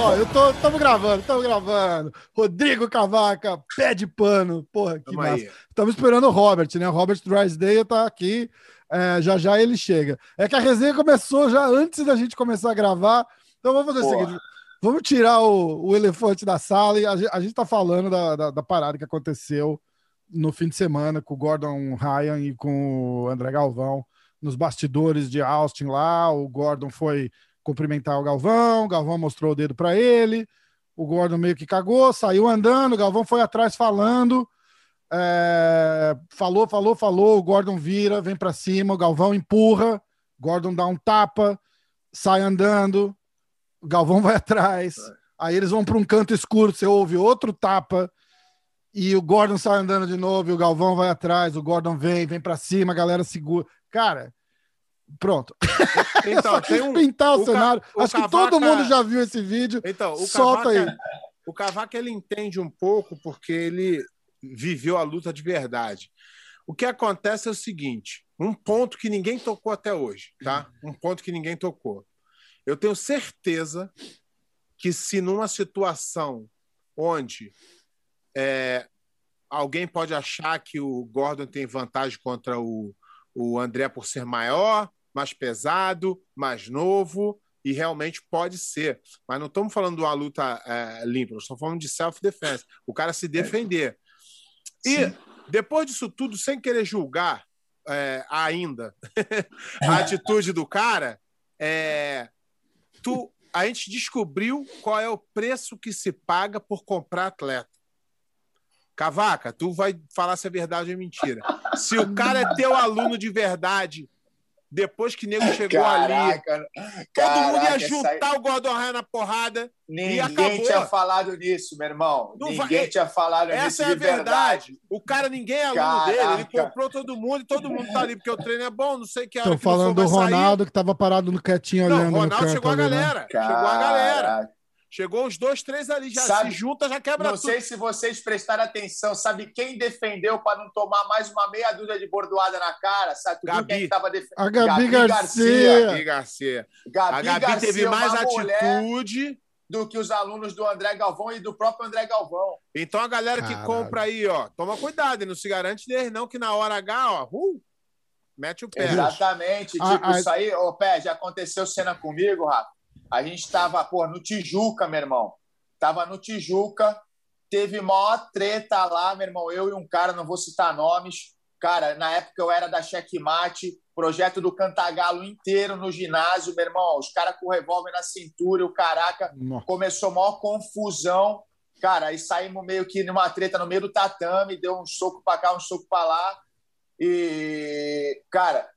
Ó, eu tô, tamo gravando, tamo gravando. Rodrigo Cavaca, pé de pano. Porra, que massa. Estamos esperando o Robert, né? O Robert Drysdale tá aqui. é, já já ele chega. É que a resenha começou já antes da gente começar a gravar. Então vamos fazer o Porra. seguinte: vamos tirar o, o elefante da sala e a, a gente tá falando da, da, da parada que aconteceu no fim de semana com o Gordon Ryan e com o André Galvão nos bastidores de Austin lá. O Gordon foi cumprimentar o Galvão, o Galvão mostrou o dedo para ele. O Gordon meio que cagou, saiu andando, o Galvão foi atrás falando. É, falou, falou, falou. O Gordon vira, vem para cima, o Galvão empurra, Gordon dá um tapa, sai andando, o Galvão vai atrás. Aí eles vão para um canto escuro, você ouve outro tapa, e o Gordon sai andando de novo, e o Galvão vai atrás, o Gordon vem, vem para cima, a galera segura. Cara, pronto. Então, tem um. Pintar o, o Ca- cenário. o Acho que Cavaca- todo mundo já viu esse vídeo. Então, o Solta Cavaca, aí. o Cavaca ele entende um pouco porque ele viveu a luta de verdade. O que acontece é o seguinte: um ponto que ninguém tocou até hoje, tá? Um ponto que ninguém tocou. Eu tenho certeza que se numa situação onde é, alguém pode achar que o Gordon tem vantagem contra o, o André por ser maior, mais pesado, mais novo, e realmente pode ser. Mas não estamos falando de uma luta é, limpa, estamos falando de self-defense. O cara se defender. E depois disso tudo, sem querer julgar é, ainda a atitude do cara, é, tu, a gente descobriu qual é o preço que se paga por comprar atleta. Cavaca, tu vai falar se é verdade ou é mentira. Se o cara é teu aluno de verdade, depois que o nego chegou ali, Caraca, todo mundo ia caraca, essa juntar o Gordon Ryan na porrada. Ninguém acabou. tinha falado nisso, meu irmão. Não Ninguém vai- tinha falado nisso Essa é a de verdade. O cara, ninguém é aluno dele. Ele Caraca. comprou todo mundo e todo mundo tá ali, porque o treino é bom, não sei que hora Estão falando do vai sair. Ronaldo que tava parado no quietinho Não, olhando o no Ronaldo canto chegou a ali, né? galera. Chegou a galera. Chegou uns dois, três ali, já Sabe- se junta, já quebra Não tudo. sei se vocês prestaram atenção. Sabe quem defendeu para não tomar mais uma meia dúzia de bordoada na cara? Sabe Gabi. quem estava defendendo? A Gabi, Gabi Garcia. Gabi Garcia. Gabi, A Gabi Garcia teve é mais atitude. do que os alunos do André Galvão e do próprio André Galvão. Então a galera que Caralho. compra aí, ó, toma cuidado, não se garante deles, não, que na hora H, ó, uh, mete o pé. Exatamente. Tipo, ah, isso aí, ô Pé, já aconteceu cena comigo, Rafa. A gente tava, pô, no Tijuca, meu irmão. Tava no Tijuca, teve maior treta lá, meu irmão. Eu e um cara, não vou citar nomes. Cara, na época eu era da Checkmate, projeto do Cantagalo inteiro no ginásio, meu irmão. Os caras com o revólver na cintura, e o caraca Nossa. começou maior confusão. Cara, aí saímos meio que numa treta no meio do tatame, deu um soco pra cá, um soco pra lá. E, cara,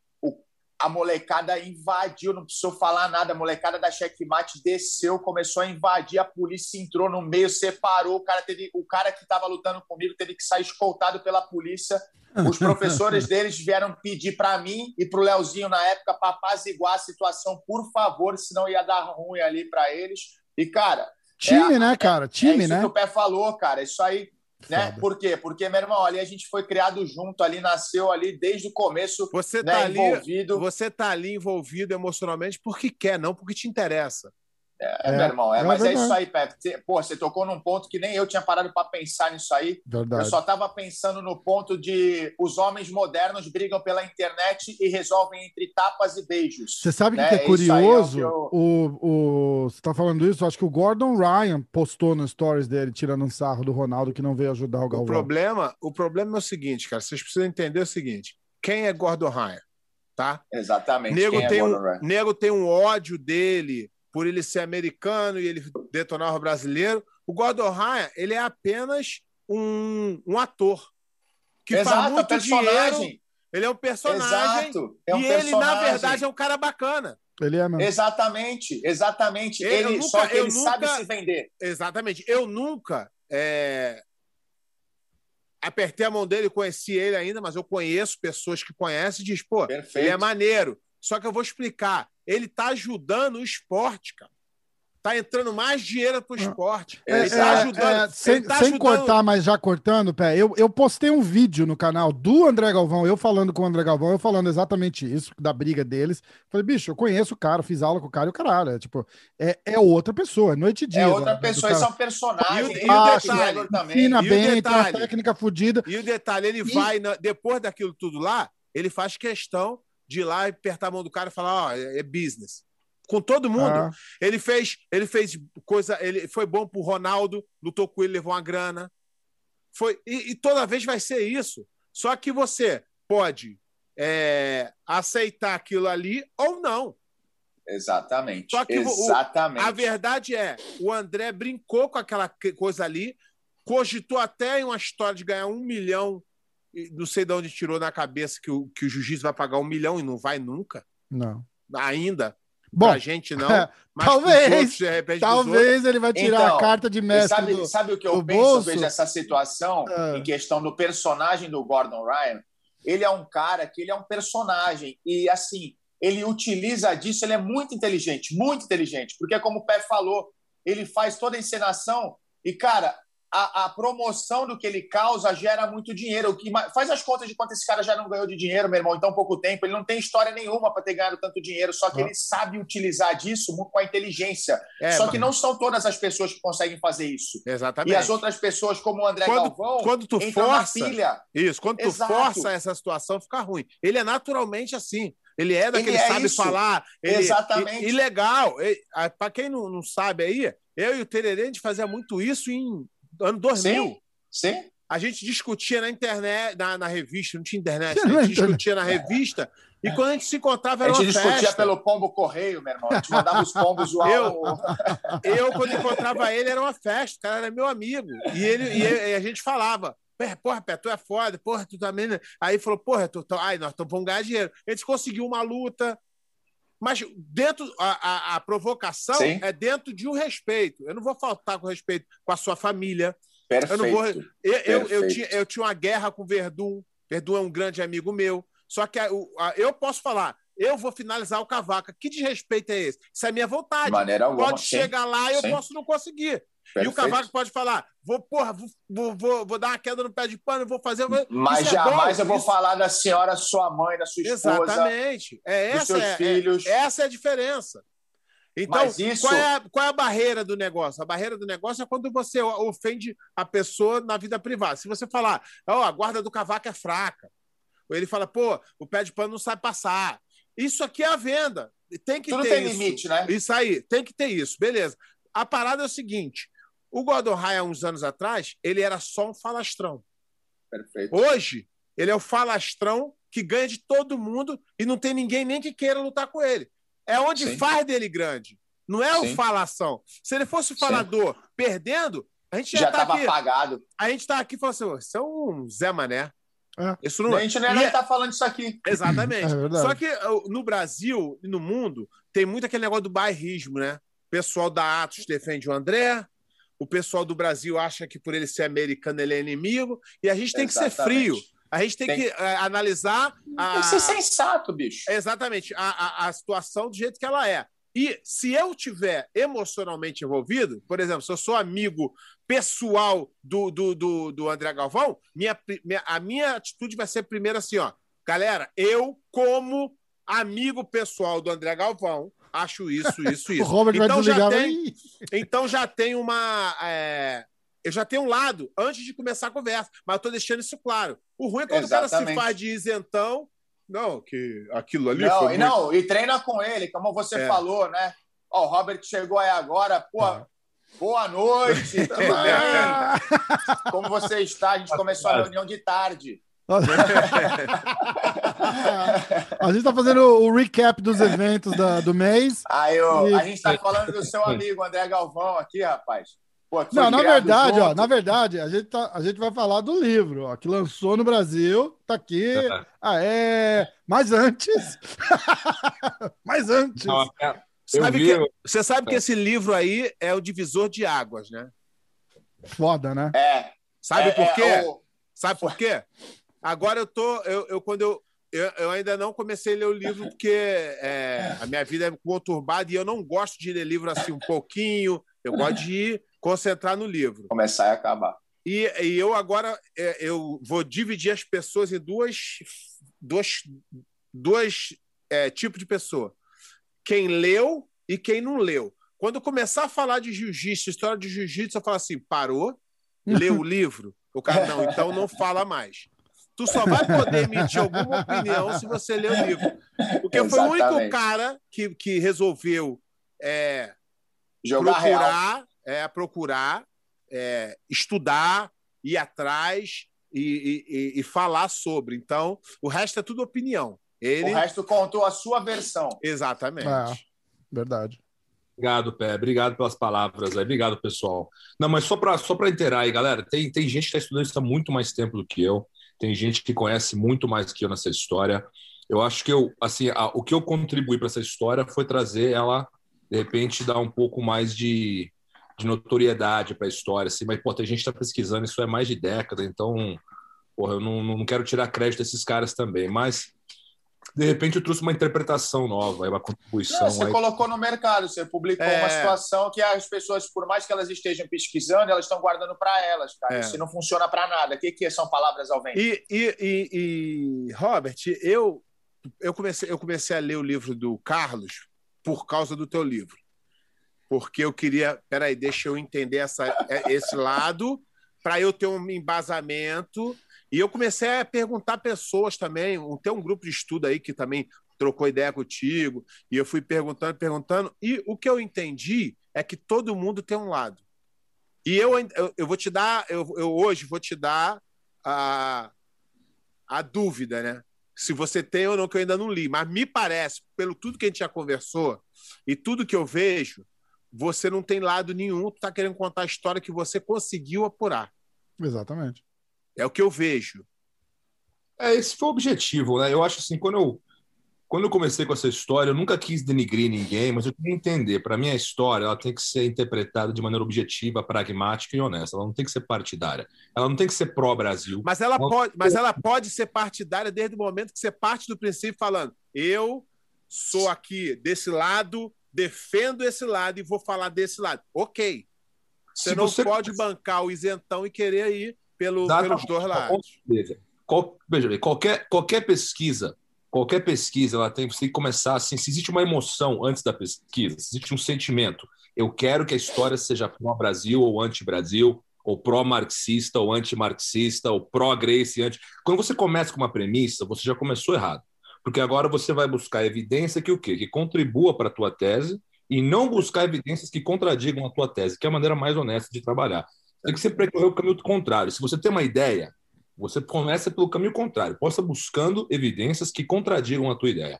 a molecada invadiu, não precisou falar nada. A molecada da Checkmate desceu, começou a invadir, a polícia entrou no meio, separou. O cara, teve, o cara que estava lutando comigo teve que sair escoltado pela polícia. Os professores deles vieram pedir para mim e para o Leozinho, na época, para apaziguar a situação, por favor, senão ia dar ruim ali para eles. E, cara, Time, É, né, cara? é Time, isso né? que o Pé falou, cara. Isso aí, né? Por quê? Porque, meu irmão, ali a gente foi criado junto, ali nasceu ali desde o começo, Você né, tá ali, envolvido. você tá ali envolvido emocionalmente porque quer, não porque te interessa. É, É, meu irmão, é, é mas é isso aí. Você- Pô, você tocou num ponto que nem eu tinha parado para pensar nisso aí. Verdade. Eu só estava pensando no ponto de os homens modernos brigam pela internet e resolvem entre tapas e beijos. Você sabe o que, né? que é aí é o curioso? que eu- o, o, você tá falando isso? Eu acho que o Gordon Ryan postou no stories dele, tirando um sarro do Ronaldo que não veio ajudar o O Galvão. problema, o problema é o seguinte, cara, vocês precisam entender o seguinte: quem é Gordon Ryan, tá? Exatamente. Nego quem é tem, um, nego tem um ódio dele por ele ser americano e ele detonar o brasileiro. O Gordon Ryan, ele é apenas um, um ator que faz Exato, muito personagem. dinheiro. Ele é um personagem Exato. É um e ele, na personagem. verdade, é um cara bacana. Ele é mesmo. Exatamente, exatamente. Eu Ele, nunca- só que ele sabe nunca- se vender. Exatamente. Eu nunca é, apertei a mão dele, conheci ele ainda, mas eu conheço pessoas que conhecem e diz, pô, Perfeito. ele é maneiro. Só que eu vou explicar. Ele tá ajudando o esporte, cara. tá entrando mais dinheiro pro esporte. É, ele tá é, ajudando. é, sem tá sem ajudando- cortar, mas já cortando, pé, eu, eu postei um vídeo no canal do André Galvão, eu falando com o André Galvão, eu falando exatamente isso, da briga deles. Falei, bicho, eu conheço o cara, fiz aula com o cara e o caralho. É, tipo, é, é outra pessoa, é noite e dia. É outra agora, do pessoa, esse é um personagem. E o- e o Mark detalhe, também. Fina E o bem, tem uma detalhe? técnica fodida. E o detalhe, ele E- vai, na- depois daquilo tudo lá, ele faz questão de ir lá e apertar a mão do cara e falar: ó, é é business. Com todo mundo. Ah, Ele fez, ele fez coisa, ele foi bom pro Ronaldo, lutou com ele, levou uma grana. Foi, e, e toda vez vai ser isso. Só que você pode é, aceitar aquilo ali ou não. Exatamente. Só que o- Exatamente. A verdade é, o André brincou com aquela que- coisa ali, cogitou até em uma história de ganhar um milhão. Não sei de onde tirou na cabeça que o, que o jiu-jitsu vai pagar um milhão e não vai nunca, não. ainda. Bom, pra gente não. é, mas talvez, outros, de repente, talvez ele vai tirar Então, a carta de mestre sabe, do... sabe o que eu penso bolso? vejo essa situação Ah. em questão do personagem do Gordon Ryan? Ele é um cara que ele é um personagem e assim ele utiliza disso. Ele é muito inteligente, muito inteligente, porque como o Pé falou, ele faz toda a encenação e cara a, a promoção do que ele causa gera muito dinheiro. O que faz as contas de quanto esse cara já não ganhou de dinheiro, meu irmão, em tão pouco tempo. Ele não tem história nenhuma para ter ganhado tanto dinheiro, só que Ah. ele sabe utilizar disso com a inteligência. É, só mas- que não são todas as pessoas que conseguem fazer isso. Exatamente. E as outras pessoas, como o André Quando- Galvão, quando tu força. Isso, quando tu Exato. força essa situação, fica ruim. Ele é naturalmente assim. Ele é daquele Ele é sabe isso. falar. Ele, Exatamente. E, e legal. Para quem não, não sabe aí, eu e o Tererê, a gente fazia muito isso em ano 2000. Sim, sim. A gente discutia na internet, na, na revista, não tinha internet, né? a gente discutia na revista. E quando a gente se encontrava, A era gente uma discutia festa. pelo pombo correio, meu irmão. A gente mandava os pombos zoar Eu-. Eu, quando encontrava ele, era uma festa, o cara era meu amigo. E, ele, e, e a gente falava. "Pé, Porra, Pé, tu é foda, porra, tu também. né?" Aí falou, porra, tu, tu, ai, nós vamos ganhar dinheiro. A gente conseguiu uma luta. Mas dentro, a, a, a provocação Sim. é dentro de um respeito. Eu não vou faltar com respeito com a sua família. Perfeito. Eu não vou. Eu, eu, eu, tinha, eu tinha uma guerra com o Verdun. Verdun é um grande amigo meu. Só que a- a- eu posso falar, eu vou finalizar o cavaca. Que desrespeito é esse? Isso é minha De vontade. maneira alguma. Pode sim. chegar lá e eu Sim. posso não conseguir. E o Perfeito. cavaco pode falar: vou, porra, vou, vou, vou, dar uma queda no pé de pano, vou fazer. Mas Isso é jamais bom, eu vou isso- falar da senhora, sua mãe, da sua esposa, Exatamente. É, dos essa, seus é, filhos. é- essa é a diferença. Então, isso- qual, é a, qual é a barreira do negócio? A barreira do negócio é quando você ofende a pessoa na vida privada. Se você falar, ó, a guarda do cavaco é fraca, ou ele fala, pô, o pé de pano não sabe passar. Isso aqui é a venda. Tem que Tudo ter tem isso. limite, né? Isso aí, tem que ter isso, beleza. A parada é o seguinte: o Gordon Ryan, uns anos atrás, ele era só um falastrão. Perfeito. Hoje, ele é o falastrão que ganha de todo mundo e não tem ninguém nem que queira lutar com ele. É onde Sim. faz dele grande. Não é o Sim. falação. Se ele fosse o Sim. falador perdendo, a gente já, Já tá aqui. apagado. A gente tá aqui e fala assim: "Ô, isso é um Zé Mané. É. Isso não A gente não ia é- estar falando isso aqui. Exatamente. É. Só que no Brasil e no mundo tem muito aquele negócio do bairrismo, né? O pessoal da Atos defende o André, o pessoal do Brasil acha que por ele ser americano ele é inimigo, e a gente tem que ser Exatamente. frio. A gente tem, Tem- que eh, analisar a, Tem que ser sensato, bicho. exatamente a, a, a situação do jeito que ela é. E se eu tiver emocionalmente envolvido, por exemplo, se eu sou amigo pessoal do, do, do, do André Galvão, minha, minha- a minha atitude vai ser primeiro assim, ó. Galera, eu, como amigo pessoal do André Galvão, acho isso, isso, O isso. Robert vai então, já tem, então já tem uma. é, Eu já tenho um lado antes de começar a conversa, mas eu tô deixando isso claro. O ruim é quando o cara se Exatamente. faz de isentão. Não, que aquilo ali Não, foi e muito não, e treina com ele, como você É. falou, né? Ó, o Robert chegou aí agora, pô, É. boa noite, tudo bem? Como você está? A gente começou a reunião de tarde. A gente tá fazendo o recap dos eventos da- do mês. Aí ó, Isso. a gente está falando do seu amigo André Galvão aqui, rapaz. Pô, Não, na verdade, ó, na verdade, a gente, tá, a gente vai falar do livro, ó, que lançou no Brasil, tá aqui. Ah, é. Mas antes. Mas antes. Não, é- eu Sabe vi, que- você sabe que esse livro aí é o divisor de águas, né? Foda, né? É. Sabe é, por quê? é, o- Sabe por quê? Agora eu tô. Eu, eu- quando eu. eu, eu, ainda não comecei a ler o livro porque é, a minha vida é conturbada e eu não gosto de ler livro assim um pouquinho. Eu gosto de ir concentrar no livro. Começar e acabar. E, e eu agora é, eu vou dividir as pessoas em duas, duas, duas é, tipos de pessoa. Quem leu e quem não leu. Quando começar a falar de jiu-jitsu, história de jiu-jitsu, eu falo assim: parou? Leu o livro? O cara, não, então não fala mais. Tu só vai poder emitir alguma opinião se você ler o livro. Porque Exatamente. foi o único cara que, que resolveu é, Jogar procurar, real. é, procurar é, estudar, ir atrás e, e, e, falar sobre. Então, o resto é tudo opinião. Ele... O resto contou a sua versão. Exatamente. É, verdade. Obrigado, Pé. Obrigado pelas palavras. Aí. Obrigado, pessoal. Não, mas só para só inteirar aí, galera, tem, tem gente que está estudando isso há muito mais tempo do que eu. Tem gente que conhece muito mais que eu nessa história. Eu acho que eu, assim, a, o que eu contribuí para essa história foi trazer ela, de repente, dar um pouco mais de, de notoriedade para a história. Assim, mas, pô, tem gente que está pesquisando isso é mais de década, então, porra, eu não, não quero tirar crédito desses caras também. Mas de repente eu trouxe uma interpretação nova, uma contribuição. Não, você aí. colocou no mercado, você publicou é... uma situação que as pessoas, por mais que elas estejam pesquisando, elas estão guardando para elas, cara. É. Isso não funciona para nada. O que, que são palavras ao vento? E, e, e, e, Robert, eu, eu, comecei, eu comecei a ler o livro do Carlos por causa do teu livro. Porque eu queria. Peraí, deixa eu entender essa, é, esse lado, para eu ter um embasamento e eu comecei a perguntar pessoas também, tem um grupo de estudo aí que também trocou ideia contigo, e eu fui perguntando, perguntando, e o que eu entendi é que todo mundo tem um lado. E eu, eu, eu vou te dar, eu, eu hoje vou te dar a, a dúvida, né? Se você tem ou não, que eu ainda não li, mas me parece, pelo tudo que a gente já conversou e tudo que eu vejo, você não tem lado nenhum, tu tá querendo contar a história que você conseguiu apurar. Exatamente. É o que eu vejo. É, esse foi o objetivo, né? Eu acho assim, quando eu, quando eu comecei com essa história, eu nunca quis denigrir ninguém, mas eu queria entender. Para mim, a história ela tem que ser interpretada de maneira objetiva, pragmática e honesta. Ela não tem que ser partidária. Ela não tem que ser pró-Brasil. Mas ela, pode, mas ela pode ser partidária desde o momento que você parte do princípio falando: eu sou aqui desse lado, defendo esse lado e vou falar desse lado. Ok. Você Se não você... pode bancar o isentão e querer ir pelo, pelos dois lados. Qual, veja bem, qualquer, qualquer pesquisa, qualquer pesquisa, ela tem, você tem que começar assim, se existe uma emoção antes da pesquisa, se existe um sentimento, eu quero que a história seja pró-Brasil ou anti-Brasil, ou pró-marxista ou anti-marxista, ou pró-Grace, anti... Quando você começa com uma premissa, você já começou errado. Porque agora você vai buscar evidência que o quê? Que contribua para a tua tese e não buscar evidências que contradigam a tua tese, que é a maneira mais honesta de trabalhar tem que ser percorrer o caminho contrário. Se você tem uma ideia, você começa pelo caminho contrário. Possa buscando evidências que contradigam a tua ideia.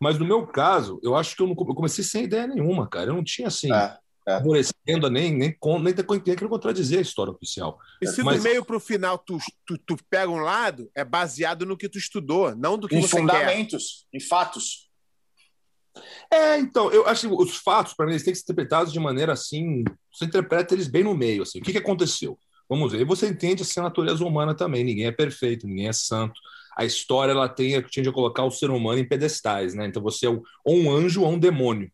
Mas no meu caso, eu acho que eu, não, eu comecei sem ideia nenhuma, cara. Eu não tinha assim. É. É. Nem, nem, nem, nem quero contradizer a história oficial. E se Mas... do meio para o final tu, tu, tu, pega um lado, é baseado no que tu estudou, não do que em você fundamentos, quer. em fatos. É, então, eu acho que os fatos, para mim, eles têm que ser interpretados de maneira assim. Você interpreta eles bem no meio. Assim. O que, que aconteceu? Vamos ver. E você entende assim, a natureza humana também. Ninguém é perfeito, ninguém é santo. A história ela tem a tende a colocar o ser humano em pedestais, né? Então você é ou um anjo ou um demônio,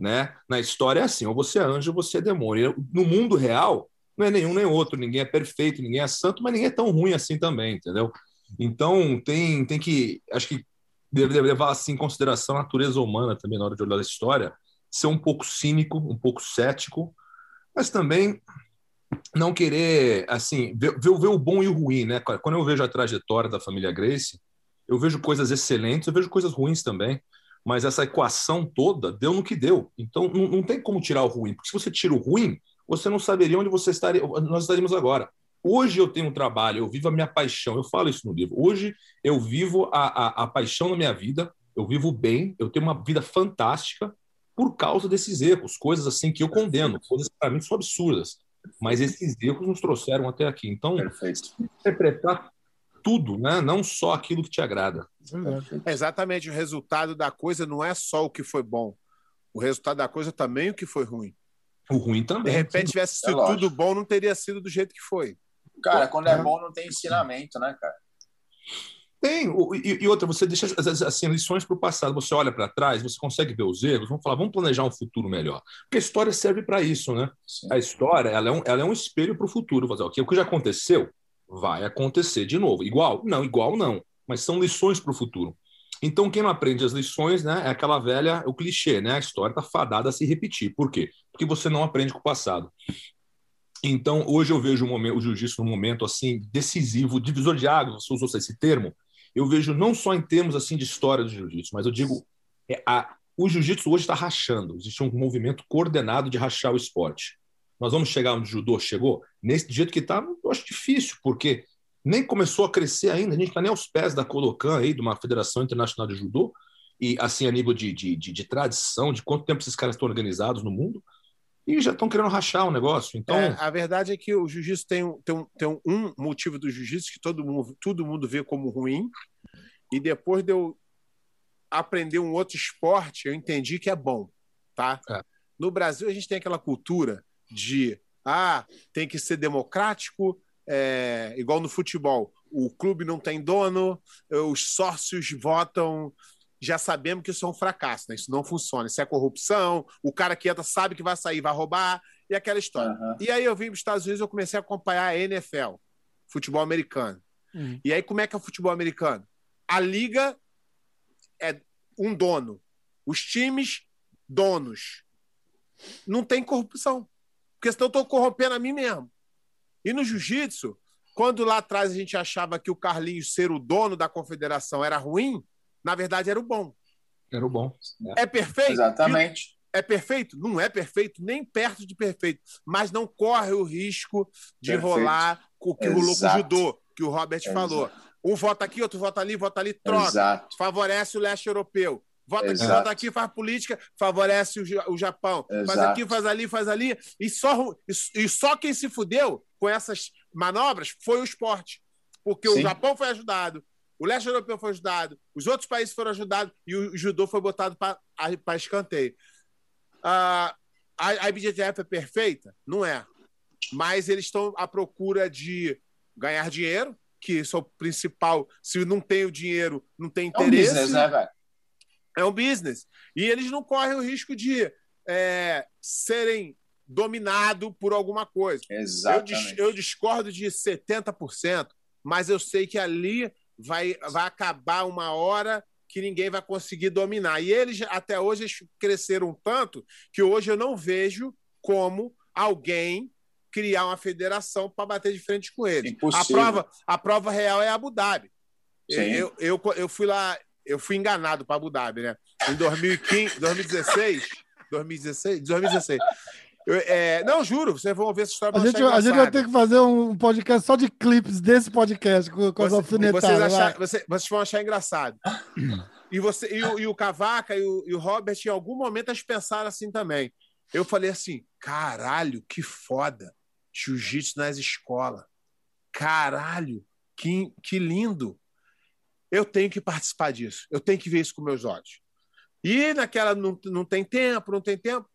né? Na história é assim, ou você é anjo ou você é demônio. No mundo real, não é nenhum nem outro. Ninguém é perfeito, ninguém é santo, mas ninguém é tão ruim assim também, entendeu? Então tem, tem que, acho que deve levar assim, em consideração a natureza humana também na hora de olhar a história, ser um pouco cínico, um pouco cético, mas também não querer assim ver, ver, o bom e o ruim, né? Quando eu vejo a trajetória da família Grace, eu vejo coisas excelentes, eu vejo coisas ruins também, mas essa equação toda deu no que deu. Então não, não tem como tirar o ruim, porque se você tira o ruim, você não saberia onde você estaria, nós estaríamos agora. Hoje eu tenho um trabalho, eu vivo a minha paixão, eu falo isso no livro. Hoje eu vivo a, a, a paixão na minha vida, eu vivo bem, eu tenho uma vida fantástica por causa desses erros, coisas assim que eu condeno, coisas para mim são absurdas. Mas esses erros nos trouxeram até aqui. Então, Perfeito. interpretar tudo, né? não só aquilo que te agrada. É exatamente, o resultado da coisa não é só o que foi bom. O resultado da coisa também é o que foi ruim. O ruim também. De repente, tivesse sido é tudo bom, não teria sido do jeito que foi. Cara, quando é bom não tem ensinamento, né, cara? Tem. E, e outra, você deixa assim, lições para o passado. Você olha para trás, você consegue ver os erros. Vamos falar, vamos planejar um futuro melhor. Porque a história serve para isso, né? Sim. A história ela é, um, ela é um espelho para o futuro. Fazer, okay, o que já aconteceu vai acontecer de novo. Igual? Não, igual não. Mas são lições para o futuro. Então, quem não aprende as lições, né, é aquela velha, o clichê, né? A história está fadada a se repetir. Por quê? Porque você não aprende com o passado. Então, hoje eu vejo o, momento, o jiu-jitsu num momento assim decisivo, divisor de águas, você usou esse termo, eu vejo não só em termos assim de história do jiu-jitsu, mas eu digo é, a, o jiu-jitsu hoje está rachando. Existe um movimento coordenado de rachar o esporte. Nós vamos chegar onde o judô chegou? Nesse jeito que está, eu acho difícil, porque nem começou a crescer ainda, a gente está nem aos pés da Kodokan, aí, de uma Federação Internacional de Judô, e assim, a nível de, de, de, de tradição, de quanto tempo esses caras estão organizados no mundo, e já estão querendo rachar o negócio. Então, é, a verdade é que o jiu-jitsu tem, tem, um, tem um motivo do jiu-jitsu que todo mundo, todo mundo vê como ruim, e depois de eu aprender um outro esporte, eu entendi que é bom, tá? É. No Brasil, a gente tem aquela cultura de ah, tem que ser democrático, é, igual no futebol. O clube não tem dono, os sócios votam já sabemos que isso é um fracasso, né? Isso não funciona, isso é corrupção, o cara que entra sabe que vai sair, vai roubar, e aquela história. Uhum. E aí eu vim para os Estados Unidos e eu comecei a acompanhar a NFL, futebol americano. Uhum. E aí como é que é o futebol americano? A liga é um dono, os times, donos. Não tem corrupção, porque senão eu estou corrompendo a mim mesmo. E no jiu-jitsu, quando lá atrás a gente achava que o Carlinhos ser o dono da confederação era ruim, na verdade, era o bom. Era o bom. É, é perfeito? Exatamente. É perfeito? Não é perfeito, nem perto de perfeito, mas não corre o risco de perfeito. rolar o que Exato. rolou com o judô, que o Robert Exato. falou. Um vota aqui, outro vota ali, vota ali, troca. Exato. Favorece o leste europeu. Vota aqui, vota aqui, faz política, favorece o, o Japão. Exato. Faz aqui, faz ali, faz ali. E só, e só quem se fudeu com essas manobras foi o esporte. Porque Sim. o Japão foi ajudado, o leste europeu foi ajudado, os outros países foram ajudados e o judô foi botado para escanteio. Uh, a, a IBJJF é perfeita? Não é. Mas eles estão à procura de ganhar dinheiro, que isso é o principal. Se não tem o dinheiro, não tem interesse. É um business, né, velho? É um business. E eles não correm o risco de é, serem dominados por alguma coisa. Exatamente. Eu, eu discordo de 70%, mas eu sei que ali vai, vai acabar uma hora que ninguém vai conseguir dominar. E eles, até hoje, eles cresceram tanto que hoje eu não vejo como alguém criar uma federação para bater de frente com eles. A prova, a prova real é Abu Dhabi. Eu, eu, eu fui lá, eu fui enganado para Abu Dhabi, né? Em 2015, 2016, 2016, 2016. Eu, é, não, juro, vocês vão ver essa história. A gente, a gente vai ter que fazer um podcast só de clipes desse podcast com, com Você, as alfinetadas. Vocês, achar, você, vocês, vão achar engraçado. E, você, e, o, e o Cavaca e o, e o Robert, em algum momento, eles pensaram assim também. Eu falei assim: caralho, que foda. Jiu-jitsu nas escolas. Caralho, que, que lindo. Eu tenho que participar disso. Eu tenho que ver isso com meus olhos. E naquela não, não tem tempo, não tem tempo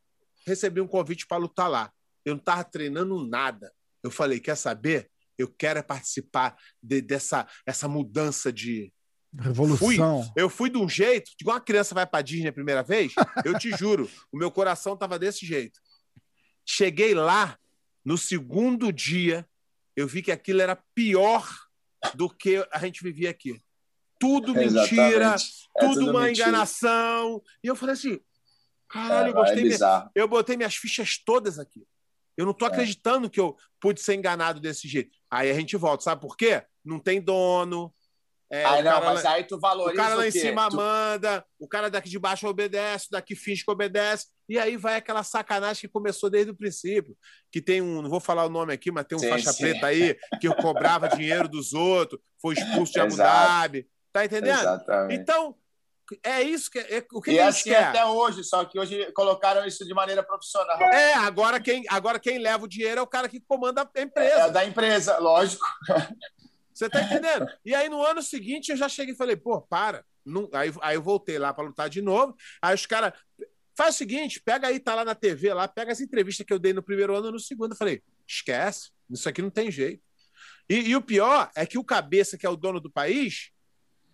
recebi um convite para lutar lá. Eu não estava treinando nada. Eu falei, quer saber? Eu quero é participar de, dessa essa mudança de. Revolução. Fui, eu fui de um jeito, igual uma criança vai para Disney a primeira vez, eu te juro, o meu coração estava desse jeito. Cheguei lá, no segundo dia, eu vi que aquilo era pior do que a gente vivia aqui. Tudo mentira, é tudo, tudo uma mentira. enganação. E eu falei assim: Caralho, eu, gostei é minha... eu botei minhas fichas todas aqui. Eu não tô é. acreditando que eu pude ser enganado desse jeito. Aí a gente volta, sabe por quê? Não tem dono. É, aí não, mas lá... aí tu valoriza. O cara lá em cima tu... manda, o cara daqui de baixo obedece, daqui finge que obedece. E aí vai aquela sacanagem que começou desde o princípio. Que tem um, não vou falar o nome aqui, mas tem um sim, faixa sim. preta aí que cobrava dinheiro dos outros, foi expulso de Abu Dhabi. Tá entendendo? Exatamente. Então, é isso que é, o que, e acho que é até hoje, só que hoje colocaram isso de maneira profissional. É, agora quem, agora quem leva o dinheiro é o cara que comanda a empresa. É da empresa, lógico. Você tá entendendo? E aí no ano seguinte eu já cheguei e falei, pô, para. Não... Aí, aí eu voltei lá para lutar de novo. Aí os caras. Faz o seguinte, pega aí, tá lá na TV, lá, pega essa entrevista que eu dei no primeiro ano no segundo. Eu falei, esquece, isso aqui não tem jeito. E, e o pior é que o cabeça, que é o dono do país,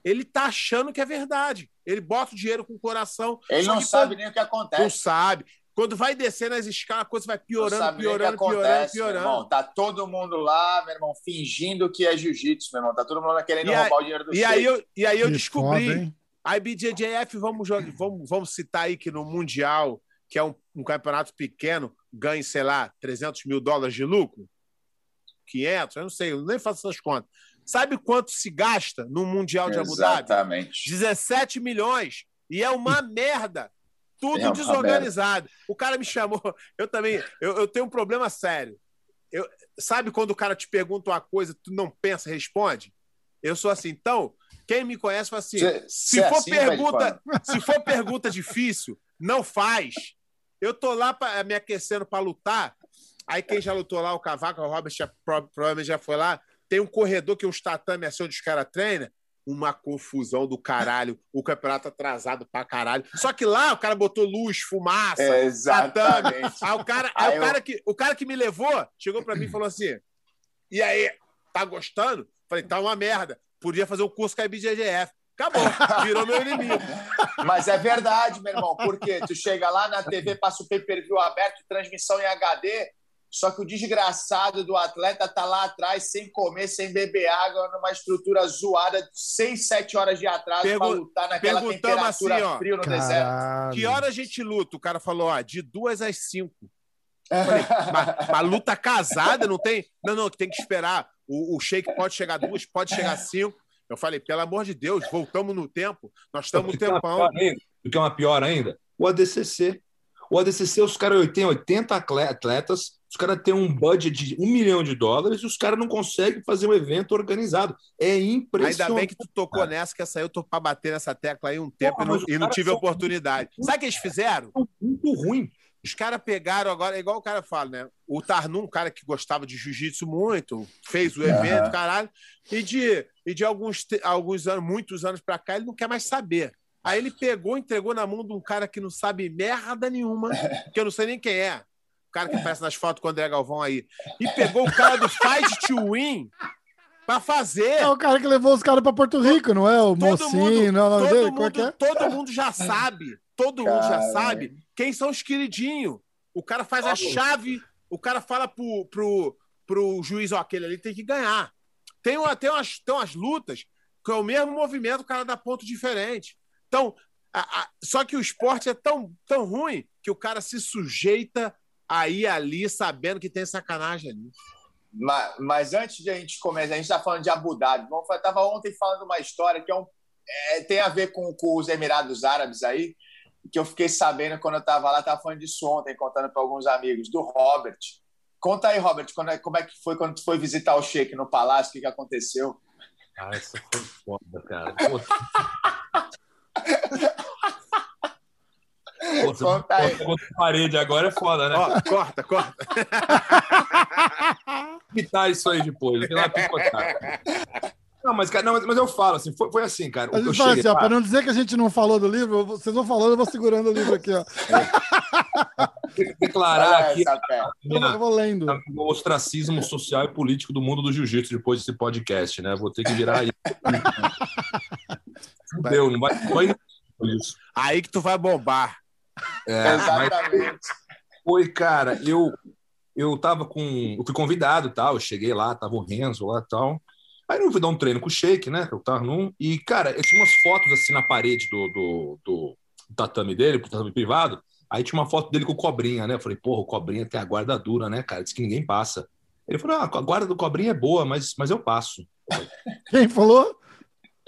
ele tá achando que é verdade. Ele bota o dinheiro com o coração. Ele não sabe quando... nem o que acontece. Não sabe. Quando vai descer nas escalas, a coisa vai piorando, piorando, piorando, piorando. Irmão, tá todo mundo lá, meu irmão, fingindo que é jiu-jitsu, meu irmão. Tá todo mundo lá querendo e roubar aí, o dinheiro do e aí eu E aí eu descobri. A IBJJF, vamos, vamos, vamos citar aí que no Mundial, que é um, um campeonato pequeno, ganha, sei lá, 300 mil dólares de lucro. 500, eu não sei, eu nem faço essas contas. Sabe quanto se gasta no Mundial de Abu Dhabi? Exatamente. 17 milhões. E é uma merda. Tudo é desorganizado. O cara me chamou. Eu também. Eu, eu tenho um problema sério. Eu, sabe quando o cara te pergunta uma coisa, tu não pensa, responde? Eu sou assim. Então, quem me conhece fala assim: se, cê é for assim, pergunta, se for pergunta difícil, não faz. Eu tô lá pra, me aquecendo para lutar. Aí quem já lutou lá, o Cavaco, o Robert já, provavelmente já foi lá. Tem um corredor que é uns tatame assim onde os caras treinam uma confusão do caralho, o campeonato atrasado pra caralho. Só que lá o cara botou luz, fumaça, é, exatamente. Aí o cara, aí, aí o, cara que, o cara que me levou chegou para mim e falou assim: "E aí, tá gostando?" Falei: "Tá uma merda. Podia fazer um curso com a IBGGF." Acabou, virou meu inimigo. Mas é verdade, meu irmão, porque tu chega lá na TV, passa o pay-per-view aberto, transmissão em HD, só que o desgraçado do atleta tá lá atrás, sem comer, sem beber água, numa estrutura zoada, de 6, 7 horas de atraso Pergu para lutar naquela temperatura assim, ó, frio no Caralho. deserto. Que hora a gente luta? O cara falou, ó, de duas às 5. Falei, luta casada não tem? Não, não, tem que esperar. O, o shake pode chegar duas, pode chegar cinco. Eu falei, pelo amor de Deus, voltamos no tempo. Nós estamos no tempão. O que é uma pior ainda? O ADCC. O ADCC, os caras têm 80 atletas, os caras têm um budget de um milhão de dólares e os caras não conseguem fazer um evento organizado. É impressionante. Ainda bem que tu tocou nessa, que essa aí eu tô para bater nessa tecla aí um tempo Porra, e, não, e não tive oportunidade. Muito, Sabe o que eles fizeram? Muito ruim. Os caras pegaram agora, é igual o cara fala, né? O Tarnum, um cara que gostava de jiu-jitsu muito, fez o evento, uhum. caralho, e de, e de alguns, alguns anos, muitos anos para cá, ele não quer mais saber. Aí ele pegou, entregou na mão de um cara que não sabe merda nenhuma, que eu não sei nem quem é. O cara que aparece nas fotos com o André Galvão aí. E pegou o cara do Fight to Win pra fazer. É o cara que levou os caras pra Porto Rico, não é? O todo Mocinho, mundo, não é o nome dele? Mundo, é? Todo mundo já sabe, todo mundo já sabe quem são os queridinhos. O cara faz a chave, o cara fala pro, pro, pro juiz, ó, aquele ali tem que ganhar. Tem, tem, umas, tem umas lutas que é o mesmo movimento, o cara dá ponto diferente. Então, a, a, só que o esporte é tão, tão ruim que o cara se sujeita a ir ali sabendo que tem sacanagem ali. Mas, mas antes de a gente começar, a gente está falando de Abu Dhabi. Eu estava ontem falando uma história que é um, é, tem a ver com, com, os Emirados Árabes aí, que eu fiquei sabendo quando eu estava lá, estava falando disso ontem, contando para alguns amigos, do Robert. Conta aí, Robert, quando, é, como é que foi quando tu foi visitar o Sheik no palácio, o que, que aconteceu? Ah, isso foi foda, cara. Pô, Conta aí. parede agora é foda, né? Ó, corta, corta. Pitar isso aí depois. Não, mas, cara, não, mas eu falo assim, foi, foi assim, cara. A gente fala assim, ó, para não dizer que a gente não falou do livro, vocês vão falando, eu vou segurando o livro aqui, ó. É. Declarar aqui minha, eu vou lendo. o ostracismo social e político do mundo do jiu-jitsu depois desse podcast, né? Vou ter que virar aí. Fudeu, não vai, vai isso. Aí que tu vai bombar. É, Exatamente. Foi, cara, eu eu tava com. Eu fui convidado tal, eu cheguei lá, tava o Renzo lá e tal. Aí eu fui dar um treino com o Shake, né? Eu tava num. E, cara, eu tinha umas fotos assim na parede do, do, do tatame dele, do tatame privado. Aí tinha uma foto dele com o Cobrinha, né? Eu falei, porra, o Cobrinha tem a guarda dura, né, cara? Diz que ninguém passa. Ele falou, ah, a guarda do Cobrinha é boa, mas, mas eu passo. Quem falou?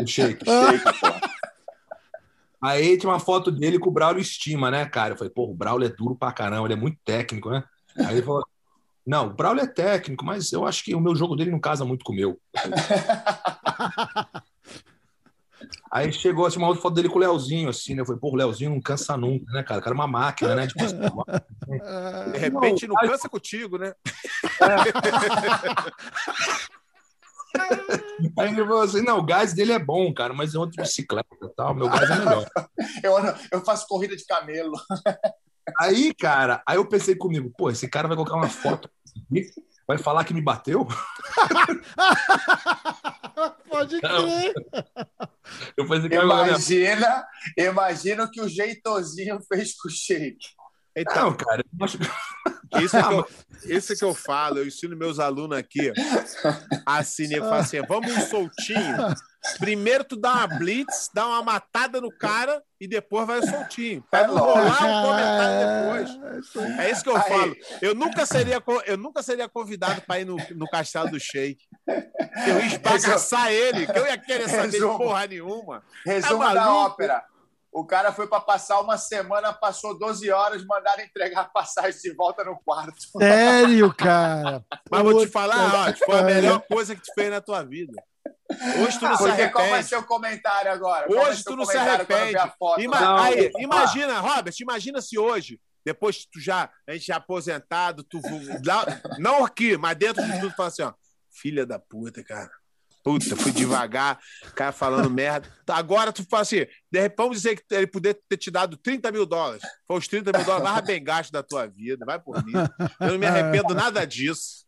O Shake. Shake, pô. Aí tinha uma foto dele com o Braulio estima, né, cara? Eu falei, pô, o Braulio é duro pra caramba, ele é muito técnico, né? Aí ele falou, não, o Braulio é técnico, mas eu acho que o meu jogo dele não casa muito com o meu. Aí chegou assim, uma outra foto dele com o Leozinho, assim, né? Eu falei, pô, o Leozinho não cansa nunca, né, cara? O cara é uma máquina, né? Tipo, de repente não cansa contigo, né? É. Aí ele falou assim: não, o gás dele é bom, cara, mas é outro bicicleta tal, meu gás é melhor. eu, eu faço corrida de camelo. Aí, cara, aí eu pensei comigo, pô, esse cara vai colocar uma foto vai falar que me bateu? Pode crer. Imagina, imagina o que o Jeitozinho fez com o Sheik. Então, não, cara, isso é, que eu, isso é que eu falo, eu ensino meus alunos aqui. Assim, eu falo assim: vamos um soltinho. Primeiro tu dá uma blitz, dá uma matada no cara e depois vai soltinho. Pra não rolar um comentário depois. É isso que eu falo. Eu nunca seria, eu nunca seria convidado para ir no, no castelo do Sheik. Eu ia esbagaçar ele, que eu ia querer saber Resumo. de porra nenhuma. Resumo é da ópera. O cara foi para passar uma semana, passou 12 horas, mandaram entregar a passagem de volta no quarto. Sério, cara? Mas vou te falar, ó, foi a melhor coisa que tu fez na tua vida. Hoje tu não Porque se arrepende. Qual vai ser o comentário agora? Hoje tu não se arrepende. Ima não, aí, imagina, ah. Robert, imagina se hoje, depois que tu já, a gente já aposentado, tu não aqui, mas dentro de tudo, fala assim, ó, filha da puta, cara. Puta, fui devagar, cara falando merda. Agora tu fala assim, de repente, vamos dizer que ele poderia ter te dado 30 mil dólares. Foi os 30 mil dólares mais bem gasto da tua vida, vai por mim. Eu não me arrependo nada disso.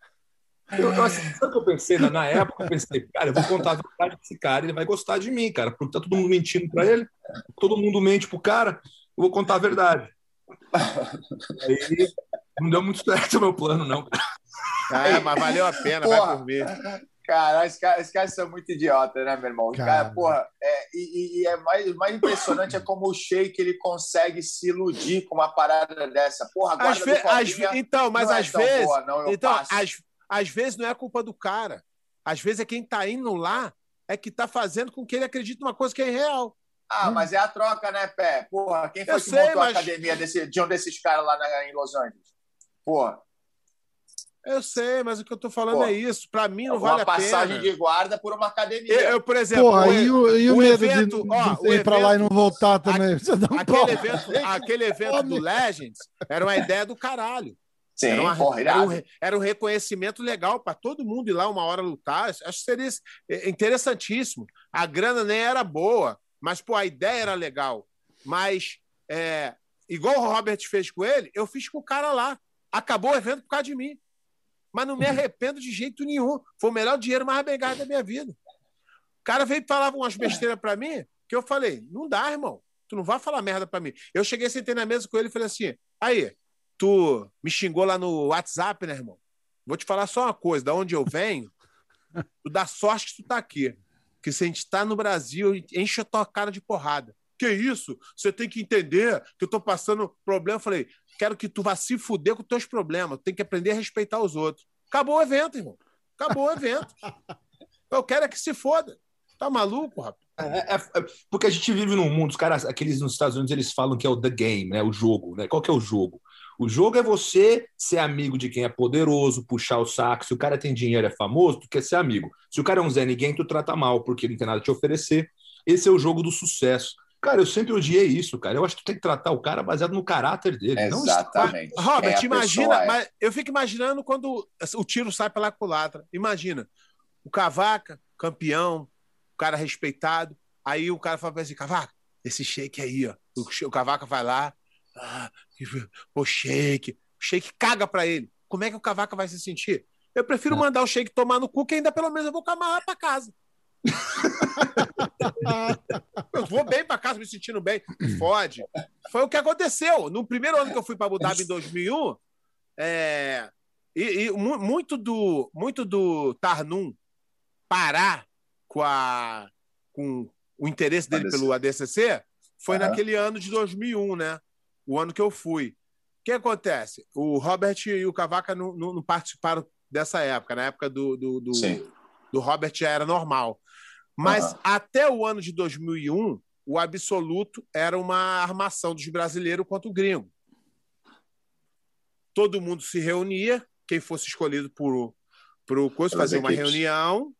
Eu, eu, assim, sabe o que eu pensei? Na, na, época, eu pensei, cara, eu vou contar a verdade desse cara, ele vai gostar de mim, cara, porque tá todo mundo mentindo para ele, todo mundo mente pro cara, eu vou contar a verdade. Aí não deu muito certo o meu plano, não. É, mas valeu a pena, Porra. vai por mim. Cara, esses caras, caras são muito idiotas, né, meu irmão? Cara, cara porra, é, e, e, é mais, mais impressionante é como o Sheik ele consegue se iludir com uma parada dessa. Porra, agora ve Então, mas às é vezes. Boa, não, então, às, às vezes não é culpa do cara. Às vezes é quem tá indo lá é que tá fazendo com que ele acredite numa coisa que é real. Ah, hum. mas é a troca, né, Pé? Porra, quem foi Eu que sei, montou mas... a academia desse, de um desses caras lá na, em Los Angeles? Porra. Eu sei, mas o que eu tô falando Pô, é isso. Para mim não vale a pena. Uma passagem de guarda por uma academia. Eu, eu por exemplo. Porra, o, e o, e o, o medo evento, de, ó, de ir para lá e não voltar também? A, aquele, evento, aquele evento do Legends era uma ideia do caralho. Sim, era, uma, porra, era, um, era um reconhecimento legal para todo mundo ir lá uma hora lutar. Acho que seria interessantíssimo. A grana nem era boa, mas pô, a ideia era legal. Mas, é, igual o Robert fez com ele, eu fiz com o cara lá. Acabou o evento por causa de mim. Mas não me arrependo de jeito nenhum. Foi o melhor dinheiro mais bem da minha vida. O cara veio e falava umas besteiras para mim que eu falei: não dá, irmão. Tu não vai falar merda para mim. Eu cheguei, sentei na mesa com ele e falei assim: aí, tu me xingou lá no WhatsApp, né, irmão? Vou te falar só uma coisa: da onde eu venho, tu dá sorte que tu tá aqui. Porque se a gente tá no Brasil, enche a tua cara de porrada. Que isso? Você tem que entender que eu tô passando problema. Eu falei, quero que tu vá se fuder com os teus problemas. Tem que aprender a respeitar os outros. Acabou o evento, irmão. Acabou o evento. Eu quero é que se foda. Tá maluco, rapaz? É, é, é, porque a gente vive num mundo, os caras, aqueles nos Estados Unidos, eles falam que é o the game, né? O jogo, né? Qual que é o jogo? O jogo é você ser amigo de quem é poderoso, puxar o saco. Se o cara tem dinheiro, é famoso, tu quer ser amigo. Se o cara é um Zé Ninguém, tu trata mal, porque não tem nada a te oferecer. Esse é o jogo do sucesso. Cara, eu sempre odiei isso, cara. Eu acho que tu tem que tratar o cara baseado no caráter dele. Exatamente. Não... Robert, é imagina, é. mas eu fico imaginando quando o tiro sai pela culatra. Imagina, o Cavaca, campeão, o cara respeitado. Aí o cara fala assim, Cavaca, esse shake aí, ó. O, Cavaca vai lá, ah, o Sheik. O Sheik caga para ele. Como é que o Cavaca vai se sentir? Eu prefiro ah. mandar o Sheik tomar no cu, que ainda pelo menos eu vou camarrar para casa. Eu vou bem para casa, me sentindo bem. Fode. Foi o que aconteceu. No primeiro ano que eu fui para Abu Dhabi em 2001, é, e, e, muito do muito do Tarnum parar com, a, com o interesse dele ADC. pelo ADCC foi uhum. naquele ano de 2001, né? o ano que eu fui. O que acontece? O Robert e o Cavaca não, não, não participaram dessa época. Na época do, do, do, do Robert já era normal. Mas uhum. até o ano de 2001, o absoluto era uma armação dos brasileiros contra o gringo. Todo mundo se reunia, quem fosse escolhido por, por o curso, fazia uma reunião,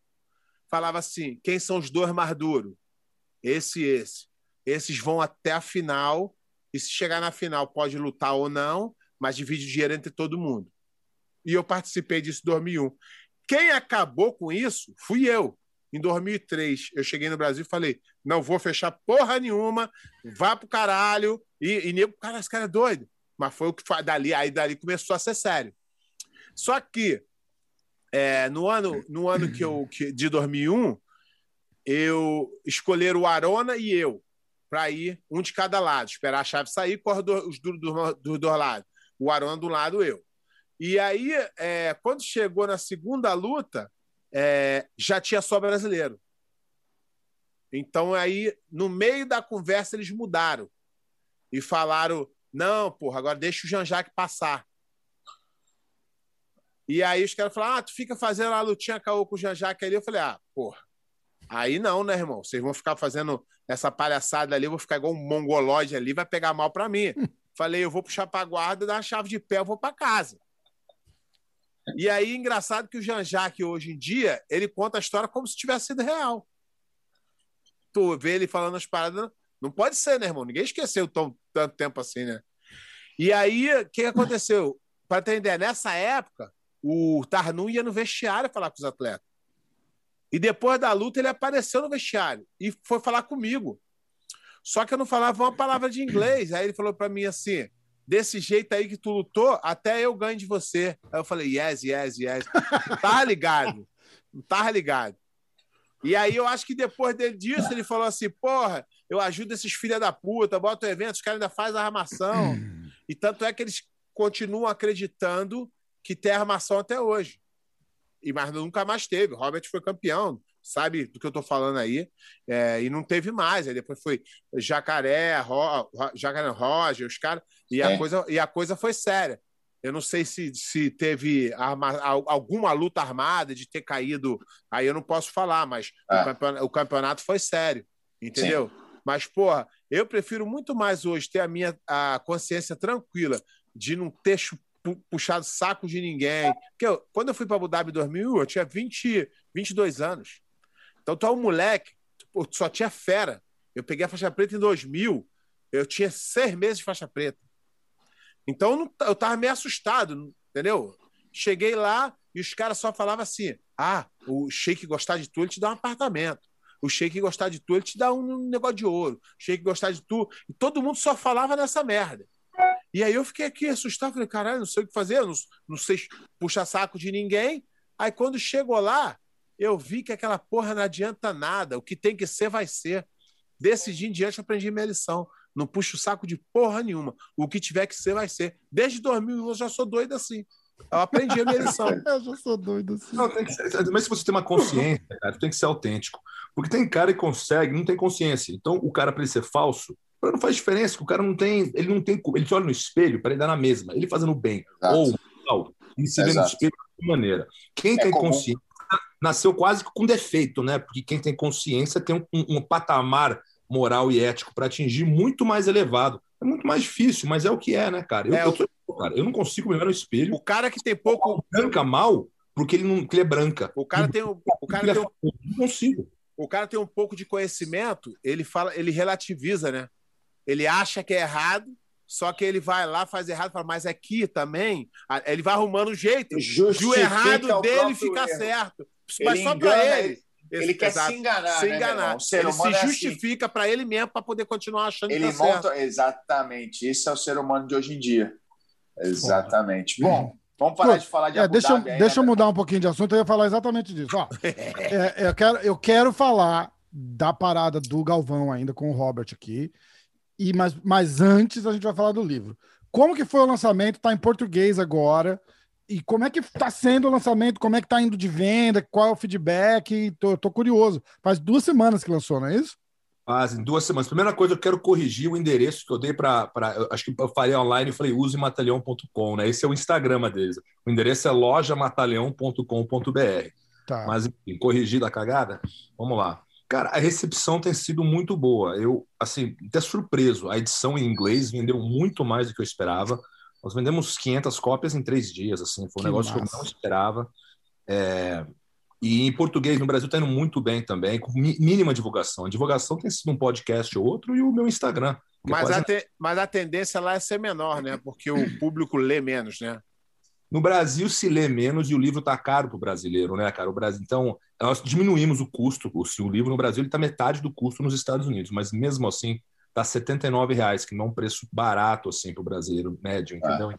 falava assim: quem são os dois mais duros? Esse e esse. Esses vão até a final e se chegar na final, pode lutar ou não, mas divide o dinheiro entre todo mundo. E eu participei disso em 2001. Quem acabou com isso fui eu. Em 2003, eu cheguei no Brasil e falei: não vou fechar porra nenhuma, vá pro caralho. E, e nego, cara, esse cara é doido. Mas foi o que foi dali, aí dali começou a ser sério. Só que é, no ano, no ano que eu, que, de 2001, eu escolher o Arona e eu para ir um de cada lado, esperar a chave sair, corre do, os dos do, do, lados. O Arona do lado, eu. E aí, é, quando chegou na segunda luta, é, já tinha só brasileiro. Então, aí, no meio da conversa, eles mudaram e falaram: não, porra, agora deixa o Jean-Jacques passar. E aí os caras falaram: ah, tu fica fazendo a lutinha caô com o Jean-Jacques ali. Eu falei: ah, porra, aí não, né, irmão? Vocês vão ficar fazendo essa palhaçada ali, eu vou ficar igual um mongolóide ali, vai pegar mal para mim. Falei: eu vou puxar pra guarda, dar a chave de pé, eu vou para casa. E aí, engraçado que o Jean-Jacques, hoje em dia, ele conta a história como se tivesse sido real. Tu vê ele falando as paradas. Não pode ser, né, irmão? Ninguém esqueceu tão, tanto tempo assim, né? E aí, o que aconteceu? Para ideia, nessa época, o Tarnu ia no vestiário falar com os atletas. E depois da luta, ele apareceu no vestiário e foi falar comigo. Só que eu não falava uma palavra de inglês. Aí ele falou para mim assim: desse jeito aí que tu lutou, até eu ganho de você. Aí eu falei: yes, yes, yes. Não tava ligado. Não tava ligado. E aí eu acho que depois dele, disso, ele falou assim: porra, eu ajudo esses filha da puta, boto evento, os caras ainda fazem armação. e tanto é que eles continuam acreditando que tem armação até hoje. E mas nunca mais teve. Robert foi campeão, sabe do que eu estou falando aí, é, e não teve mais. Aí depois foi Jacaré, Ro, Jacaré Roger, os caras, e, é. a coisa, e a coisa foi séria. Eu não sei se, se teve arma, alguma luta armada de ter caído. Aí eu não posso falar, mas o, é. campeonato, o, campeonato, foi sério, entendeu? Sim. Mas, porra, eu prefiro muito mais hoje ter a minha a consciência tranquila de não ter puxado saco de ninguém. Porque eu, quando eu fui para Abu Dhabi em 2000, eu tinha 20, 22 anos. Então, tu é um moleque, tu só tinha fera. Eu peguei a faixa preta em 2000, eu tinha seis meses de faixa preta. Então, eu tava meio assustado, entendeu? Cheguei lá e os caras só falavam assim: ah, o Sheik gostar de tu, ele te dá um apartamento. O Sheik gostar de tu, ele te dá um negócio de ouro. O Sheik gostar de tu. E todo mundo só falava nessa merda. E aí eu fiquei aqui assustado, falei, caralho, não sei o que fazer, não, não sei puxar saco de ninguém. Aí quando chegou lá, eu vi que aquela porra não adianta nada, o que tem que ser, vai ser. Desse dia em diante eu aprendi minha lição. Não puxo o saco de porra nenhuma. O que tiver que ser, vai ser. Desde 2000 eu já sou doido assim. Eu aprendi a minha lição. eu já sou doido assim. Não, ser, mas se você tem uma consciência, cara, tem que ser autêntico. Porque tem cara que consegue, não tem consciência. Então, o cara, para ele ser falso, não faz diferença, que o cara não tem, ele não tem, ele olha no espelho para ele dar na mesma, ele fazendo bem Exato. ou mal, ele se vê no espelho de maneira. Quem é tem comum. consciência nasceu quase com defeito, né? Porque quem tem consciência tem um, um, patamar moral e ético para atingir muito mais elevado. É muito mais difícil, mas é o que é, né, cara? Eu, é, eu, tô, cara, eu não consigo me ver no espelho. O cara que tem pouco. Branca mal, porque ele não ele é branca. O cara tem, um, o cara tem um, não consigo. O cara tem um pouco de conhecimento, ele fala, ele relativiza, né? Ele acha que é errado, só que ele vai lá, faz errado, fala, mas aqui também, ele vai arrumando um jeito de o errado dele ficar erro. certo. Mas ele só para ele. Ele, ele quer se enganar. Se né, enganar. Né, ele se é justifica assim. para ele mesmo para poder continuar achando ele que tá monta, certo. Exatamente. Isso é o ser humano de hoje em dia. Exatamente. Bom, vamos parar Pô, de falar de é, deixa, Dhabi deixa eu mudar um pouquinho de assunto, eu ia falar exatamente disso. Ó, é, eu, quero, eu quero falar da parada do Galvão ainda com o Robert aqui. E, mas, mas antes a gente vai falar do livro. Como que foi o lançamento? Está em português agora. E como é que está sendo o lançamento? Como é que está indo de venda? Qual é o feedback? Tô, tô curioso. Faz duas semanas que lançou, não é isso? Fazem duas semanas. Primeira coisa, eu quero corrigir o endereço que eu dei para. Acho que eu falei online e falei usemataleão.com, né? Esse é o Instagram deles. O endereço é lojamataleão.com.br. Tá. Mas, enfim, corrigida a cagada? Vamos lá. Cara, a recepção tem sido muito boa. Eu, assim, até surpreso. A edição em inglês vendeu muito mais do que eu esperava. Nós vendemos 500 cópias em três dias, assim. Foi um que negócio massa. que eu não esperava. É... E em português, no Brasil, está indo muito bem também, com mínima divulgação. A divulgação tem sido um podcast ou outro e o meu Instagram. É mas, quase... a te... mas a tendência lá é ser menor, né? Porque o público lê menos, né? No Brasil se lê menos e o livro está caro para o brasileiro, né, cara? O Brasil, então, nós diminuímos o custo. O, o livro no Brasil está metade do custo nos Estados Unidos, mas mesmo assim está R$ reais, que não é um preço barato assim para o brasileiro médio, entendeu? É.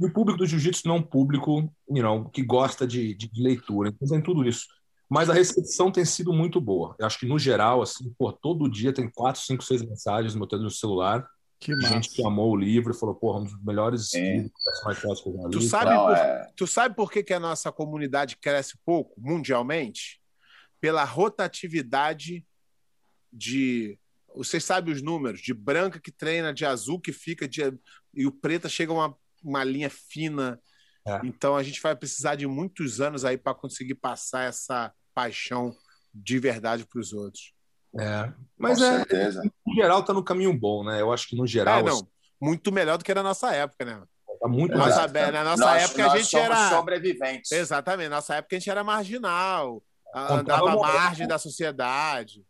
E o público do jiu-jitsu não é um público you know, que gosta de, de leitura. Então, tem tudo isso. Mas a recepção tem sido muito boa. Eu acho que, no geral, assim, por todo dia tem quatro, cinco, seis mensagens no meu celular. Que de gente que amou o livro e falou, porra, um dos melhores É. livros que eu já li. Tu sabe, Não, por, é- tu sabe por que, que a nossa comunidade cresce pouco mundialmente? Pela rotatividade de. Vocês sabem os números, de branca que treina, de azul que fica, de, e o preta chega a uma, uma linha fina. É. Então a gente vai precisar de muitos anos aí para conseguir passar essa paixão de verdade para os outros. É. Mas com é, certeza. no geral, tá no caminho bom, né? Eu acho que, no geral, É, não, assim, muito melhor do que na nossa época, né? tá muito Nossa, mais. Be- na nossa Nós- época a nós gente somos era- sobreviventes. Exatamente, na nossa época a gente era marginal, andava à margem da sociedade.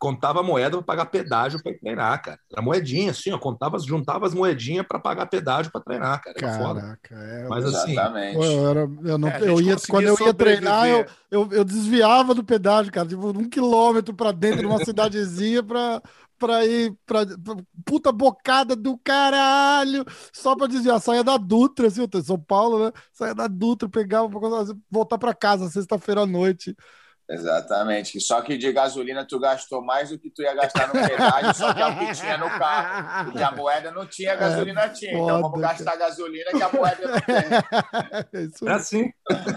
Contava moeda para pagar pedágio para treinar, cara. Era moedinha, assim, ó. Contava, juntava as moedinhas para pagar pedágio para treinar, cara. Era foda. Caraca, é. Mas assim, Exatamente. Pô, eu, era, eu, não, É, eu ia, quando eu ia treinar, eu, eu, eu desviava do pedágio, cara, tipo, um quilômetro pra dentro de uma cidadezinha pra, pra ir pra, pra- puta bocada do caralho, só pra desviar. Saia da Dutra, assim, eu tô em São Paulo, né? Saia da Dutra, pegava pra voltar pra casa sexta-feira à noite. Exatamente. Só que de gasolina tu gastou mais do que tu ia gastar no pedágio, só que é o que tinha no carro. Porque a moeda não tinha, a gasolina tinha. Então foda, vamos gastar gasolina que a moeda não tem. É isso era assim.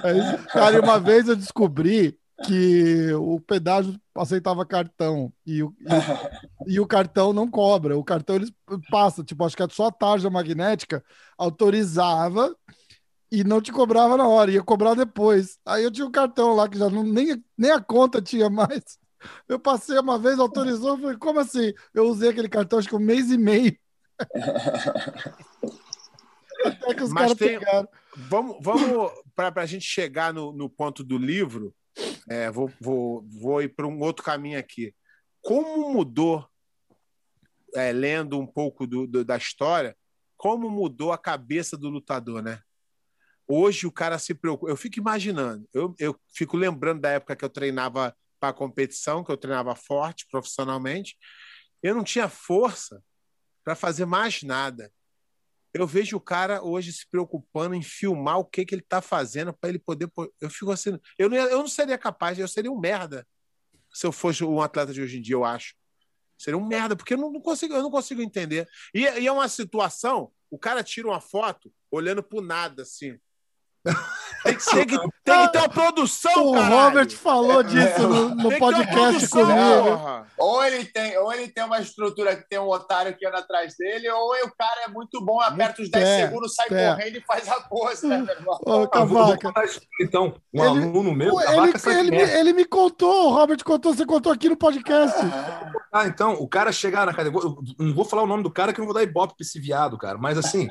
É isso. Cara, e uma vez eu descobri que o pedágio aceitava cartão e o, e, o- e o cartão não cobra. O cartão eles passa, tipo, acho que só a tarja magnética autorizava e não te cobrava na hora, ia cobrar depois. Aí eu tinha um cartão lá que já não, nem, nem a conta tinha mais. Eu passei uma vez, autorizou, falei, como assim? Eu usei aquele cartão acho que um mês e meio. Até que os Mas caras tem- pegaram. Vamos, vamos para a gente chegar no, no ponto do livro, é, vou, vou, vou ir para um outro caminho aqui. Como mudou, é, lendo um pouco do, do- da história, como mudou a cabeça do lutador, né? Hoje o cara se preocupa. Eu fico imaginando, eu, eu fico lembrando da época que eu treinava para competição, que eu treinava forte profissionalmente. Eu não tinha força para fazer mais nada. Eu vejo o cara hoje se preocupando em filmar o que, que ele está fazendo para ele poder. Eu fico assim. Eu não, eu não seria capaz, eu seria um merda se eu fosse um atleta de hoje em dia, eu acho. Seria um merda, porque eu não, não consigo, eu não consigo entender. E, e é uma situação, o cara tira uma foto olhando pro nada, assim. Tem que, tem que, tem que ter uma produção, O caralho. Robert falou disso no, no podcast produção, comigo. porra. Ou ele, tem, ou ele tem uma estrutura que tem um otário que anda atrás dele, ou o cara é muito bom, aperta os 10 É, segundos, sai é. correndo e faz a pose, né, meu irmão? Ô, Cavaca, então. Um Ele- aluno meu, ele, ele, ele me contou, o Robert contou, você contou aqui no podcast. Ah, então, o cara chegar na academia. eu Não vou falar o nome do cara que eu não vou dar ibope pra esse viado, cara. Mas assim,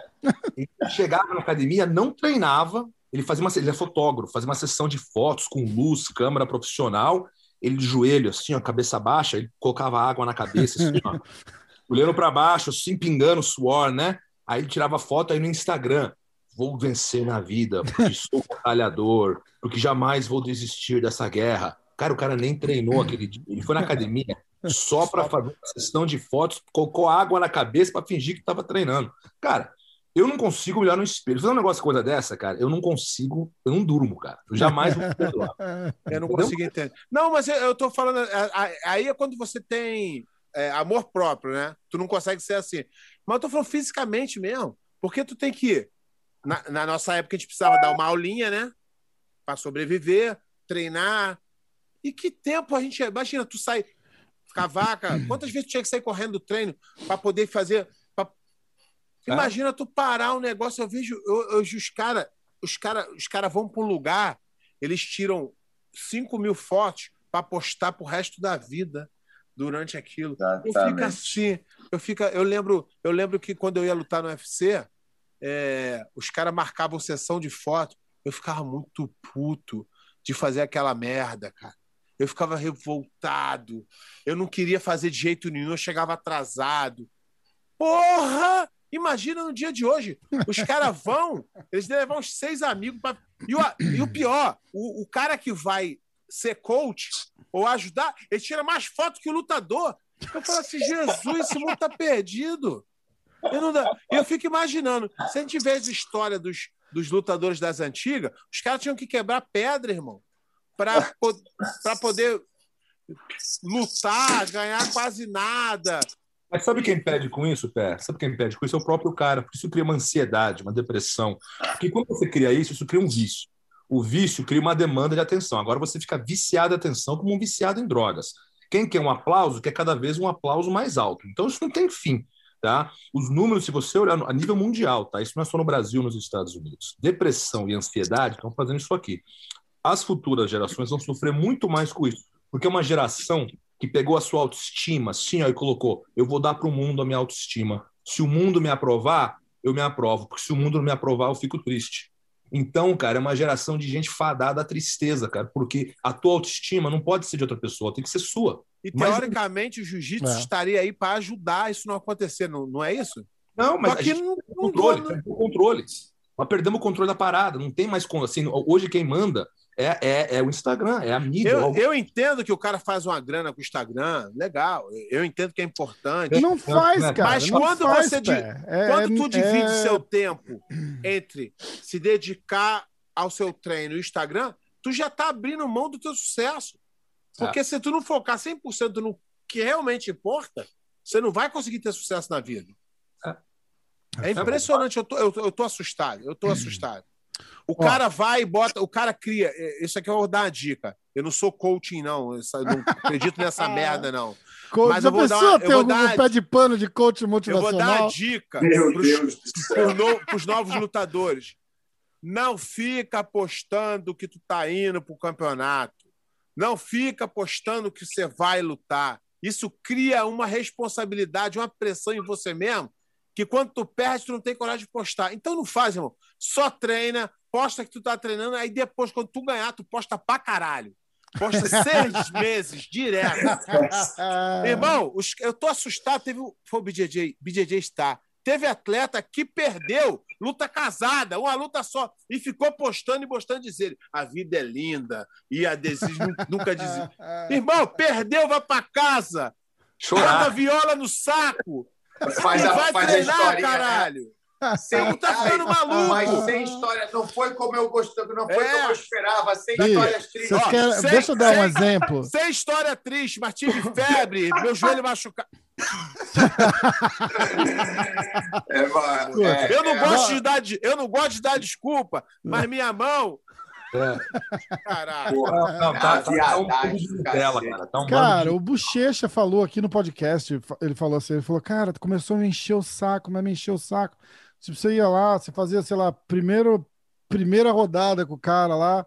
ele chegava na academia, não treinava, ele fazia uma. Ele é fotógrafo, fazia uma sessão de fotos com luz, câmera profissional, ele de joelho, assim, ó, cabeça baixa, ele colocava água na cabeça, assim, ó, olhando para baixo, assim, pingando suor, né? Aí ele tirava foto aí no Instagram. Vou vencer na vida, porque sou batalhador, porque jamais vou desistir dessa guerra. Cara, o cara nem treinou aquele dia. Ele foi na academia só para fazer uma sessão de fotos, colocou água na cabeça para fingir que estava treinando. Cara, eu não consigo olhar no espelho. Fazer um negócio coisa dessa, cara, eu não consigo, eu não durmo, cara. Eu jamais vou perdoar. Eu não Entendeu? consigo entender. Não, mas eu, eu tô falando. a- Aí é quando você tem é, amor próprio, né? Tu não consegue ser assim. Mas eu tô falando fisicamente mesmo. Porque tu tem que. Na, na nossa época, a gente precisava dar uma aulinha, né? Pra sobreviver, treinar. E que tempo a gente. Imagina, tu sai. Cavaca, quantas vezes tu tinha que sair correndo do treino para poder fazer. É. Imagina tu parar um negócio. Eu vejo eu- hoje os caras os cara, os cara vão para um lugar, eles tiram 5 mil fotos para postar pro resto da vida durante aquilo. Eu fico assim, eu fico, eu lembro, eu lembro que quando eu ia lutar no UFC, é, os caras marcavam sessão de foto, eu ficava muito puto de fazer aquela merda, cara. Eu ficava revoltado. Eu não queria fazer de jeito nenhum, eu chegava atrasado. Porra! Imagina no dia de hoje. Os caras vão, eles devem levar uns seis amigos pra... e, o, e o pior, o, o cara que vai ser coach ou ajudar, ele tira mais foto que o lutador. Eu falo assim, Jesus, esse mundo tá perdido. Eu, dá- eu fico imaginando, se a gente vê as histórias dos, dos lutadores das antigas, os caras tinham que quebrar pedra, irmão. para poder lutar, ganhar quase nada. Mas sabe quem pede com isso, Pé? Sabe quem pede com isso? É o próprio cara, porque isso cria uma ansiedade, uma depressão. Porque quando você cria isso, isso cria um vício. O vício cria uma demanda de atenção. Agora você fica viciado de atenção como um viciado em drogas. Quem quer um aplauso, quer cada vez um aplauso mais alto. Então isso não tem fim. Tá? Os números, se você olhar a nível mundial, tá? isso não é só no Brasil, nos Estados Unidos. Depressão e ansiedade estão fazendo isso aqui. As futuras gerações vão sofrer muito mais com isso, porque é uma geração que pegou a sua autoestima, assim, ó, e colocou: eu vou dar para o mundo a minha autoestima. Se o mundo me aprovar, eu me aprovo, porque se o mundo não me aprovar, eu fico triste. Então, cara, é uma geração de gente fadada à tristeza, cara, porque a tua autoestima não pode ser de outra pessoa, tem que ser sua. E teoricamente mas... o jiu-jitsu é. estaria aí para ajudar isso não acontecer, não, não é isso? Não, mas aqui não, não controle, não... controle. Nós perdemos o controle da parada, não tem mais assim, hoje quem manda é, é, é, o Instagram, é a mídia. Eu, eu, entendo que o cara faz uma grana com o Instagram, legal. Eu entendo que é importante. Não faz, cara. Mas quando faz, você é, quando tu divide é... seu tempo entre se dedicar ao seu treino e o Instagram, tu já tá abrindo mão do teu sucesso. Porque é. se tu não focar 100% no que realmente importa, você não vai conseguir ter sucesso na vida. É, é impressionante, eu tô, eu, eu tô assustado, eu tô assustado. O Ó. cara vai e bota, o cara cria. É, isso aqui eu vou dar uma dica. Eu não sou coaching, não. Eu não acredito nessa merda, não. Coach, Mas eu vou dar uma, ter um dar, pé de pano de coach motivacional? Eu vou dar uma dica para os novos lutadores. Não fica apostando que tu tá indo pro campeonato. Não fica apostando que você vai lutar. Isso cria uma responsabilidade, uma pressão em você mesmo, que quando tu perde, tu não tem coragem de postar. Então não faz, irmão. Só treina, posta que tu tá treinando, aí depois, quando tu ganhar, tu posta pra caralho. Posta seis meses direto. Irmão, os, eu tô assustado. Teve foi o BJJ, BJJ está. Teve atleta que perdeu luta casada, uma luta só, e ficou postando e postando dizer a vida é linda e a desejo nunca dizia. Irmão, perdeu, vai para casa. Chorar. viola no saco. Faz a, vai faz treinar, a caralho. Sem, tá ficando maluco. Mas sem história, não foi como eu gostava, não foi é. como eu esperava, sem Sim. histórias tristes. Ó, querem, sem, deixa eu dar sem, um exemplo. Sem história triste, mas tive febre, meu joelho machucado. é, mano, é, eu não é, gosto de dar, eu não gosto de dar desculpa, mas minha mão é. Caralho. Não, tá, tá, tá um cara. Tá um cara, de... o Bochecha falou aqui no podcast, ele falou assim, ele falou, cara, começou a me encher o saco, mas me encheu o saco. Se você ia lá, você fazia, sei lá, primeiro, primeira rodada com o cara lá,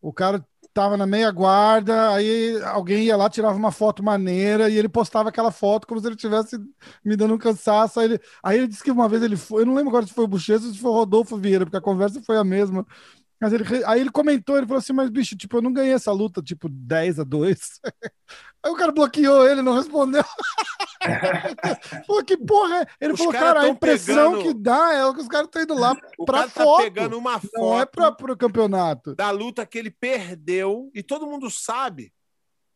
o cara tava na meia guarda, aí alguém ia lá, tirava uma foto maneira e ele postava aquela foto como se ele estivesse me dando um cansaço. Aí ele, aí ele disse que uma vez ele foi, eu não lembro agora se foi o Bochecha ou se foi o Rodolfo Vieira, porque a conversa foi a mesma. Mas ele, aí ele comentou, ele falou assim, mas bicho, tipo, eu não ganhei essa luta, tipo, 10 a 2. Aí o cara bloqueou ele, não respondeu. Pô, que porra é? Ele os falou, cara, a impressão pegando... que dá é que os caras estão indo lá o pra cara tá foto. pegando uma foto. Não é pra, pro campeonato. Da luta que ele perdeu, e todo mundo sabe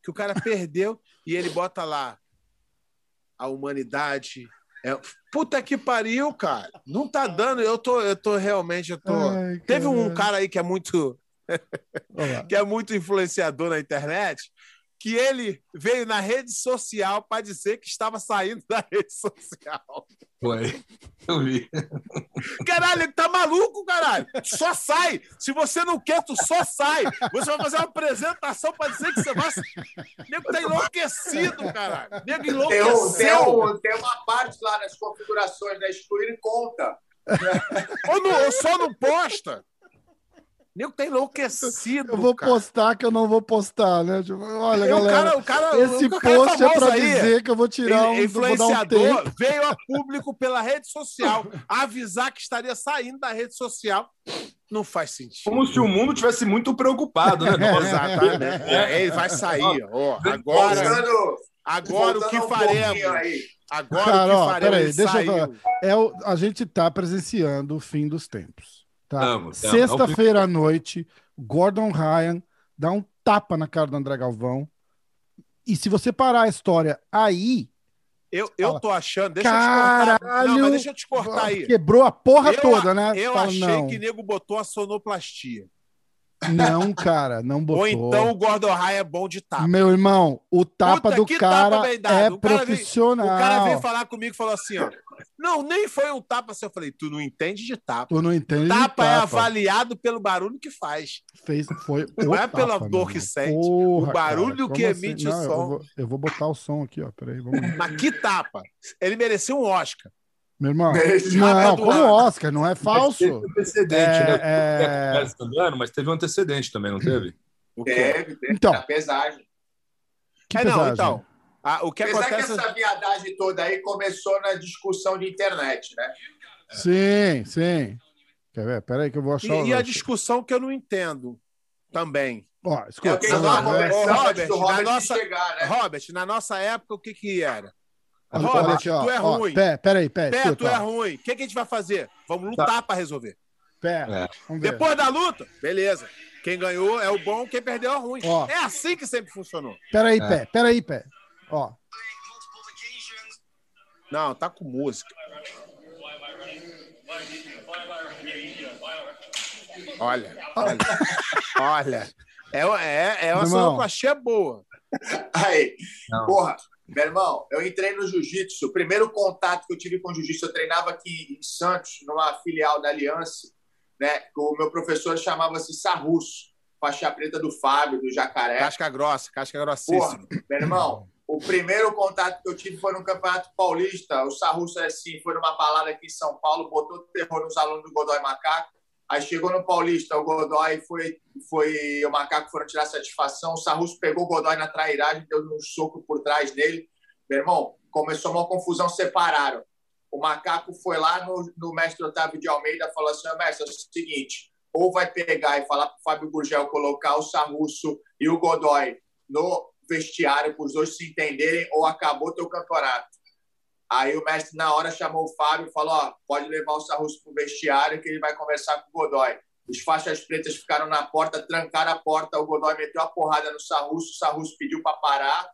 que o cara perdeu, e ele bota lá a humanidade é, puta que pariu, cara. Não tá dando. Eu tô, eu tô realmente, eu tô. Ai, Teve um cara aí que é muito que é muito influenciador na internet, que ele veio na rede social para dizer que estava saindo da rede social. Foi. Eu vi. Caralho, ele tá maluco, caralho. Só sai. Se você não quer, tu só sai. Você vai fazer uma apresentação para dizer que você vai. O nego tá enlouquecido, caralho. O nego enlouqueceu. Tem, tem, tem, uma parte lá nas configurações da excluir e conta. ou, não, ou só não posta. O nego tá enlouquecido. Eu vou cara. postar que eu não vou postar, né? Tipo, olha, galera, o cara, o cara, esse o cara post é pra aí, dizer que eu vou tirar um influenciador um veio a público pela rede social avisar que estaria saindo da rede social. Não faz sentido. Como se o mundo tivesse muito preocupado, né? Exatamente. É, ele vai sair. Ó, agora, agora o que faremos? Agora Cara, o que faremos? Peraí, deixa eu falar. É o, a gente tá presenciando o fim dos tempos. Tá? Sexta-feira à noite, Gordon Ryan dá um tapa na cara do André Galvão. E se você parar a história aí. Eu, eu fala, tô achando. Deixa caralho, eu te cortar. Não, mas deixa eu te cortar aí. Quebrou a porra eu, toda, né? Eu fala, achei não. que nego botou a sonoplastia. Não, cara, não botou. Ou então o Gordon Ryan é bom de tapa. Meu irmão, o tapa Puta, do cara tapa é O cara veio- profissional. O cara veio falar comigo e falou assim, ó. Não, nem foi um tapa assim. Eu falei, tu não entende de tapa. Tu não entende de Tapa, é tapa. avaliado pelo barulho que faz. Fez, foi Não é pela tapa, dor que sente, Porra, o barulho cara, que assim? emite Não, o eu som. vou, eu vou botar o som aqui, ó. Peraí, vamos. Mas que tapa? Ele mereceu um Oscar. Meu irmão, não, do como. Oscar, não é Mas falso. teve um antecedente, né? É, é... Conversa andando, Mas teve um antecedente também, não teve? O? Teve, teve. Então. Na pesagem. Que é, não, pesagem. então. a- o que Apesar acontece. que essa viadagem toda aí começou na discussão de internet, né? Sim, sim. Quer ver? Peraí que eu vou achar E, e a discussão que eu não entendo também. Ó, É escuta. a Não, não, Robert, na nossa- chegar, né? Robert, na nossa época, o que que era? Olha, Robert, olha aqui, ó. tu é Ó, ruim. Pé, peraí, pé, Pé, escuta, tu é ó. ruim. O que, que a gente vai fazer? Vamos lutar pra resolver. Pé, É. vamos ver. Depois da luta, beleza. Quem ganhou é o bom, quem perdeu é o ruim. Ó. É assim que sempre funcionou. Peraí, É. pé, peraí, pé. Ó, Não, tá com música. Olha, olha. olha. É, é, é uma Irmão. sonoplastia boa. Aí, Não. porra, meu irmão, eu entrei no jiu-jitsu. O primeiro contato que eu tive com o jiu-jitsu, eu treinava aqui em Santos, numa filial da Aliança, né? O meu professor chamava-se Sarrusso, faixa preta do Fábio, do Jacaré. Casca grossa, casca Porra, grossíssima. meu irmão, o primeiro contato que eu tive foi no Campeonato Paulista. O Sarrusso, assim, foi numa balada aqui em São Paulo, botou terror nos alunos do Godoy Macaco. Aí chegou no Paulista, o Godoy foi, foi o Macaco foram tirar satisfação. O Sarrusso pegou o Godoy na trairagem, deu um soco por trás dele. Meu irmão, começou uma confusão, separaram. O Macaco foi lá no, no mestre Otávio de Almeida falou assim: "Ô, mestre, é o seguinte, ou vai pegar e falar para o Fábio Gurgel colocar o Sarrusso e o Godoy no vestiário para os dois se entenderem, ou acabou teu campeonato. Aí o mestre, na hora, chamou o Fábio e falou: ó, pode levar o Sarrusso para o vestiário que ele vai conversar com o Godoy. Os faixas pretas ficaram na porta, trancaram a porta, o Godoy meteu a porrada no Sarrusso, o Sarrusso pediu para parar,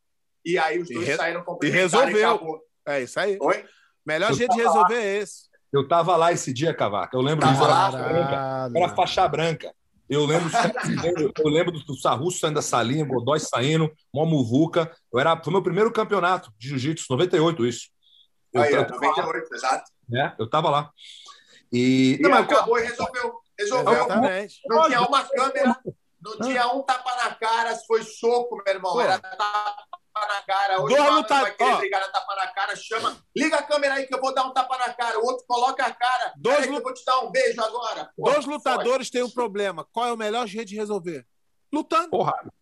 e aí os E dois re- saíram e complementares resolveu. acabou. É isso aí. Oi? Melhor Eu jeito de resolver é esse. Eu tava lá esse dia, Cavaca. Eu lembro disso. Era lá? faixa branca. Caralho. Era faixa branca. Eu lembro, eu lembro do Sarrusso saindo da salinha, Godoy saindo, mó muvuca. Eu era, foi meu primeiro campeonato de jiu-jitsu, 98 isso. Eu, Aí, ó, eu, 98, exato. né? eu tava lá. E, E não, mas, acabou e resolveu. Resolveu. Exatamente. Não tinha uma câmera, não tinha um tapa na cara, foi soco, meu irmão. Pô. Era tapa na cara. Hoje Dois o Fábio luta- vai querer ó. brigar na tapa na cara, chama. Liga a câmera aí que eu vou dar um tapa na cara. O outro coloca a cara. Dois Peraí que lu- eu vou te dar um beijo agora. Pô, Dois lutadores têm um problema. Qual é o melhor jeito de resolver? Lutando. porrada.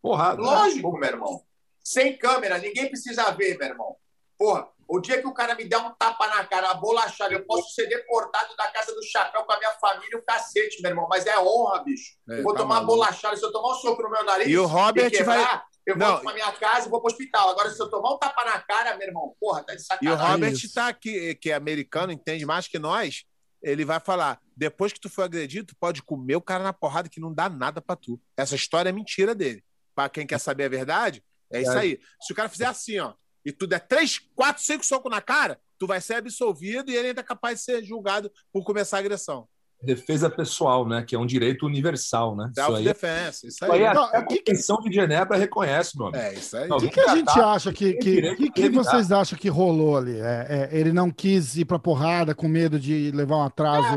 Porrada. Lógico, meu irmão. Sem câmera, ninguém precisa ver, meu irmão. Porra, o dia que o cara me der um tapa na cara, uma bolachada, eu posso ser deportado da casa do chapéu com a minha família, o cacete, meu irmão. Mas é honra, bicho. É, eu vou tá tomar uma maluco. bolachada, se eu tomar um soco no meu nariz E o Robert quebrar, eu Não. volto pra minha casa e vou pro hospital. Agora, se eu tomar um tapa na cara, meu irmão, porra, tá de E o sacanagem. Robert isso. tá aqui, que é americano, entende mais que nós. Ele vai falar: depois que tu foi agredido, tu pode comer o cara na porrada que não dá nada pra tu. Essa história é mentira dele. Pra quem quer saber a verdade, é isso aí. Se o cara fizer assim, ó, e tu der três, quatro, cinco socos na cara, tu vai ser absolvido e ele ainda é capaz de ser julgado por começar a agressão. Defesa pessoal, né? Que é um direito universal, né? Isso aí, Self-defense. Isso isso aí aí. até Não, a que- Convenção de Genebra reconhece, meu amigo. É, isso aí. O que, que a gente tratar, acha que. que, que, que vocês acham que rolou ali? É, é, ele não quis ir pra porrada com medo de levar um atraso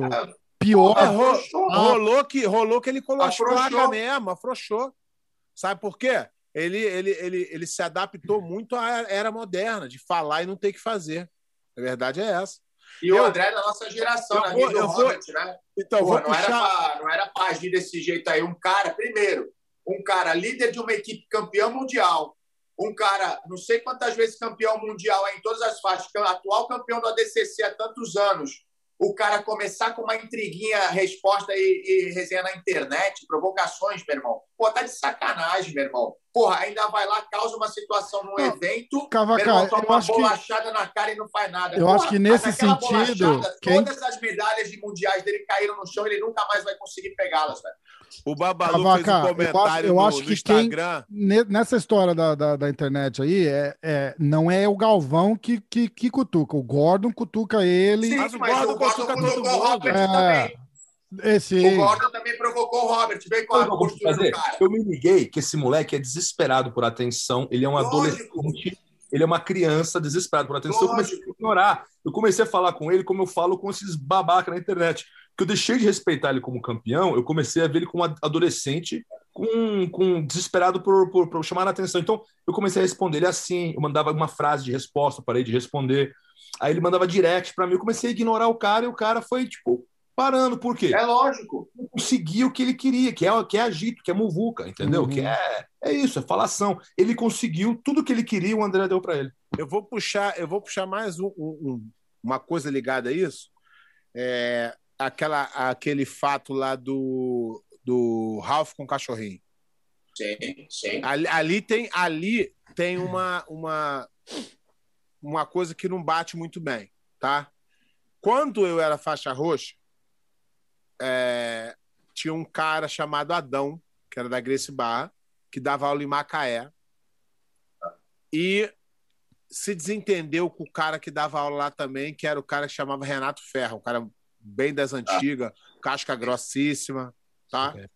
pior. É, ro- rolou, que, rolou que ele colocou as Afrouxou. placas mesmo, afrouxou. Sabe por quê? Ele, ele, ele, ele se adaptou muito à era moderna, de falar e não ter que fazer. A verdade é essa. E o Eu- André é da nossa geração, na vou- vida do vou- Robert, né? Então, Pô, vou não, era puxar. pra, não era pra agir desse jeito aí. Um cara, primeiro, um cara líder de uma equipe campeão mundial, um cara, não sei quantas vezes campeão mundial em todas as faixas, é o atual campeão do ADCC há tantos anos, o cara começar com uma intriguinha, resposta e, e resenha na internet, provocações, meu irmão. Pô, tá de sacanagem, meu irmão. Porra, ainda vai lá, causa uma situação num Não, evento, Cavaca, meu irmão, toma eu uma acho que. bolachada na cara e não faz nada. Eu Porra, acho que nesse sentido, bolachada, quem- Todas as medalhas de mundiais dele caíram no chão, ele nunca mais vai conseguir pegá-las, velho. O Babalu Cavaca, fez um eu comentário acho- eu no, acho no que quem- Instagram. Ne- Nessa história da, da, da internet aí, é, é, não é o Galvão que, que, que cutuca. O Gordon cutuca ele. Mas o Gordon cutuca todo cutucou o mundo. Robert É. também. Esse... O Gordon também provocou o Robert. Vem com a postura do cara. Eu me liguei que esse moleque é desesperado por atenção. Ele é um Lógico. adolescente. Ele é uma criança desesperada por atenção. Lógico. Eu comecei a ignorar. Eu comecei a falar com ele como eu falo com esses babaca na internet. Que eu deixei de respeitar ele como campeão, eu comecei a ver ele como adolescente com, com desesperado por, por, por, chamar a atenção. Então, eu comecei a responder ele assim, eu mandava uma frase de resposta, parei de responder. Aí ele mandava direct para mim, eu comecei a ignorar o cara e o cara foi, tipo, parando. Por quê? É lógico. Conseguiu o que ele queria, que é, que é agito, que é muvuca, entendeu? Uhum. Que é, é isso, é falação. Ele conseguiu tudo que ele queria, o André deu para ele. Eu vou puxar, eu vou puxar mais um, um, uma coisa ligada a isso. É, aquela, aquele fato lá do do Ralph com o cachorrinho. Sim, sim. Ali, ali, tem, ali tem uma, uma, uma coisa que não bate muito bem, tá? Quando eu era faixa roxa, é, tinha um cara chamado Adão, que era da Grace Barra, que dava aula em Macaé. E se desentendeu com o cara que dava aula lá também, que era o cara que chamava Renato Ferro, um cara bem das antigas, casca grossíssima tá? É.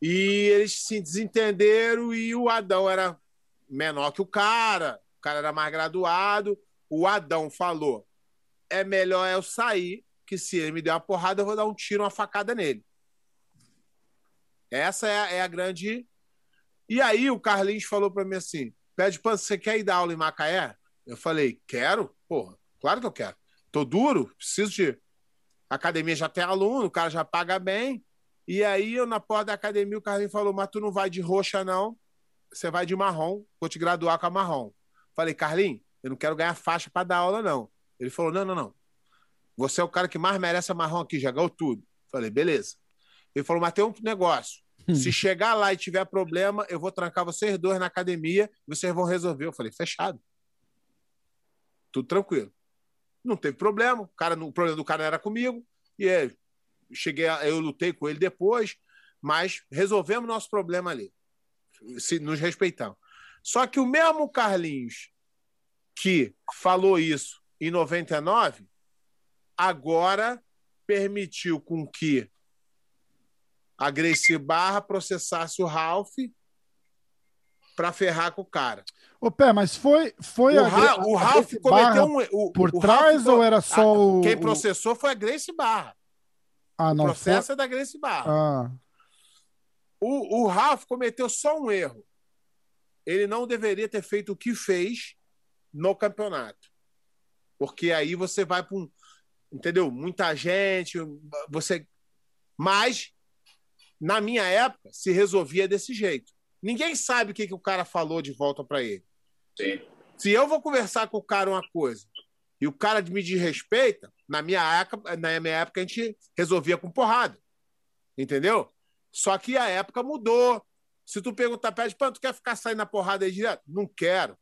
E eles se desentenderam e o Adão era menor que o cara, o cara era mais graduado. O Adão falou: é melhor eu sair, que se ele me der uma porrada, eu vou dar um tiro, uma facada nele. Essa é a, é a grande. E aí o Carlinhos falou para mim assim: pede para você quer ir dar aula em Macaé? Eu falei: quero, porra, claro que eu quero. Tô duro, preciso de. A academia já tem aluno, o cara já paga bem. E aí, eu na porta da academia, o Carlinhos falou: Mas tu não vai de roxa, não. Você vai de marrom. Vou te graduar com a marrom. Falei, Carlinhos, eu não quero ganhar faixa para dar aula, não. Ele falou: Não, não, não. Você é o cara que mais merece a marrom aqui, já ganhou tudo. Falei, beleza. Ele falou: Mas tem um negócio. Hum. Se chegar lá e tiver problema, eu vou trancar vocês dois na academia e vocês vão resolver. Eu falei, fechado. Tudo tranquilo. Não teve problema. O, cara, o problema do cara era comigo. E ele, cheguei eu lutei com ele depois, mas resolvemos nosso problema ali. Se nos respeitamos. Só que o mesmo Carlinhos que falou isso em 99, agora permitiu com que a Gracie Barra processasse o Ralph para ferrar com o cara. Ô, Pé, mas foi, foi o, a, Ra o Ralph cometeu um. O, por o trás Ralph, ou era só a, o. Quem processou foi a Gracie Barra. Ah, não. O processo foi... é da Grace Barra. Ah. O, o Ralf cometeu só um erro. Ele não deveria ter feito o que fez no campeonato. Porque aí você vai para um. Entendeu? Muita gente. Você. Mas, na minha época, se resolvia desse jeito. Ninguém sabe o que, que o cara falou de volta para ele. Sim. Se eu vou conversar com o cara uma coisa e o cara me desrespeita, na minha época, na minha época a gente resolvia com porrada. Entendeu? Só que a época mudou. Se tu perguntar, pede, pô, tu quer ficar saindo na porrada aí direto? Não quero.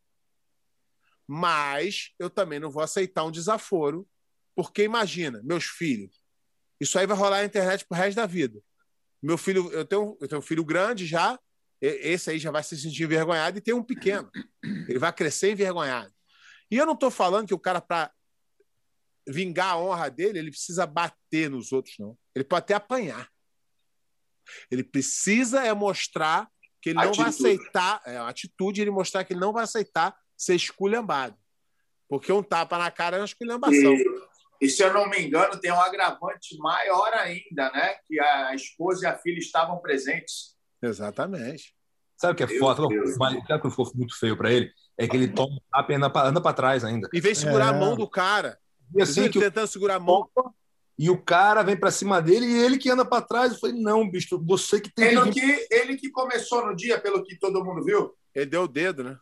Mas eu também não vou aceitar um desaforo, porque imagina, meus filhos, isso aí vai rolar na internet pro resto da vida. Meu filho, eu tenho, eu tenho um filho grande já, esse aí já vai se sentir envergonhado, e tem um pequeno. Ele vai crescer envergonhado. E eu não estou falando que o cara, para vingar a honra dele, ele precisa bater nos outros, não. Ele pode até apanhar. Ele precisa é mostrar que ele atitude. não vai aceitar, é a atitude, ele mostrar que ele não vai aceitar ser esculhambado. Porque um tapa na cara é uma esculhambação. E, e se eu não me engano, tem um agravante maior ainda, né? Que a esposa e a filha estavam presentes. Exatamente. Sabe o que é foda? Sabe que ficou muito feio para ele? É que ele toma a pena, anda para trás ainda. E vem segurar é. a mão do cara. E assim que tentando segurar a mão. E o cara vem para cima dele e ele que anda para trás. Eu falei, não, bicho, você que tem ele que... Ele que começou no dia, pelo que todo mundo viu. Ele deu o dedo, né?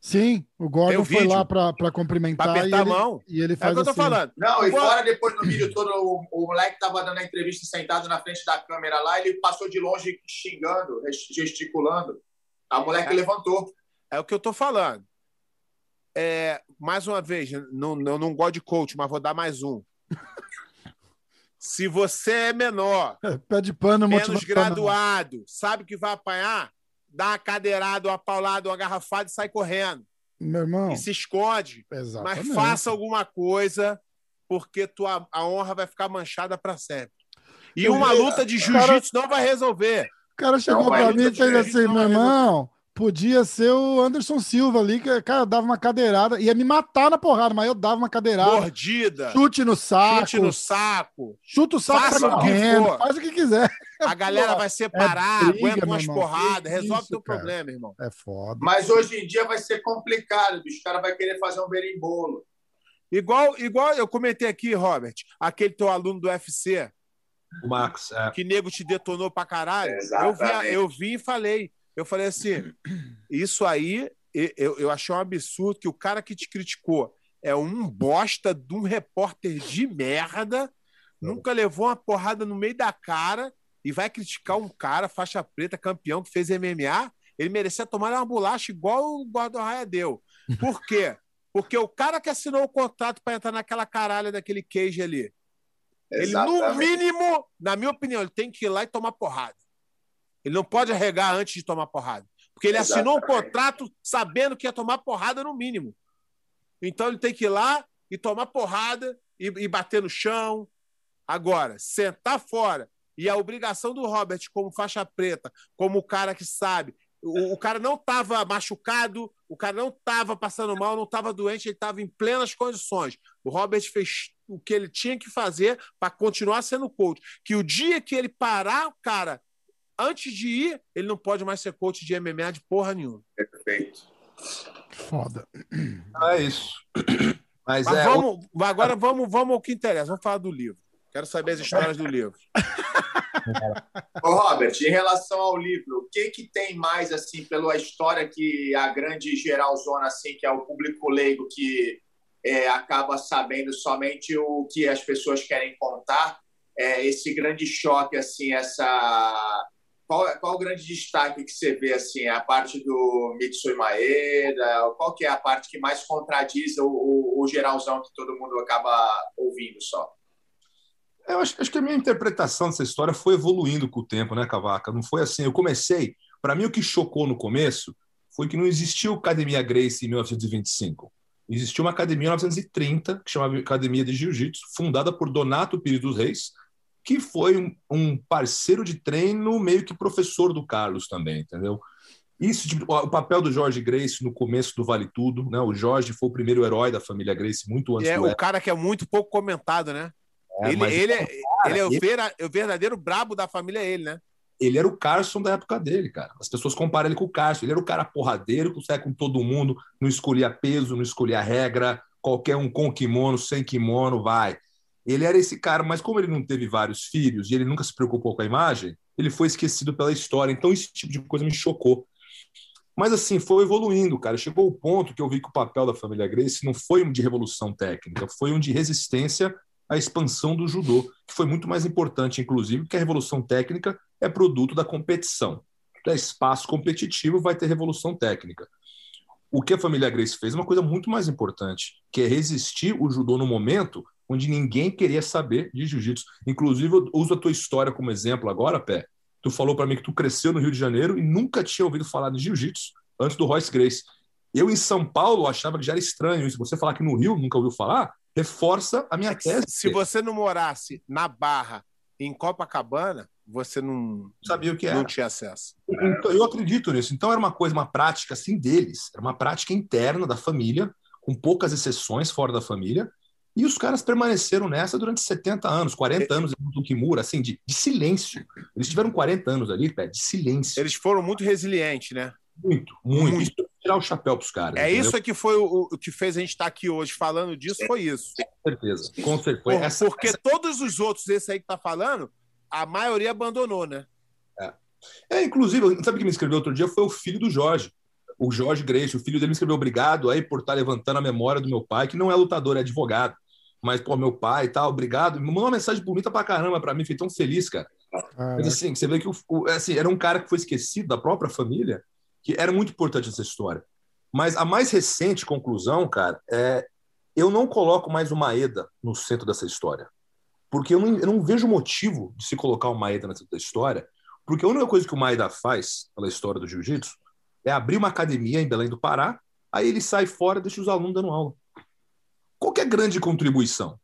Sim, o Gordon foi lá para cumprimentar. Pra apertar e a mão. E ele faz é o que eu tô assim. falando. Não, e fora depois no vídeo todo, o, o moleque tava dando a entrevista sentado na frente da câmera lá, ele passou de longe xingando, gesticulando. A moleque é. levantou. É o que eu tô falando. É, mais uma vez, não, eu não gosto de coach, mas vou dar mais um. Se você é menor, é, pé de pano, menos graduado, sabe que vai apanhar, dá uma cadeirada, uma paulada, uma garrafada e sai correndo. Meu irmão. E se esconde. Exatamente. Mas faça alguma coisa, porque tua, a honra vai ficar manchada para sempre. E uma luta de jiu-jitsu não vai resolver. O cara chegou para mim e fez assim, meu irmão, podia ser o Anderson Silva ali, que cara dava uma cadeirada, ia me matar na porrada, mas eu dava uma cadeirada. Mordida. Chute no saco. Chute no saco. Chuta o saco, Faça tá o que for. faz o que quiser. A galera vai separar, É briga, aguenta umas porradas, resolve isso, teu cara. problema, irmão. É foda. Mas hoje em dia vai ser complicado, bicho. Os caras vão querer fazer um berimbolo. Igual, igual eu comentei aqui, Robert, aquele teu aluno do UFC, O Max, é. que nego te detonou pra caralho. Eu Exatamente. vi, eu vi e falei. Eu falei assim: isso aí eu, eu achei um absurdo que o cara que te criticou é um bosta de um repórter de merda, nunca levou uma porrada no meio da cara e vai criticar um cara, faixa preta, campeão, que fez MMA. Ele merecia tomar uma bolacha igual o Gordon Raia deu. Por quê? Porque o cara que assinou o contrato para entrar naquela caralha daquele cage ali, ele, no Exatamente. mínimo, na minha opinião, ele tem que ir lá e tomar porrada. Ele não pode arregar antes de tomar porrada. Porque ele assinou um Exatamente. contrato sabendo que ia tomar porrada no mínimo. Então ele tem que ir lá e tomar porrada e, e bater no chão. Agora, sentar fora. E a obrigação do Robert, como faixa preta, como o cara que sabe. O, o cara não estava machucado, o cara não estava passando mal, não estava doente, ele estava em plenas condições. O Robert fez o que ele tinha que fazer para continuar sendo coach. Que o dia que ele parar, o cara, antes de ir, ele não pode mais ser coach de MMA de porra nenhuma. Perfeito. Foda. É isso. Mas, Mas é. vamos, agora vamos, vamos ao que interessa, vamos falar do livro. Quero saber as histórias do livro. Ô, Robert, em relação ao livro, o que que tem mais, assim, pela história que a grande geralzona, assim, que é o público leigo que é, acaba sabendo somente o que as pessoas querem contar, é, esse grande choque, assim, essa... Qual, é- qual o grande destaque que você vê, assim, a parte do Mitsui Maeda, qual que é a parte que mais contradiz o, o, o geralzão que todo mundo acaba ouvindo só? Eu acho, acho que a minha interpretação dessa história foi evoluindo com o tempo, né, Cavaca? Não foi assim. Eu comecei. Para mim, o que chocou no começo foi que não existiu Academia Grace em 1925. Existiu uma academia em 1930, que chamava Academia de Jiu-Jitsu, fundada por Donato Pires dos Reis, que foi um, um parceiro de treino, meio que professor do Carlos também, entendeu? Isso, tipo, o papel do Jorge Grace no começo do Vale Tudo, né? O Jorge foi o primeiro herói da família Grace muito antes E é do o cara que é muito pouco comentado, né? É, ele, ele, é, ele é o, ele- vera- o verdadeiro brabo da família, é ele, né? ele era o Carson da época dele, cara. As pessoas comparam ele com o Carson. Ele era o cara porradeiro, que saia com todo mundo, não escolhia peso, não escolhia regra, qualquer um com kimono, sem kimono, vai. Ele era esse cara, mas como ele não teve vários filhos e ele nunca se preocupou com a imagem, ele foi esquecido pela história. Então esse tipo de coisa me chocou. Mas assim, foi evoluindo, cara. Chegou o ponto que eu vi que o papel da família Grace não foi um de revolução técnica, foi um de resistência à expansão do judô, que foi muito mais importante, inclusive, que a revolução técnica é produto da competição. É espaço competitivo, vai ter revolução técnica. O que a família Grace fez é uma coisa muito mais importante, que é resistir o judô no momento onde ninguém queria saber de jiu-jitsu. Inclusive, eu uso a tua história como exemplo agora, Pé. Tu falou para mim que tu cresceu no Rio de Janeiro e nunca tinha ouvido falar de jiu-jitsu antes do Royce Grace. Eu, em São Paulo, achava que já era estranho isso. Você falar que no Rio nunca ouviu falar, reforça a minha tese. Se você não morasse na Barra, em Copacabana, você não, sabia o que não era. tinha acesso. Então, eu acredito nisso. Então era uma coisa, uma prática assim deles, era uma prática interna da família, com poucas exceções fora da família. E os caras permaneceram nessa durante 70 anos, 40 anos do Kimura, assim, de, de silêncio. Eles tiveram 40 anos ali, pé, de silêncio. Eles foram muito resilientes, né? Muito, muito. Muito. Isso é tirar o chapéu para os caras. É entendeu? isso que foi o, o que fez a gente estar aqui hoje falando disso, foi isso. Com certeza. Com certeza. Por- essa, porque todos os outros, esse aí que tá falando, a maioria abandonou, né? É, inclusive, sabe quem me escreveu outro dia? Foi o filho do Jorge. O Jorge Grace, o filho dele me escreveu obrigado aí por estar levantando a memória do meu pai, que não é lutador, é advogado. Mas, pô, meu pai e tal, obrigado. Me mandou uma mensagem bonita pra caramba pra mim, fiquei tão feliz, cara. Mas assim, você vê que o, o- assim, era um cara que foi esquecido da própria família, que era muito importante essa história. Mas a mais recente conclusão, cara, é eu não coloco mais o Maeda no centro dessa história. Porque eu não, eu não vejo motivo de se colocar o Maeda no centro da história, porque a única coisa que o Maeda faz pela história do jiu-jitsu é abrir uma academia em Belém do Pará, aí ele sai fora e deixa os alunos dando aula. Qual é a grande contribuição?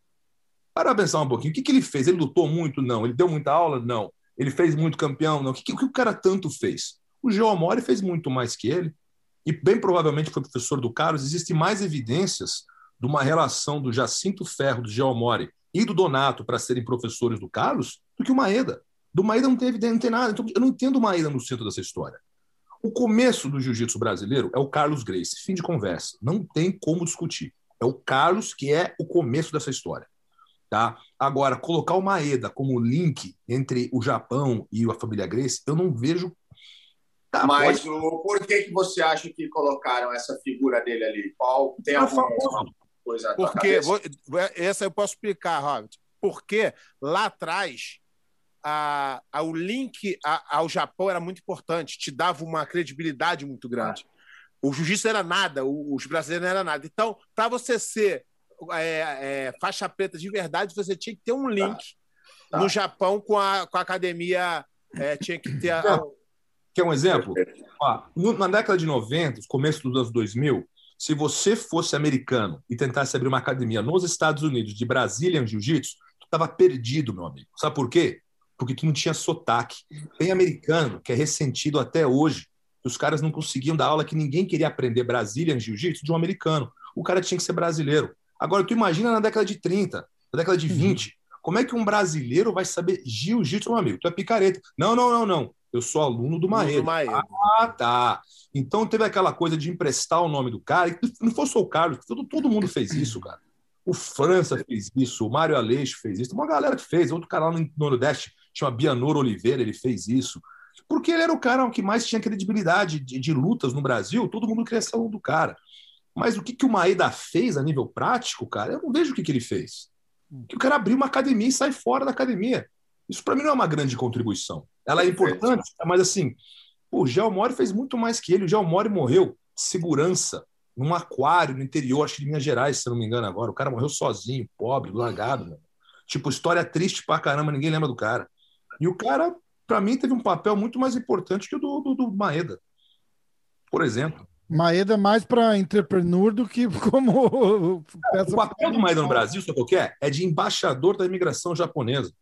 Para pensar um pouquinho, o que, que ele fez? Ele lutou muito? Não. Ele deu muita aula? Não. Ele fez muito campeão? Não. O que, o que o cara tanto fez? O Geomori fez muito mais que ele, e bem provavelmente foi professor do Carlos. Existem mais evidências de uma relação do Jacinto Ferro, do Geomori e do Donato para serem professores do Carlos do que o Maeda. Do Maeda não tem evidência, não tem nada. Então, eu não entendo o Maeda no centro dessa história. O começo do jiu-jitsu brasileiro é o Carlos Grace. Fim de conversa. Não tem como discutir. É o Carlos que é o começo dessa história. Tá? Agora, colocar o Maeda como link entre o Japão e a família Grace, eu não vejo. Tá, Mas pode... o, por que, que você acha que colocaram essa figura dele ali? Qual tem alguma coisa Porque vou, essa eu posso explicar, Robert. Porque lá atrás a, a, o link a, ao Japão era muito importante, te dava uma credibilidade muito grande. O jiu-jitsu era nada, os brasileiros não era nada. Então, para você ser é, é, faixa preta de verdade, você tinha que ter um link tá. Tá. no Japão com a, com a academia. É, tinha que ter. A... Quer um exemplo? Ó, na década de 90, começo dos anos 2000, se você fosse americano e tentasse abrir uma academia nos Estados Unidos de Brazilian Jiu-Jitsu, tu estava perdido, meu amigo. Sabe por quê? Porque tu não tinha sotaque. Tem americano que é ressentido até hoje. Os caras não conseguiam dar aula que ninguém queria aprender Brazilian Jiu-Jitsu de um americano. O cara tinha que ser brasileiro. Agora, tu imagina na década de 30, na década de 20, uhum. como é que um brasileiro vai saber jiu-jitsu, meu amigo? Tu é picareta. Não, não, não, não. Eu sou aluno do Maeda. Ah, tá. Então teve aquela coisa de emprestar o nome do cara. Não foi só o Carlos, todo, todo mundo fez isso, cara. O França fez isso, o Mário Aleixo fez isso, uma galera que fez. Outro cara lá no Nordeste, chama Bianor Oliveira, ele fez isso. Porque ele era o cara que mais tinha credibilidade de, de lutas no Brasil, todo mundo queria ser do cara. Mas o que, que o Maeda fez a nível prático, cara, eu não vejo o que, que ele fez. Que o cara abriu uma academia e sai fora da academia. Isso para mim não é uma grande contribuição. Ela é importante, mas assim, o Gelmore fez muito mais que ele. O Gelmore morreu de segurança num aquário no interior, acho que de Minas Gerais, se não me engano agora. O cara morreu sozinho, pobre, largado. Tipo, história triste pra caramba, ninguém lembra do cara. E o cara, para mim, teve um papel muito mais importante que o do, do, do Maeda, por exemplo. Maeda é mais para entrepreneur do que como. o papel do Maeda no Brasil, sabe o que é? É de embaixador da imigração japonesa.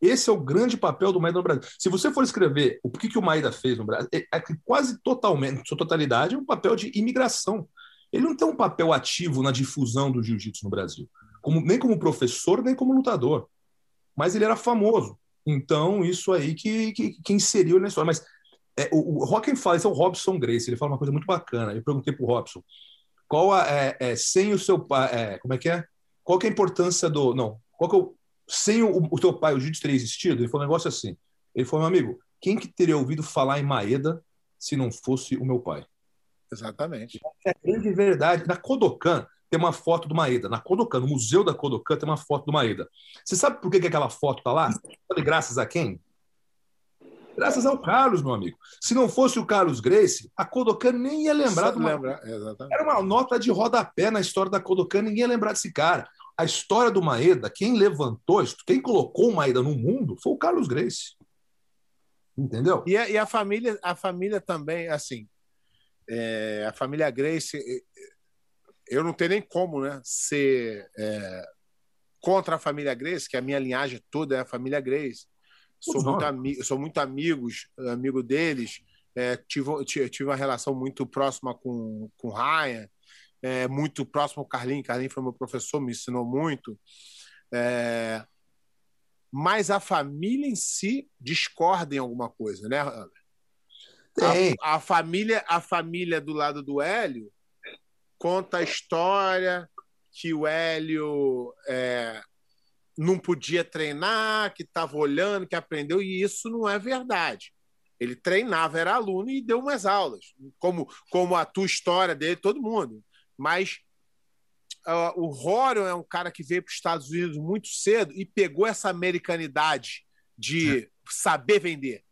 Esse é o grande papel do Maeda no Brasil. Se você for escrever o que, que o Maeda fez no Brasil, é, é quase totalmente, sua totalidade, é um papel de imigração. Ele não tem um papel ativo na difusão do jiu-jitsu no Brasil, como, nem como professor, nem como lutador. Mas ele era famoso. Então, isso aí que, que, que inseriu na história. Mas é, o, o Rockin fala, esse é o Robson Grace, ele fala uma coisa muito bacana. Eu perguntei para o Robson, qual a, é, é, sem o seu pai, é, como é que é? Qual que é a importância do, não, qual que é o, sem o, o teu pai, o jiu-jitsu teria existido? Ele falou um negócio assim, ele falou, meu amigo, quem que teria ouvido falar em Maeda se não fosse o meu pai? Exatamente. É grande verdade. Na Kodokan tem uma foto do Maeda. Na Kodokan, no Museu da Kodokan, tem uma foto do Maeda. Você sabe por que, que aquela foto está lá? Sabe graças a quem? Graças ao Carlos, meu amigo. Se não fosse o Carlos Grace, a Kodokan nem ia lembrar do lembra, Era uma nota de rodapé na história da Kodokan, ninguém ia lembrar desse cara. A história do Maeda, quem levantou, quem colocou o Maeda no mundo foi o Carlos Grace. Entendeu? E a, e a família, a família também, assim, é, a família Grace, eu não tenho nem como né, ser é, contra a família Grace, que a minha linhagem toda é a família Grace sou muito, ami sou muito amigos, amigo deles. É, tive, tive uma relação muito próxima com, com o Ryan, é, muito próximo ao Carlinhos. Carlinhos foi meu professor, me ensinou muito. É, mas a família em si discorda em alguma coisa, né, a, a, família, a família do lado do Hélio conta a história que o Hélio é, não podia treinar, que estava olhando, que aprendeu, e isso não é verdade. Ele treinava, era aluno e deu umas aulas, como, como a tua história dele, todo mundo. Mas uh, o Rorion é um cara que veio para os Estados Unidos muito cedo e pegou essa americanidade de é. saber vender.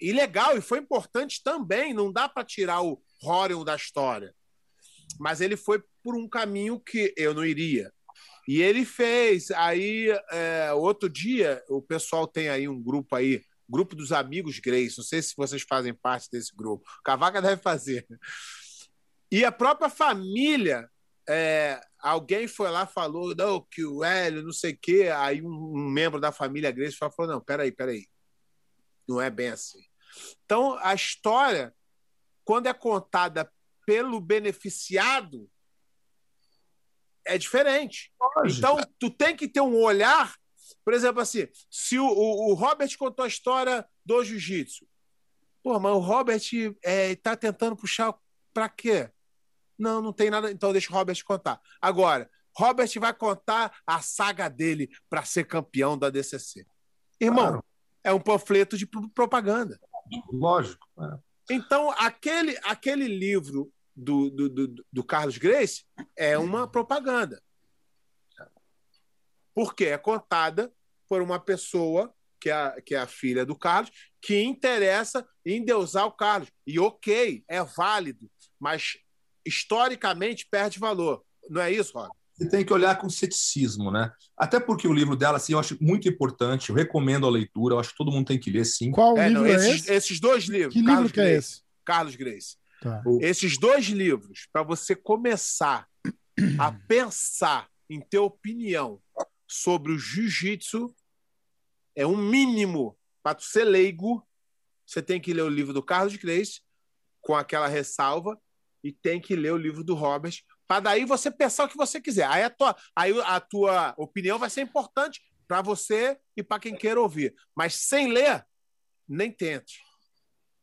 E legal, e foi importante também, não dá para tirar o Rorion da história. Mas ele foi por um caminho que eu não iria. E ele fez. Aí, é, outro dia, o pessoal tem aí um grupo aí, grupo dos amigos Grace. Não sei se vocês fazem parte desse grupo. Cavaca deve fazer. E a própria família, é, alguém foi lá falou não, que o Hélio, não sei o quê. Aí um, um membro da família Grace falou: não, peraí, peraí. Não é bem assim. Então, a história, quando é contada pelo beneficiado, é diferente. Lógico. Então, tu tem que ter um olhar. Por exemplo, assim, se o, o, o Robert contou a história do jiu-jitsu. Pô, mas o Robert é, tá tentando puxar para quê? Não, não tem nada. Então deixa o Robert contar. Agora, Robert vai contar a saga dele para ser campeão da DCC. Irmão, claro. é um panfleto de propaganda. Lógico. É. Então, aquele, aquele livro do, do, do, do Carlos Grace é uma propaganda. Porque é contada por uma pessoa que é, a, que é a filha do Carlos, que interessa em deusar o Carlos. E ok, é válido, mas historicamente perde valor. Não é isso, Rob? Você tem que olhar com ceticismo, né? Até porque o livro dela, assim, eu acho muito importante, eu recomendo a leitura, eu acho que todo mundo tem que ler, sim. Qual é, livro não, é esses, esse? Esses dois livros. Que Carlos livro que é Grace, é esse? Carlos Grace. Tá. Esses dois livros, para você começar a pensar em ter opinião sobre o jiu-jitsu, é um mínimo para ser leigo. Você tem que ler o livro do Carlos Grace, com aquela ressalva, e tem que ler o livro do Robert, para daí você pensar o que você quiser. Aí a tua, aí a tua opinião vai ser importante para você e para quem queira ouvir. Mas sem ler, nem tente.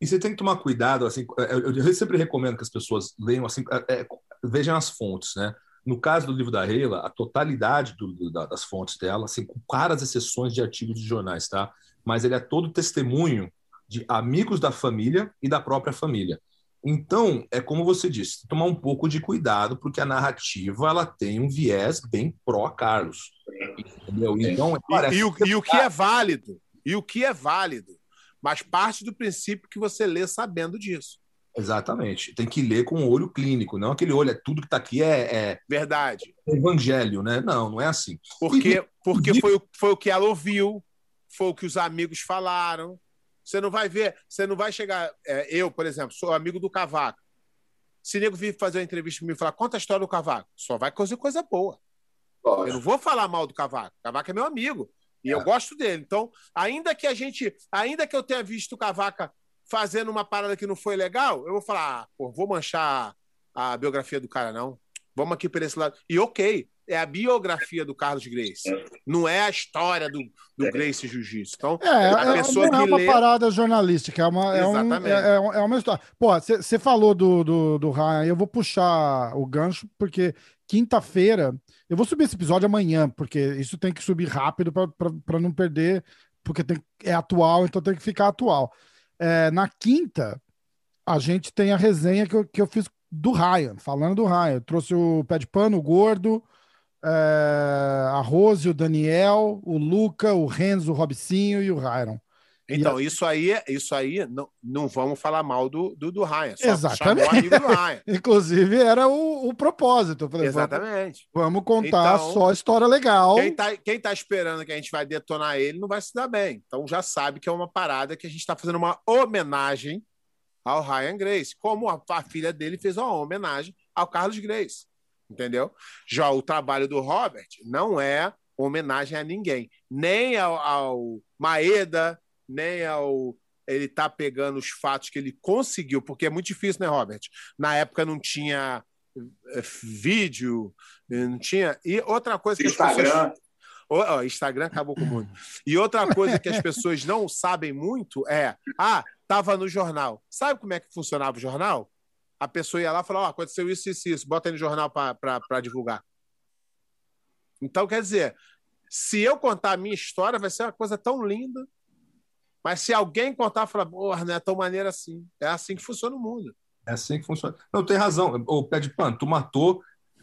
E você tem que tomar cuidado, assim, é, eu sempre recomendo que as pessoas leiam, assim, é, é, vejam as fontes, né? No caso do livro da Reila, a totalidade do, das fontes dela, assim, com claras exceções de artigos de jornais, tá? Mas ele é todo testemunho de amigos da família e da própria família. Então, é como você disse, tomar um pouco de cuidado, porque a narrativa ela tem um viés bem pró-Carlos. Entendeu? Então, e, e, o, e o que é válido? E o que é válido? Mas parte do princípio que você lê sabendo disso. Exatamente. Tem que ler com o olho clínico, não aquele olho, é tudo que está aqui é, é, Verdade. Evangelho, né? Não, não é assim. Porque, e, porque e... Foi, o, foi o que ela ouviu, foi o que os amigos falaram. Você não vai ver, você não vai chegar. É, eu, por exemplo, sou amigo do Cavaco. Se nego vir fazer uma entrevista comigo e falar, conta a história do Cavaco, só vai fazer coisa boa. Eu não vou falar mal do Cavaco. Cavaco é meu amigo. E é. eu gosto dele. Então, ainda que a gente, ainda que eu tenha visto o Cavaca fazendo uma parada que não foi legal, eu vou falar, ah, pô, vou manchar a biografia do cara, não. Vamos aqui por esse lado. E ok, é a biografia do Carlos Grace. Não é a história do, do Grace Jiu-Jitsu. Então, é, a é, pessoa não é uma lê... parada jornalística, é uma, é, um, é, é, uma história. Pô, você falou do, do, do Ryan, eu vou puxar o gancho, porque quinta-feira eu vou subir esse episódio amanhã, porque isso tem que subir rápido para não perder, porque tem, é atual, então tem que ficar atual. É, na quinta, a gente tem a resenha que eu, que eu fiz do Ryan, falando do Ryan. Eu trouxe o Pé de Pano, o Gordo, é, a Rose, o Daniel, o Luca, o Renzo, o Robicinho e o Ryan. Então, a... isso aí, isso aí não, não vamos falar mal do, do, do Ryan. Só Exatamente. Do Ryan. Inclusive, era o, o propósito. Falei, Exatamente. Vamos, vamos contar então, só história legal. Quem tá, quem tá esperando que a gente vai detonar ele não vai se dar bem. Então já sabe que é uma parada que a gente está fazendo uma homenagem ao Ryan Grace, como a, a filha dele fez uma homenagem ao Carlos Grace. Entendeu? Já o trabalho do Robert não é homenagem a ninguém, nem ao, ao Maeda, nem ao ele tá pegando os fatos que ele conseguiu, porque é muito difícil, né, Robert? Na época não tinha eh, vídeo, eh, não tinha. E outra coisa que Instagram. as pessoas. Oh, Instagram acabou com muito. E outra coisa que as pessoas não sabem muito é: ah, tava no jornal. Sabe como é que funcionava o jornal? A pessoa ia lá e falava: oh, aconteceu isso, isso, isso, bota aí no jornal para divulgar. Então, quer dizer, se eu contar a minha história, vai ser uma coisa tão linda mas se alguém contar, fala, porra, não é tão maneira assim. É assim que funciona o mundo. É assim que funciona. Não, tem razão. O pé de pano, tu matou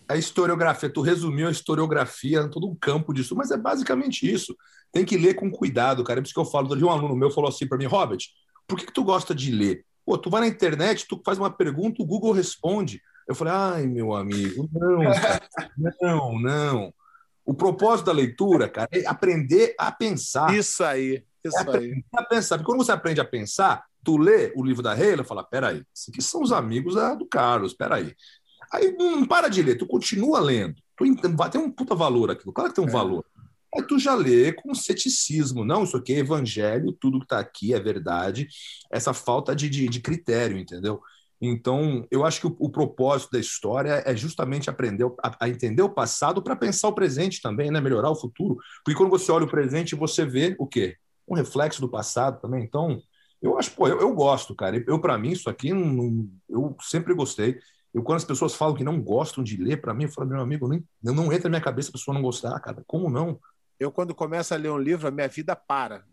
a historiografia, tu resumiu a historiografia, todo um campo disso, mas é basicamente isso. Tem que ler com cuidado, cara. É por isso que eu falo, um aluno meu falou assim para mim, Robert, por que, que tu gosta de ler? Pô, tu vai na internet, tu faz uma pergunta, o Google responde. Eu falei, ai, meu amigo, não, cara, não, não. O propósito da leitura, cara, é aprender a pensar. Isso aí. Isso é aí. A pensar. Porque quando você aprende a pensar, tu lê o livro da Reila, fala, peraí, esses aqui são os amigos do Carlos, peraí. Aí não para de ler, tu continua lendo, vai ter um puta valor aquilo. Claro que tem um é. valor. Aí tu já lê com ceticismo. Não, isso aqui é evangelho, tudo que está aqui é verdade. Essa falta de, de, de, critério, entendeu? Então, eu acho que o, o propósito da história é justamente aprender a, a entender o passado para pensar o presente também, né? Melhorar o futuro. Porque quando você olha o presente, você vê o quê? Um reflexo do passado também. Então, eu acho, pô, eu, eu gosto, cara. Eu, para mim, isso aqui, não, eu sempre gostei. Eu, quando as pessoas falam que não gostam de ler, para mim, eu falo, meu amigo, nem, não entra na minha cabeça a pessoa não gostar, cara. Como não? Eu, quando começo a ler um livro, a minha vida para.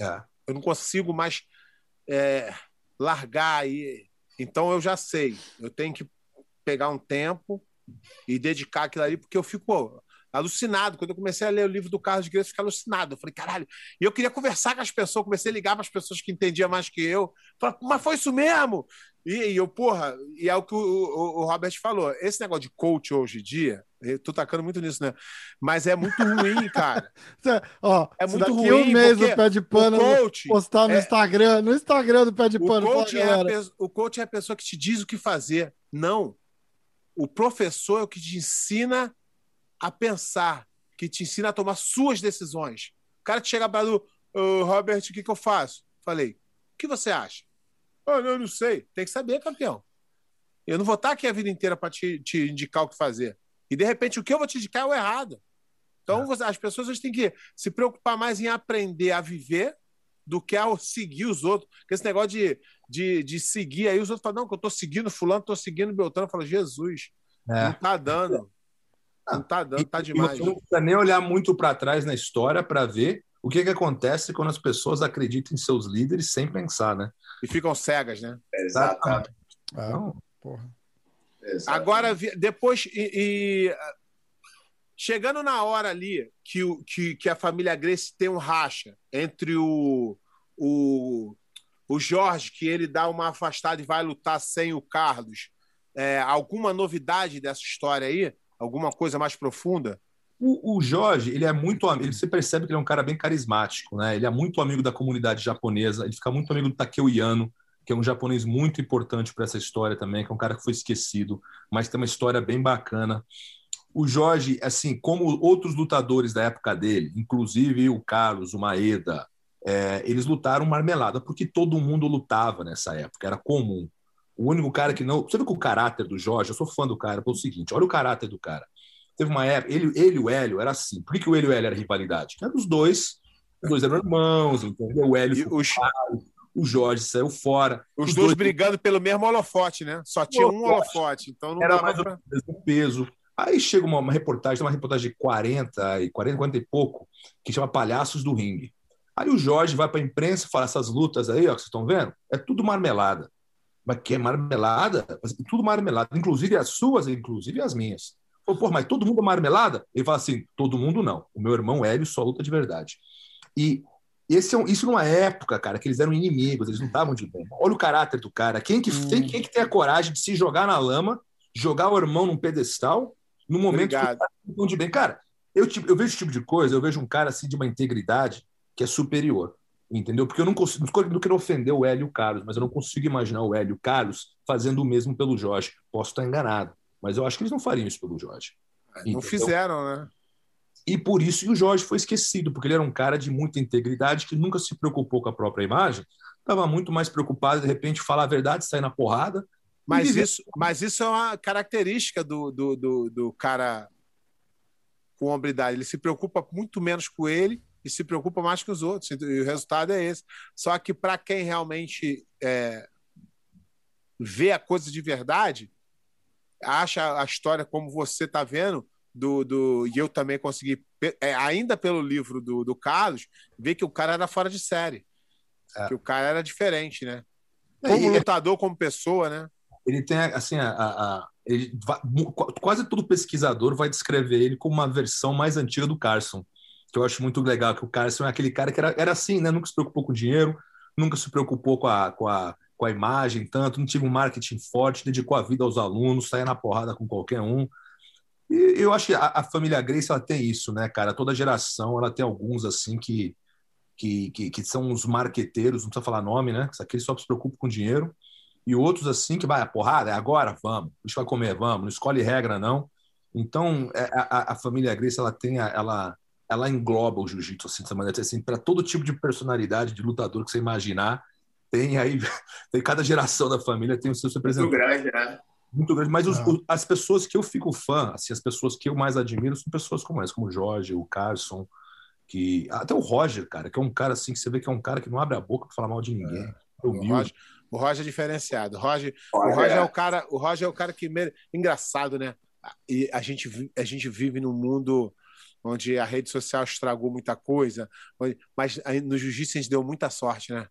É. Eu não consigo mais é, largar aí. Então, eu já sei. Eu tenho que pegar um tempo e dedicar aquilo ali, porque eu fico alucinado. Quando eu comecei a ler o livro do Carlos de Graça, eu fiquei alucinado. Eu falei, caralho. E eu queria conversar com as pessoas, comecei a ligar para as pessoas que entendiam mais que eu. Falei, mas foi isso mesmo? E, e, eu, porra, e é o que o, o, o, Robert falou. Esse negócio de coach hoje em dia, eu tô tacando muito nisso, né? Mas é muito ruim, cara. Ó, é muito ruim. um mês o pé de pano coach postar no é, Instagram, no Instagram do pé de pano. O coach, é o coach é a pessoa que te diz o que fazer. Não. O professor é o que te ensina a pensar, que te ensina a tomar suas decisões. O cara te chega para o oh, Robert, o que, que eu faço? Falei, o que você acha? Oh, eu não sei. Tem que saber, campeão. Eu não vou estar aqui a vida inteira para te, te, indicar o que fazer. E de repente o que eu vou te indicar é o errado. Então é. as pessoas têm que se preocupar mais em aprender a viver do que a seguir os outros. Porque esse negócio de, de, de seguir aí, os outros falam, não, que eu estou seguindo fulano, estou seguindo Beltrano. Eu falo, Jesus, é. não está dando. Não tá dando, tá demais. E não precisa nem olhar muito para trás na história para ver o que, que acontece quando as pessoas acreditam em seus líderes sem pensar, né? E ficam cegas, né? Exatamente. Ah, porra. Agora, depois, e, e, chegando na hora ali que, o, que, que a família Grace tem um racha entre o, o, o Jorge, que ele dá uma afastada e vai lutar sem o Carlos, é, alguma novidade dessa história aí? Alguma coisa mais profunda? O, o Jorge, ele é muito ele você percebe que ele é um cara bem carismático, né? Ele é muito amigo da comunidade japonesa, ele fica muito amigo do Takeo Yano, que é um japonês muito importante para essa história também, que é um cara que foi esquecido, mas tem uma história bem bacana. O Jorge, assim, como outros lutadores da época dele, inclusive o Carlos, o Maeda, é, eles lutaram marmelada, porque todo mundo lutava nessa época, era comum. O único cara que não. Você viu que o caráter do Jorge, eu sou fã do cara, pelo seguinte: olha o caráter do cara. Teve uma época, ele, ele e o Hélio era assim. Por que, que o Hélio e o Hélio era rivalidade? Era os dois, os dois eram irmãos, entendeu? O Hélio os... o Jorge saiu fora. Os, os dois, dois, brigando pelo mesmo holofote, né? Só tinha um holofote, então não era mais pra... o peso. Aí chega uma, uma reportagem, uma reportagem de 40 e 40, 40 e pouco, que chama Palhaços do Ringue. Aí o Jorge vai para a imprensa e fala: essas lutas aí, ó, que vocês estão vendo, é tudo marmelada mas que é marmelada, tudo marmelada, inclusive as suas, inclusive as minhas. Falei, pô, mas todo mundo é marmelada? Ele fala assim: todo mundo não. O meu irmão Hélio só luta de verdade. E esse é um, isso numa época, cara, que eles eram inimigos, eles não estavam de bem. Olha o caráter do cara. Quem que, hum. tem, quem que tem a coragem de se jogar na lama, jogar o irmão num pedestal, no momento Obrigado. que estão de bem? Cara, eu, eu vejo esse tipo de coisa, eu vejo um cara assim de uma integridade que é superior entendeu? Porque eu não consigo, não quero ofender o Hélio Carlos, mas eu não consigo imaginar o Hélio Carlos fazendo o mesmo pelo Jorge. Posso estar enganado, mas eu acho que eles não fariam isso pelo Jorge. Não fizeram, né? E por isso o Jorge foi esquecido, porque ele era um cara de muita integridade que nunca se preocupou com a própria imagem, estava muito mais preocupado de repente falar a verdade, sair na porrada. Mas isso, mas isso é uma característica do, do, do, do cara com hombridade. Ele se preocupa muito menos com ele e se preocupa mais que os outros. E o resultado é esse. Só que para quem realmente é, vê a coisa de verdade, acha a história como você está vendo, do, do, e eu também consegui, é, ainda pelo livro do, do Carlos, ver que o cara era fora de série. É. Que o cara era diferente, né? É, como e, lutador, como pessoa, né? Ele tem, assim, a, a, ele, quase todo pesquisador vai descrever ele como uma versão mais antiga do Carson que eu acho muito legal, que o Carson é aquele cara que era, era assim, né? Nunca se preocupou com dinheiro, nunca se preocupou com a, com a, com a imagem tanto, não tive um marketing forte, dedicou a vida aos alunos, saía na porrada com qualquer um. E eu acho que a, a família Grace ela tem isso, né, cara? Toda geração ela tem alguns assim que, que, que, que são os marqueteiros, não precisa falar nome, né? Aqueles só se preocupam com dinheiro. E outros assim que vai, a porrada, é agora? Vamos. A gente vai comer, vamos. Não escolhe regra, não. Então, é, a, a família Grace, ela tem, a, ela, ela engloba o jiu-jitsu assim, dessa maneira, assim, para todo tipo de personalidade de lutador que você imaginar, tem aí, tem cada geração da família tem o seu representante. Muito grande, né? Muito grande, mas os, Ah. os- as pessoas que eu fico fã, assim, as pessoas que eu mais admiro são pessoas como essa, como o Jorge, o Carson, que até o Roger, cara, que é um cara assim que você vê que é um cara que não abre a boca para falar mal de ninguém. É. O Humilde. Roger, o Roger é diferenciado. O Roger, o Roger é o cara, o Roger é o cara que mere- engraçado, né? E a gente a gente vive num mundo onde a rede social estragou muita coisa, mas no jiu-jitsu a gente deu muita sorte, né?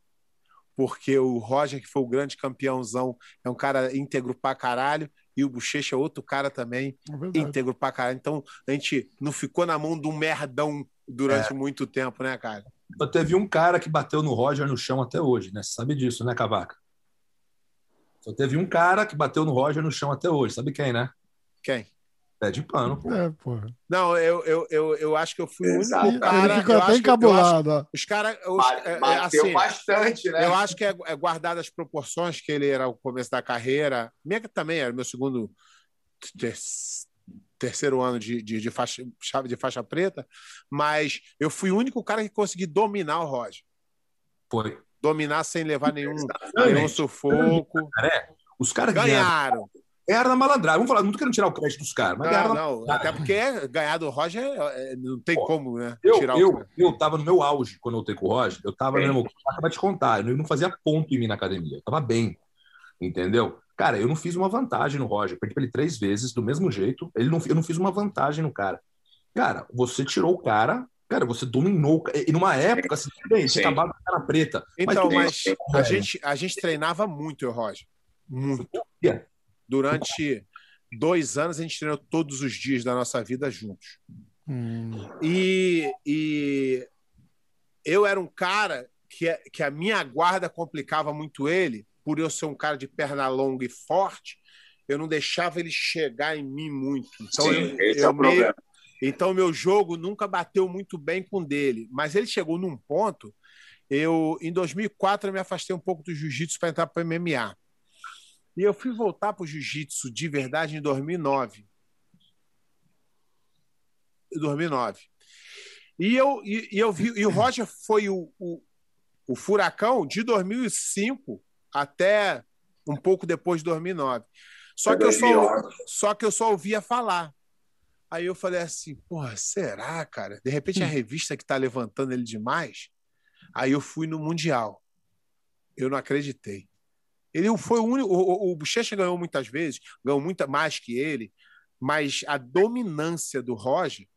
Porque o Roger, que foi o grande campeãozão, é um cara íntegro pra caralho, e o Bochecha é outro cara também, É íntegro pra caralho. Então a gente não ficou na mão de um merdão durante muito tempo, né, cara? Só teve um cara que bateu no Roger no chão até hoje, né? Você sabe disso, né, Cavaca? Só teve um cara que bateu no Roger no chão até hoje. Sabe quem, né? Quem? Pé de pano, pô. É, porra. Não, eu, eu, eu, eu acho que eu fui o Exato. único Ele cara. ficou eu até acho- encabulado. Os caras. é, é, Bateu assim, bastante, né? eu acho que é, é guardado as proporções que ele era o começo da carreira. Minha que também era meu segundo, ter- terceiro ano de, de, de faixa, chave de faixa preta, mas eu fui o único cara que consegui dominar o Roger. Foi. Dominar sem levar nenhum, nenhum sufoco. Os caras ganharam. Ganharam. Ganharam na malandragem. Vamos falar, não tô querendo tirar o crédito dos caras, mas ganharam Não, na não, até porque ganhar do Roger é- é- não tem Pô, como, né? Eu, tirar eu, o. eu tava no meu auge quando eu lutei com o Roger. Eu tava, meu irmão, acaba de contar. Eu não fazia ponto em mim na academia. Eu tava bem. Entendeu? Cara, eu não fiz uma vantagem no Roger. Perdi pra ele três vezes, do mesmo jeito. Ele não, eu não fiz uma vantagem no cara. Cara, você tirou o cara. Cara, você dominou. E numa época, assim, bem, você acabava com cara preta. Então, mas bem, a gente, a gente treinava muito, eu, Roger. Muito. Durante dois anos, a gente treinou todos os dias da nossa vida juntos. Hum. E, e eu era um cara que, que a minha guarda complicava muito ele, por eu ser um cara de perna longa e forte, eu não deixava ele chegar em mim muito. Então, Sim, eu, esse é eu o meio- problema. então, meu jogo nunca bateu muito bem com o dele. Mas ele chegou num ponto. Eu, em 2004, eu me afastei um pouco do jiu-jitsu para entrar para o MMA. E eu fui voltar para o jiu-jitsu de verdade em 2009. Em 2009. E eu, e, e eu vi. E o Roger foi o, o, o furacão de 2005 até um pouco depois de 2009. Só que eu só, 2011. só que eu só ouvia falar. Aí eu falei assim, porra, será, cara? De repente a revista que tá levantando ele demais. Aí eu fui no Mundial. Eu não acreditei. Ele foi o único. O, o, Bochecha ganhou muitas vezes, ganhou muita mais que ele, mas a dominância do Roger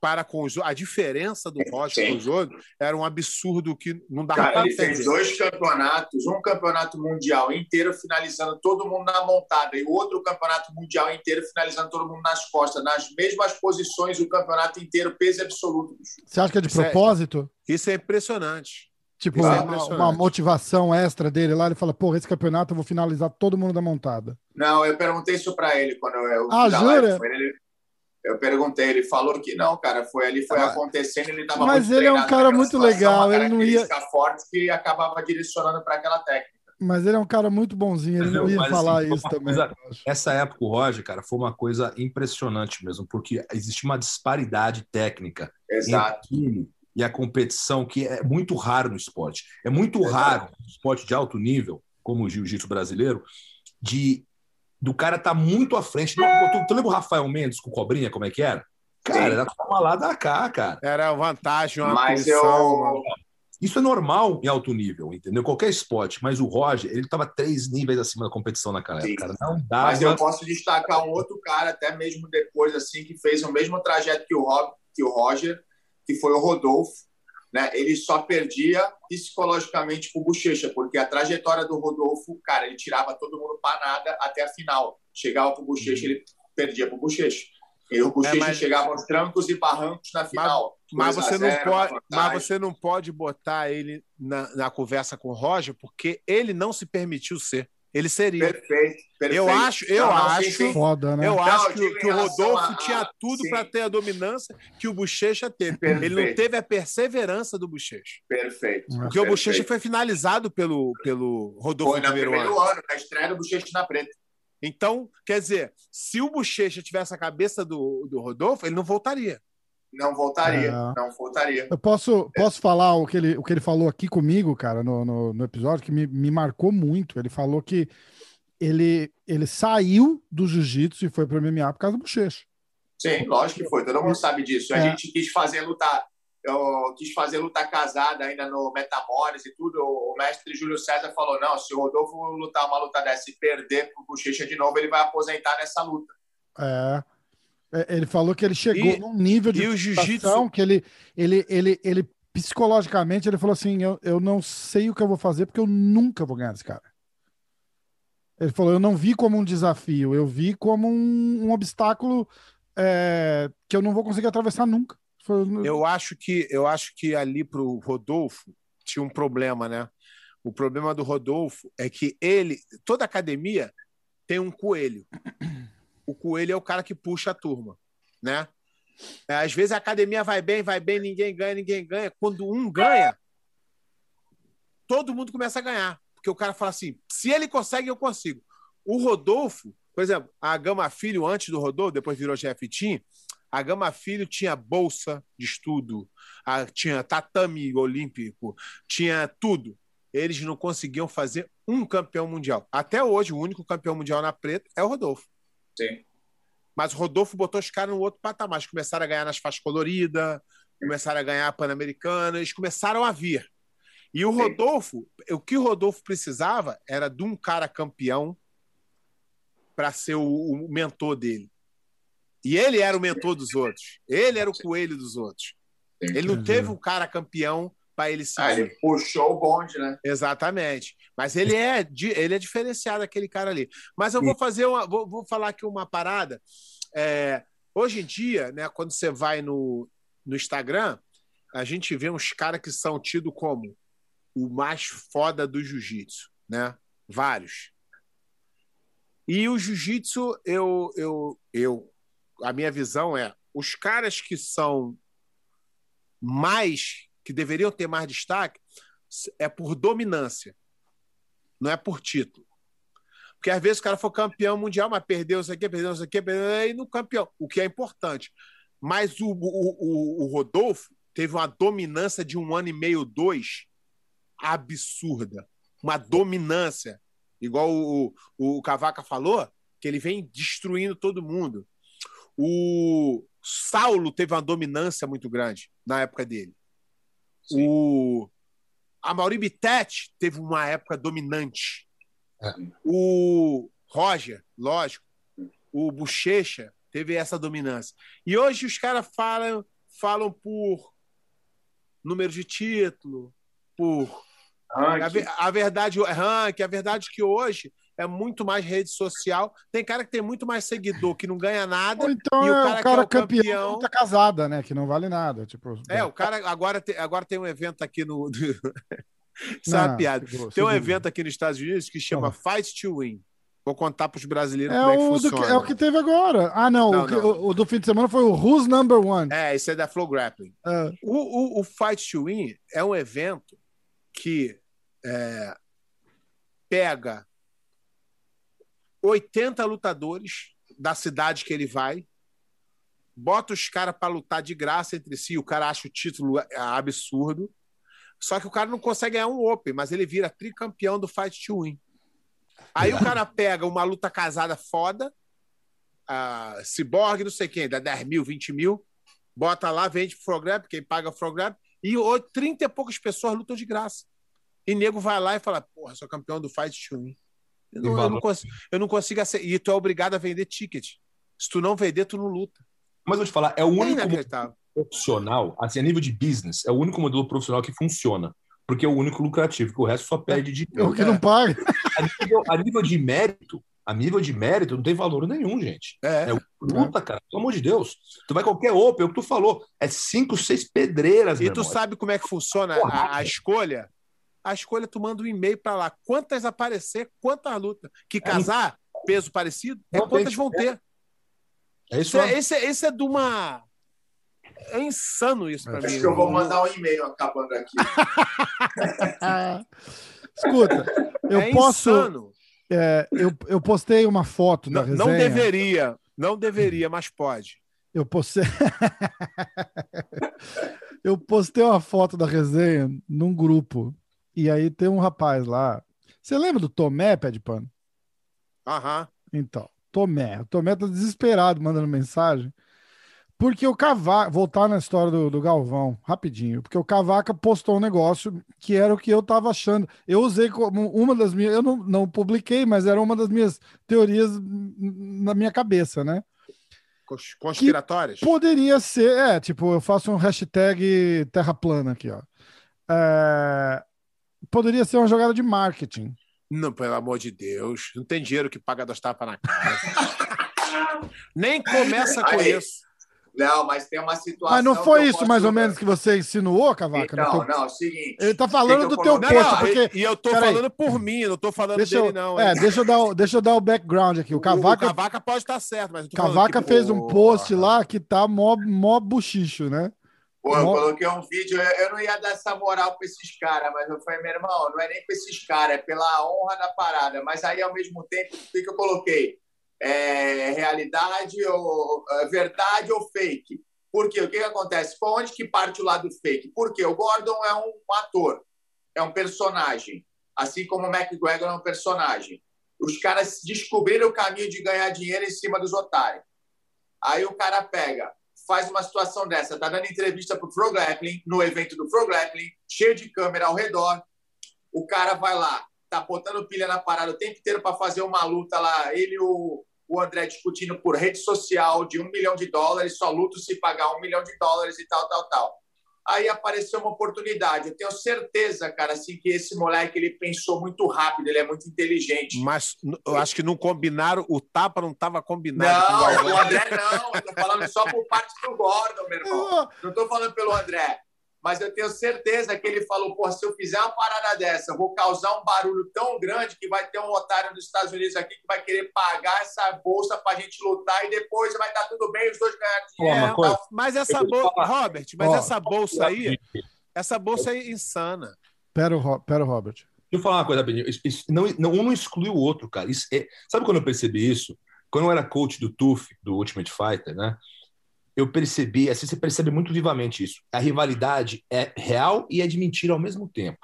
para com os a diferença do Roger Sim. com os outros era um absurdo que não dava Cara, para ele fez entender. dois campeonatos, um campeonato mundial inteiro finalizando todo mundo na montada e outro campeonato mundial inteiro finalizando todo mundo nas costas, nas mesmas posições o campeonato inteiro, peso absoluto. Você acha que é de Isso é- propósito? Isso é impressionante. Tipo, é uma, uma motivação extra dele lá, ele fala, porra, esse campeonato eu vou finalizar todo mundo da montada. Não, eu perguntei isso para ele quando eu, eu Ah, jura? ele. Eu perguntei, ele falou que não, cara, foi ali, foi Ah, acontecendo, ele tava mas muito ele é um cara muito situação, legal, uma ele não ia- forte que acabava direcionando para aquela técnica. Mas ele é um cara muito bonzinho, ele não ia Mas, falar assim, isso também. coisa-. Essa época, o Roger, cara, foi uma coisa impressionante mesmo, porque existe uma disparidade técnica Exato. entre e a competição que é muito raro no esporte. É muito Exato. raro no esporte de alto nível, como o jiu-jitsu brasileiro, de do cara estar muito à frente. Não, tu, tu lembra o Rafael Mendes com o Cobrinha, como é que era? Cara, Sim. era toma lá da cá, cara. Era vantagem, uma Mas posição. eu, Isso é normal em alto nível, entendeu? Qualquer esporte, mas o Roger, ele estava três níveis acima da competição naquela Sim. época. Cara. Não dava. Mas eu posso destacar um outro cara, até mesmo depois, assim, que fez o mesmo trajeto que o, Rob, que o Roger, que foi o Rodolfo. Né? Ele só perdia psicologicamente com o Bochecha, porque a trajetória do Rodolfo, cara, ele tirava todo mundo para nada até a final. Chegava pro Bochecha, ele perdia pro Bochecha. E o Bochecha É, mas- chegava aos trancos e barrancos na final. Mas 2 a você, não 0, pode, mas você não pode botar ele na, na conversa com o Roger, porque ele não se permitiu ser. Ele seria. Perfeito, perfeito. Eu acho- eu Não, acho- sim, sim. Foda, né? Eu Não, acho que, que o Rodolfo a- tinha tudo para ter a dominância que o Bochecha teve. Perfeito. Ele não teve a perseverança do Bochecha. Perfeito. Porque o Bochecha perfeito. foi finalizado pelo, pelo Rodolfo Foi no no primeiro primeiro ano. ano, na estreia do Bochecha na preta. Então, quer dizer, se o Bochecha tivesse a cabeça do, do Rodolfo, ele não voltaria. Não voltaria, é. não voltaria. Eu posso, posso falar o que, ele, o que ele falou aqui comigo, cara, no, no, no episódio, que me, me marcou muito. Ele falou que ele, ele saiu do jiu-jitsu e foi para o MMA por causa do bochecha. Sim, lógico que foi. Todo mundo sabe disso. A é. gente quis fazer lutar, eu quis fazer luta casada ainda no Metamores e tudo. O mestre Júlio César falou: não, se o Rodolfo lutar uma luta dessa e perder pro Bochecha de novo, ele vai aposentar nessa luta. É. é ele falou que ele chegou e, num nível de jiu-jitsu que ele, ele, ele, ele psicologicamente ele falou assim: eu, eu não sei o que eu vou fazer porque eu nunca vou ganhar desse cara. Ele falou: eu não vi como um desafio, eu vi como um, um obstáculo é, que eu não vou conseguir atravessar nunca. Eu acho que eu acho que ali para o Rodolfo tinha um problema, né? O problema do Rodolfo é que ele, toda academia tem um coelho. O coelho é o cara que puxa a turma, né? É, às vezes a academia vai bem, vai bem, ninguém ganha, ninguém ganha. Quando um ganha, todo mundo começa a ganhar. Porque o cara fala assim: se ele consegue, eu consigo. O Rodolfo, por exemplo, a Gama Filho, antes do Rodolfo, depois virou chefe Team, a Gama Filho tinha bolsa de estudo, a, tinha tatame olímpico, tinha tudo. Eles não conseguiam fazer um campeão mundial. Até hoje, o único campeão mundial na preta é o Rodolfo. Sim. Mas o Rodolfo botou os caras no outro patamar. Eles começaram a ganhar nas faixas coloridas, começaram a ganhar a Pan-Americana, eles começaram a vir. E o Rodolfo, o que o Rodolfo precisava era de um cara campeão para ser o, o, mentor dele. E ele era o mentor dos outros. Ele era o coelho dos outros. Ele não teve um cara campeão para ele seguir. Ah, ele puxou o bonde, né? Exatamente. Mas ele é, ele é diferenciado, aquele cara ali. Mas eu vou fazer uma. Vou, vou falar aqui uma parada. É, hoje em dia, né, quando você vai no, no Instagram, a gente vê uns caras que são tidos como o mais foda do jiu-jitsu, né? Vários. E o jiu-jitsu, eu, eu, eu, a minha visão é, os caras que são mais, que deveriam ter mais destaque, é por dominância, não é por título. Porque às vezes o cara foi campeão mundial, mas perdeu isso aqui, perdeu isso aqui, perdeu e no campeão, o que é importante. Mas o, o, o, o Rodolfo teve uma dominância de um ano e meio, dois, absurda, uma dominância, igual o, o, o Cavaca falou, que ele vem destruindo todo mundo. O Saulo teve uma dominância muito grande na época dele. Sim. O a Mauri Bittet teve uma época dominante. É. O Roger, lógico, o Bochecha teve essa dominância. E hoje os caras falam, falam por número de título, por a, a, verdade, rank, a verdade é que hoje é muito mais rede social. Tem cara que tem muito mais seguidor que não ganha nada. Ou então e o cara, é o cara é o campeão, campeão tá casada, né? Que não vale nada. Tipo, é, o cara agora tem, agora tem um evento aqui no. Sabe a piada? Segurou, tem um evento aqui nos Estados Unidos que chama Fight to Win. Vou contar para os brasileiros é como é que funciona. Que, é o que teve agora. Ah, não. não, o, que, não. O, o, do fim de semana foi o Who's Number One. É, esse é da Flow Grappling. É. O, o, o Fight to Win é um evento que é, pega 80 lutadores da cidade que ele vai, bota os caras para lutar de graça entre si, o cara acha o título é, absurdo, só que o cara não consegue ganhar um Open, mas ele vira tricampeão do Fight to Win. Aí o cara pega uma luta casada foda, a Cyborg, não sei quem, dá 10 mil, 20 mil, bota lá, vende pro Frograp, quem paga o Frograp, e 30 e poucas pessoas lutam de graça. E nego vai lá e fala, porra, sou campeão do Fight to Win. Eu não, eu não, consigo, eu não consigo aceitar. E tu é obrigado a vender ticket. Se tu não vender, tu não luta. Mas vou te falar, é o é único modelo profissional, assim, a nível de business, é o único modelo profissional que funciona. Porque é o único lucrativo, que o resto só perde de. É o que não paga. A nível, a nível de mérito, a nível de mérito não tem valor nenhum, gente. É. é luta, cara. Pelo amor de Deus. Tu vai qualquer Open, é o que tu falou. É cinco, seis pedreiras. E tu sabe como é que funciona a, a, escolha? A escolha tu manda um e-mail para lá. Quantas aparecer, quantas lutas. Que casar, peso parecido, é quantas vão ter. É isso esse, é, esse, é, esse é de uma. É insano isso para mim. Acho que eu vou mandar um e-mail acabando aqui. Escuta, eu é posso. Insano. É, eu, eu postei uma foto da resenha. não deveria, não deveria, mas pode. Eu postei. eu postei uma foto da resenha num grupo. E aí tem um rapaz lá. Você lembra do Tomé, pé de pano? Aham. Então, Tomé. O Tomé tá desesperado mandando mensagem. Porque o Cavaca. Voltar na história do, do Galvão, rapidinho. Porque o Cavaca postou um negócio que era o que eu tava achando. Eu usei como uma das minhas. Eu não, não publiquei, mas era uma das minhas teorias na minha cabeça, né? Cons- Conspiratórias? Poderia ser, é, tipo, eu faço um hashtag terra plana aqui, ó. É, poderia ser uma jogada de marketing. Não, pelo amor de Deus. Não tem dinheiro que paga das tapas na cara. Nem começa com Aí. isso. Não, mas tem uma situação. Mas não foi isso mais ou menos que você insinuou, Cavaca? Então, teu- não, é o seguinte. Ele tá falando do teu eu Não, post, não, porque- e, eu tô Peraí. falando por mim, não tô falando Deixa dele, eu, não. é, hein? deixa eu, dar, o- deixa eu dar o background aqui. O Cavaca, o Cavaca pode estar certo, mas tô Cavaca que, fez um post lá que tá mó, mó buchicho, né? Pô, eu coloquei um vídeo, eu, eu não ia dar essa moral pra esses caras, mas eu falei, meu irmão, não é nem pra esses caras, é pela honra da parada. Mas aí, ao mesmo tempo, o que, que eu coloquei? É, realidade ou é, verdade ou fake? Por quê? O que, que acontece? Por onde que parte o lado fake? Porque o Gordon é um, ator, é um personagem, assim como o McGregor é um personagem. Os caras descobriram o caminho de ganhar dinheiro em cima dos otários. Aí o cara pega, faz uma situação dessa, tá dando entrevista pro Pro Grappling, no evento do Pro Grappling, cheio de câmera ao redor. O cara vai lá, tá botando pilha na parada o tempo inteiro para fazer uma luta lá. Ele e o, o André discutindo por rede social de um milhão de dólares, só luto se pagar um milhão de dólares e tal, tal, tal. Aí apareceu uma oportunidade. Eu tenho certeza, cara, assim, que esse moleque ele pensou muito rápido, ele é muito inteligente. Mas eu acho que não combinaram, o tapa não estava combinado com o Não, Galvão. o André não. Eu tô falando só por parte do Gordon, meu irmão. Não estou falando pelo André. Mas eu tenho certeza que ele falou: pô, se eu fizer uma parada dessa, eu vou causar um barulho tão grande que vai ter um otário dos Estados Unidos aqui que vai querer pagar essa bolsa para a gente lutar e depois vai estar tudo bem, os dois ganharem uma dinheiro. coisa. tal. Mas essa bolsa. Robert, mas Ó. essa bolsa aí, essa bolsa é insana. Pera, o Ro- pera, o Robert. Deixa eu falar uma coisa, rapidinho. Não, não, um não exclui o outro, cara. Isso é- sabe quando eu percebi isso? Quando eu era coach do TUF, do Ultimate Fighter, né? Eu percebi, assim, você percebe muito vivamente isso. A rivalidade é real e é de mentira ao mesmo tempo.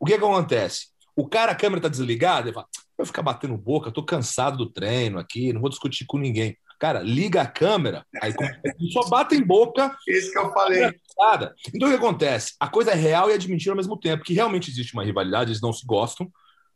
O que, que acontece? O cara, a câmera tá desligada, ele fala, vai ficar batendo boca, tô cansado do treino aqui, não vou discutir com ninguém. Cara, liga a câmera, aí só bate em boca Isso que eu falei. Então o que acontece? A coisa é real e é de mentira ao mesmo tempo, que realmente existe uma rivalidade, eles não se gostam,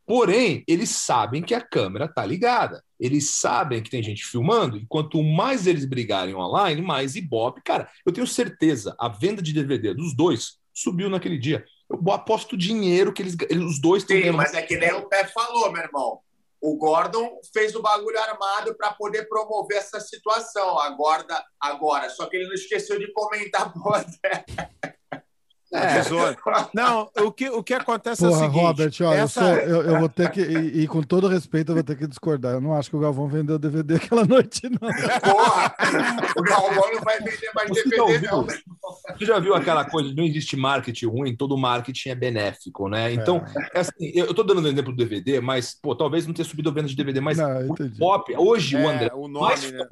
porém, eles sabem que a câmera tá ligada. Eles sabem que tem gente filmando, e quanto mais eles brigarem online, mais ibope. Cara, eu tenho certeza, a venda de DVD dos dois subiu naquele dia. Eu aposto dinheiro que eles, eles- os dois estão Sim, mas é que nem o Pé falou, meu irmão. O Gordon fez o bagulho armado para poder promover essa situação. Agora, agora, só que ele não esqueceu de comentar André. É. Não, o que, o que acontece é o Porra, seguinte. Robert, eu, essa... sou, eu, eu vou ter que, e, e com todo respeito, eu vou ter que discordar. Eu não acho que o Galvão vendeu DVD aquela noite, não. Porra! o Galvão não vai vender mais Você já DVD, ouviu? não. Você já viu aquela coisa de não existe marketing ruim, todo marketing é benéfico, né? Então, é assim, eu tô dando um exemplo do DVD, mas, pô, talvez não tenha subido a venda de DVD, mas Não, o. Pop, hoje o É, André o é mais nome, né?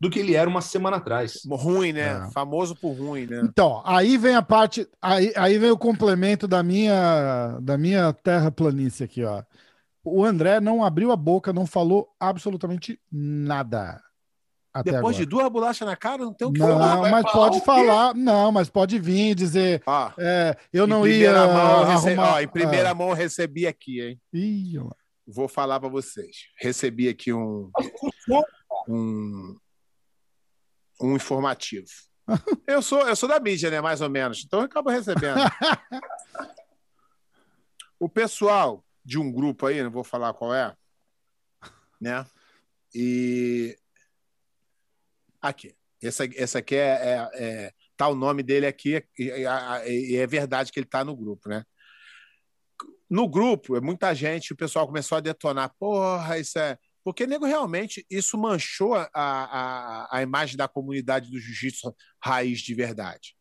Do que ele era uma semana atrás. Ruim, né? É. Famoso por ruim, né? Então, aí vem a parte, aí, aí vem o complemento da minha, da minha terra planície aqui, ó. O André não abriu a boca, não falou absolutamente nada. Até Depois de agora. duas bolachas na cara, não tem o que Não, falar. vai mas falar pode falar, não, mas pode vir dizer, Ó, é, eu não ia primeira mão, arrumar... ó, em primeira é. mão eu recebi aqui, hein? Ih. Vou falar para vocês. Recebi aqui um, um, um informativo. Eu sou, eu sou da mídia, né? Mais ou menos. Então eu acabo recebendo. o pessoal de um grupo aí, não vou falar qual é, né? E aqui. Essa, essa aqui é, é, é- tá o nome dele aqui e, e- e é verdade que ele tá no grupo, né? No grupo, é muita gente, o pessoal começou a detonar. Porra, isso é. Porque, nego, realmente, isso manchou a, a, a imagem da comunidade do jiu-jitsu raiz de verdade.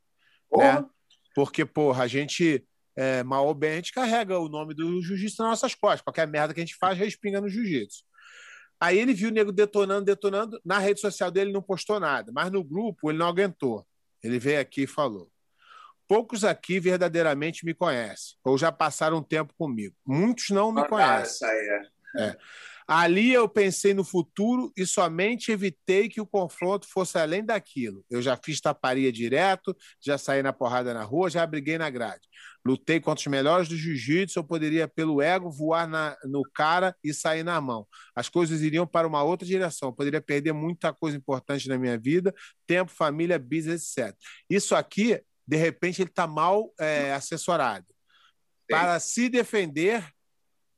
Porra. né? Porque, porra, a gente é, mal ou bem, a gente carrega o nome do jiu-jitsu nas nossas costas. Qualquer merda que a gente faz, respinga no jiu-jitsu. Aí ele viu o nego detonando, detonando. Na rede social dele não postou nada, mas no grupo ele não aguentou. Ele veio aqui e falou: Poucos aqui verdadeiramente me conhecem, ou já passaram um tempo comigo. Muitos não me conhecem. É. é. Ali eu pensei no futuro e somente evitei que o confronto fosse além daquilo. Eu já fiz taparia direto, já saí na porrada na rua, já briguei na grade. Lutei contra os melhores do jiu-jitsu, eu poderia, pelo ego, voar na, no cara e sair na mão. As coisas iriam para uma outra direção. Eu poderia perder muita coisa importante na minha vida, tempo, família, business, etc. Isso aqui, de repente, ele está mal é, assessorado. Para se defender,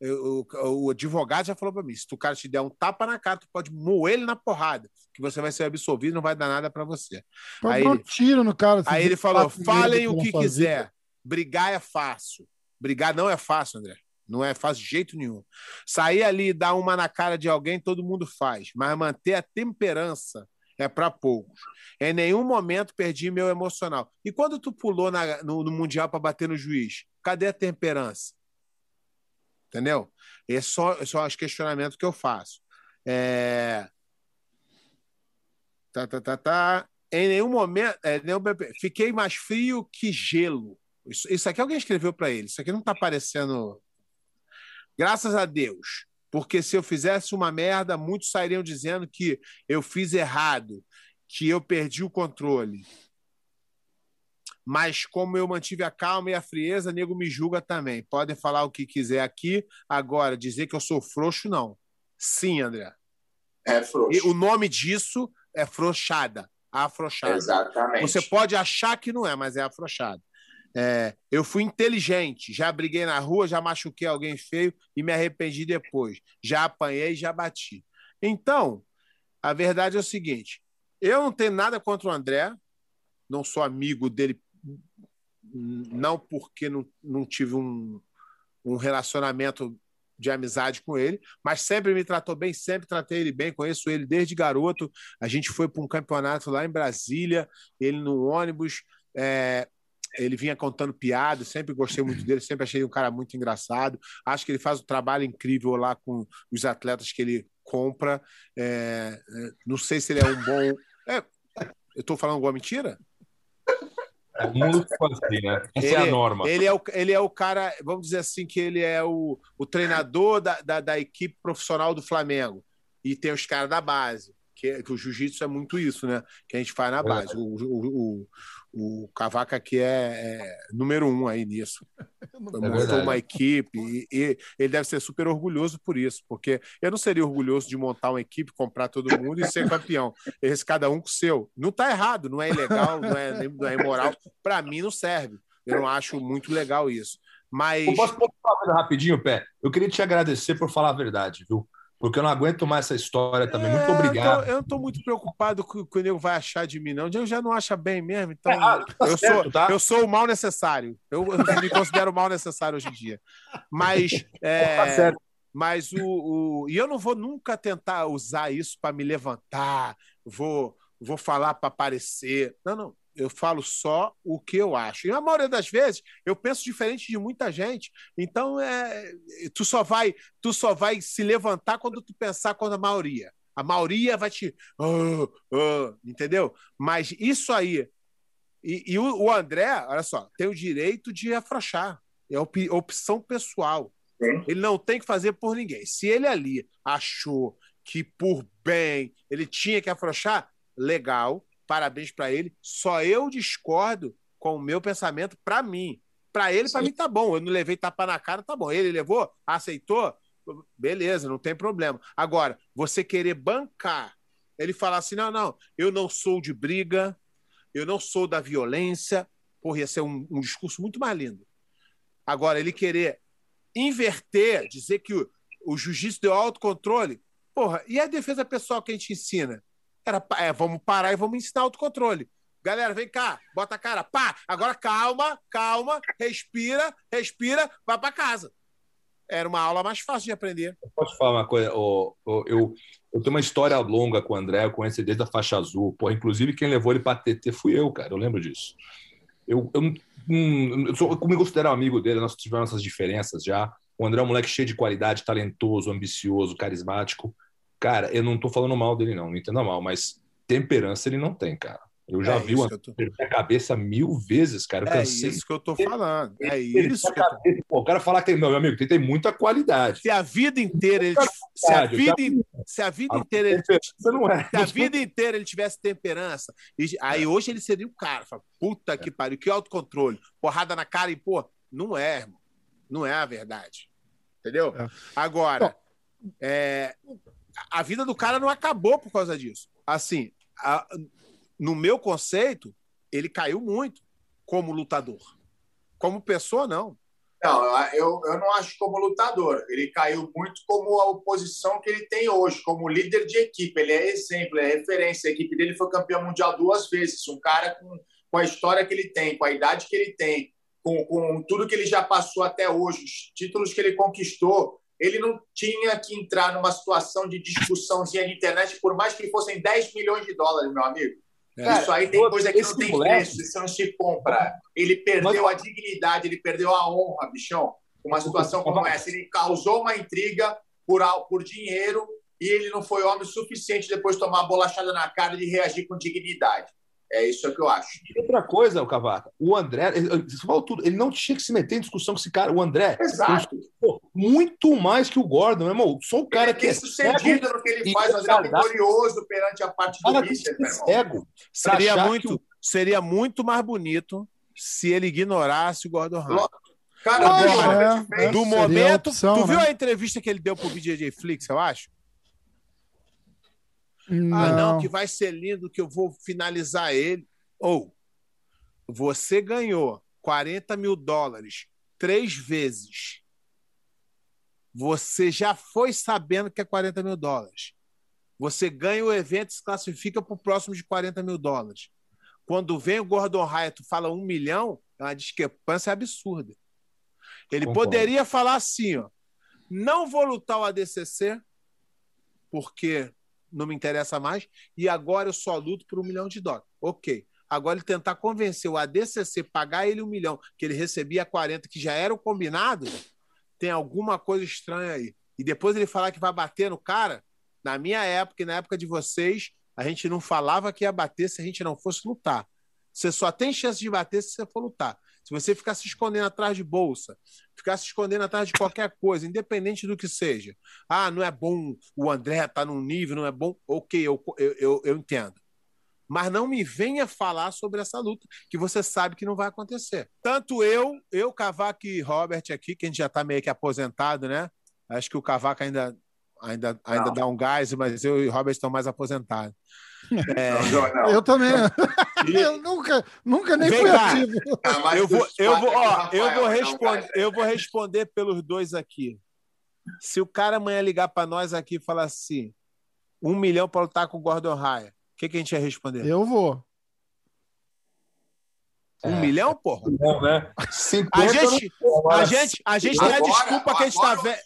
o, o advogado já falou para mim: se o cara te der um tapa na cara, tu pode moer ele na porrada, que você vai ser absolvido, não vai dar nada para você. Pode aí, um tiro no cara. Aí ele falou: falem o que quiser. Brigar é fácil. Brigar não é fácil, André. Não é fácil de jeito nenhum. Sair ali e dar uma na cara de alguém, todo mundo faz. Mas manter a temperança é para poucos. Em nenhum momento perdi meu emocional. E quando tu pulou na, no, no Mundial para bater no juiz, cadê a temperança? Entendeu? Esses são, esses são os questionamentos que eu faço. É... Tá, tá, tá, tá. Em nenhum momento. É, nenhum... Fiquei mais frio que gelo. Isso, isso aqui alguém escreveu para ele. Isso aqui não está aparecendo. Graças a Deus. Porque se eu fizesse uma merda, muitos sairiam dizendo que eu fiz errado, que eu perdi o controle. Mas como eu mantive a calma e a frieza, nego me julga também. Podem falar o que quiser aqui. Agora, dizer que eu sou frouxo, não. Sim, André. É frouxo. E o nome disso é frouxada. Afrouxada. Exatamente. Você pode achar que não é, mas é afrouxada. É, eu fui inteligente, já briguei na rua, já machuquei alguém feio e me arrependi depois. Já apanhei, já bati. Então, a verdade é o seguinte: eu não tenho nada contra o André, não sou amigo dele não porque não, não tive um, um relacionamento de amizade com ele, mas sempre me tratou bem, sempre tratei ele bem, conheço ele desde garoto. A gente foi para um campeonato lá em Brasília, ele no ônibus, é, ele vinha contando piadas, sempre gostei muito dele, sempre achei um cara muito engraçado. Acho que ele faz um trabalho incrível lá com os atletas que ele compra. É, é não sei se ele é um bom. É, eu estou falando alguma mentira? É o mundo né? Essa ele, é a norma. Ele é o, ele é o cara, vamos dizer assim, que ele é o, o treinador da, da, da equipe profissional do Flamengo. E tem os caras da base. Que, que o jiu-jitsu é muito isso, né? Que a gente faz na base. O, o, o, o Cavaca aqui é, é, número um aí nisso. É Montou uma equipe e, e, ele deve ser super orgulhoso por isso, porque eu não seria orgulhoso de montar uma equipe, comprar todo mundo e ser campeão. Esse cada um com o seu. Não está errado, não é ilegal, não é, não é imoral. Para mim não serve. Eu não acho muito legal isso. Mas. Eu posso falar rapidinho, Pé? Eu queria te agradecer por falar a verdade, viu? Porque eu não aguento mais essa história também. É, muito obrigado. Eu não estou muito preocupado com o que o nego vai achar de mim, não. O já não acha bem mesmo, então. É, ah, tá eu, certo, sou, tá? eu sou o mal necessário. Eu, eu me considero mal necessário hoje em dia. Mas. É, tá certo. Mas o, o. E eu não vou nunca tentar usar isso para me levantar, vou, vou falar para aparecer. Não, não eu falo só o que eu acho. E a maioria das vezes eu penso diferente de muita gente. Então é, tu só vai, tu só vai se levantar quando tu pensar quando a maioria. A maioria vai te, oh, oh, entendeu? Mas isso aí e, e o, o, André, olha só, tem o direito de afrouxar. É op, opção pessoal. Sim. Ele não tem que fazer por ninguém. Se ele ali achou que por bem ele tinha que afrouxar, legal parabéns para ele. Só eu discordo com o meu pensamento para mim. Para ele, para mim tá bom. Eu não levei tapa na cara, tá bom. Ele levou, aceitou, beleza, não tem problema. Agora, você querer bancar, ele falar assim: não, não, eu não sou de briga, eu não sou da violência. Porra, ia ser um, um discurso muito mais lindo. Agora, ele querer inverter, dizer que o, o jiu-jitsu deu autocontrole, porra, e a defesa pessoal que a gente ensina? Era, é, vamos parar e vamos ensinar autocontrole. Galera, vem cá, bota a cara, pá, agora calma, calma, respira, respira, vai para casa. Era uma aula mais fácil de aprender. Eu posso falar uma coisa? Eu, eu, eu, tenho uma história longa com o André, eu conheci desde a faixa azul. Pô, inclusive, quem levou ele para TT fui eu, cara, eu lembro disso. Eu, eu, um, eu, sou, eu me considero amigo dele, nós tivemos nossas diferenças já. O André é um moleque cheio de qualidade, talentoso, ambicioso, carismático. Cara, eu não tô falando mal dele, não, não entenda mal, mas temperança ele não tem, cara. Eu já é vi André tô... a cabeça mil vezes, cara. Eu é isso que eu tô falando. É isso que eu tô... Pô, o cara falar que tem, meu amigo, tem, tem muita qualidade. Se a vida inteira ele, se a vida, se a vida inteira ele, não é. se a vida inteira ele tivesse temperança, aí hoje ele seria o cara, fala, puta que pariu, que autocontrole, porrada na cara e pô, não é, irmão. Não é a verdade. Entendeu? É. Agora, é, a vida do cara não acabou por causa disso. Assim, a, no meu conceito, ele caiu muito como lutador. Como pessoa, não. Não, eu, eu não acho como lutador. Ele caiu muito como a oposição que ele tem hoje, como líder de equipe. Ele é exemplo, é referência. A equipe dele foi campeão mundial duas vezes. Um cara com, com a história que ele tem, com a idade que ele tem, com, com tudo que ele já passou até hoje, os títulos que ele conquistou. Ele não tinha que entrar numa situação de discussãozinha de internet, por mais que fossem 10 milhões de dólares, meu amigo. Cara, isso aí tem coisa que não tem moleque... preço, isso não se compra. Ele perdeu Mas... a dignidade, ele perdeu a honra, bichão. Uma situação como essa. Ele causou uma intriga por, por dinheiro e ele não foi homem o suficiente depois de tomar a bolachada na cara de reagir com dignidade. É isso que eu acho. E outra coisa, o Cavaca, o André, você falou tudo, ele não tinha que se meter em discussão com esse cara. O André, Exato. Pô, muito mais que o Gordon, meu irmão. Sou o cara ele que é sucedido no que ele faz, mas ele é vitorioso perante a parte do Richard, meu irmão. Cego, seria muito, o... seria muito mais bonito se ele ignorasse o Gordon Ryan. Cara, Agora, é, é, do momento. Opção, tu viu né? a entrevista que ele deu pro BJJ Flix, eu acho? Não. Ah, não, que vai ser lindo, que eu vou finalizar ele. Ou, você ganhou 40 mil dólares três vezes. Você já foi sabendo que é 40 mil dólares. Você ganha o evento e se classifica para o próximo de 40 mil dólares. Quando vem o Gordon Hyatt fala um milhão, é uma discrepância absurda. Ele Concordo. poderia falar assim: ó, não vou lutar o ADCC, porque não me interessa mais, e agora eu só luto por um milhão de dólares. Ok. Agora ele tentar convencer o ADCC pagar ele um milhão, que ele recebia 40, que já era o combinado, tem alguma coisa estranha aí. E depois ele falar que vai bater no cara, na minha época e na época de vocês, a gente não falava que ia bater se a gente não fosse lutar. Você só tem chance de bater se você for lutar. Se você ficar se escondendo atrás de bolsa, ficar se escondendo atrás de qualquer coisa, independente do que seja. Ah, não é bom o André tá num nível, não é bom. Ok, eu, eu, eu, eu entendo. Mas não me venha falar sobre essa luta, que você sabe que não vai acontecer. Tanto eu, eu, Cavaco e Robert aqui, que a gente já está meio que aposentado, né? Acho que o Cavaco ainda, ainda, ainda dá um gás, mas eu e o Robert estão mais aposentados. É... Não. Eu também. eu nunca, nunca nem Vem fui cá. ativo. Ah, eu vou, eu vou, ó, eu vou responder, eu vou responder pelos dois aqui. Se o cara amanhã ligar para nós aqui e falar assim, um milhão para lutar com o Gordon Raya, o que, que a gente ia responder? Eu vou. Um é. milhão, porra? Não, né? A gente, a gente, a gente tem a desculpa que a gente tá vendo.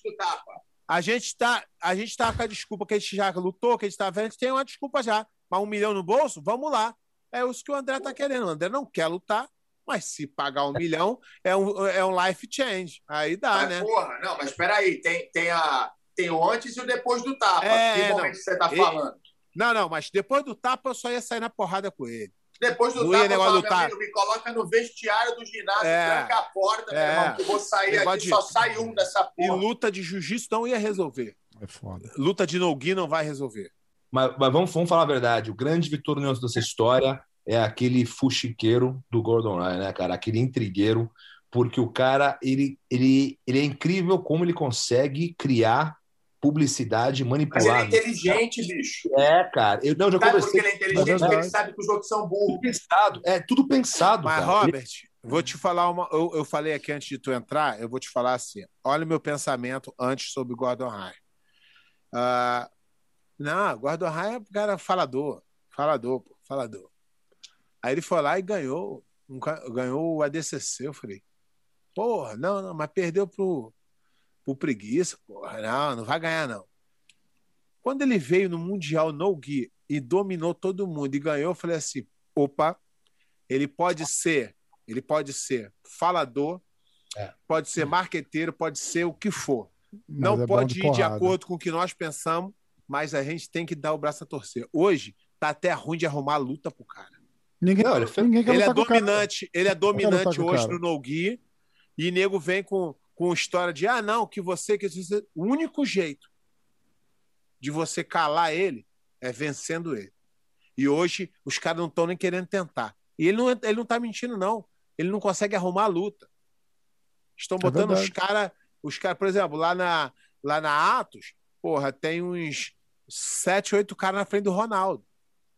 A gente tá, a gente tá com a desculpa que a gente já lutou, que a gente tá vendo, a gente tem uma desculpa já. Mas um milhão no bolso, vamos lá. É isso que o André tá querendo. O André não quer lutar, mas se pagar um milhão, é um, é um life change. Aí dá, mas, né? Porra, não, mas espera aí, tem, tem, a, tem o antes e o depois do tapa. É, que momento não. você tá falando? Não, não, mas depois do tapa eu só ia sair na porrada com ele. Depois do não tapa, eu falo, amigo, me coloca no vestiário do ginásio, é, tranca a porta, é, meu irmão, que eu vou sair aqui, de... só sai um dessa porra. E luta de jiu-jitsu não ia resolver. É foda. Luta de no-gi não vai resolver. Mas, mas, vamos, vamos falar a verdade. O grande vitorioso dessa história é aquele fuxiqueiro do Gordon Ryan, né, cara? Aquele intrigueiro, porque o cara, ele, ele, ele é incrível como ele consegue criar publicidade manipulada. Mas ele é inteligente, bicho. É, cara. Eu não, já sabe conversei. porque ele é inteligente? Porque ele sabe que os outros são burros. Tudo pensado. É, tudo pensado. Mas, cara. Robert, vou te falar uma. Eu, eu falei aqui antes de tu entrar, eu vou te falar assim. Olha o meu pensamento antes sobre Gordon Ryan. Uh, não, Ryan é cara falador. Falador, pô, falador. Aí ele foi lá e ganhou, um, ganhou o ADCC. Eu falei, porra, não, não, mas perdeu pro, pro preguiça, porra, não, não vai ganhar, não. Quando ele veio no Mundial No Gui e dominou todo mundo e ganhou, eu falei assim: opa, ele pode ser Ele pode ser falador, é. pode ser marqueteiro, pode ser o que for. Mas não é pode de ir de acordo com o que nós pensamos, mas a gente tem que dar o braço a torcer. Hoje, tá até ruim de arrumar luta pro cara. Ninguém, não, ele, ninguém ele é dominante, ele é dominante hoje no no Gui, e nego vem com, com história de ah, não, que você que o único jeito de você calar ele é vencendo ele. E hoje os caras não estão nem querendo tentar. E ele não, ele não tá mentindo, não. Ele não consegue arrumar a luta. Estão é botando é os caras, os cara, por exemplo, lá na, lá na Atos, porra, tem uns sete, oito caras na frente do Ronaldo.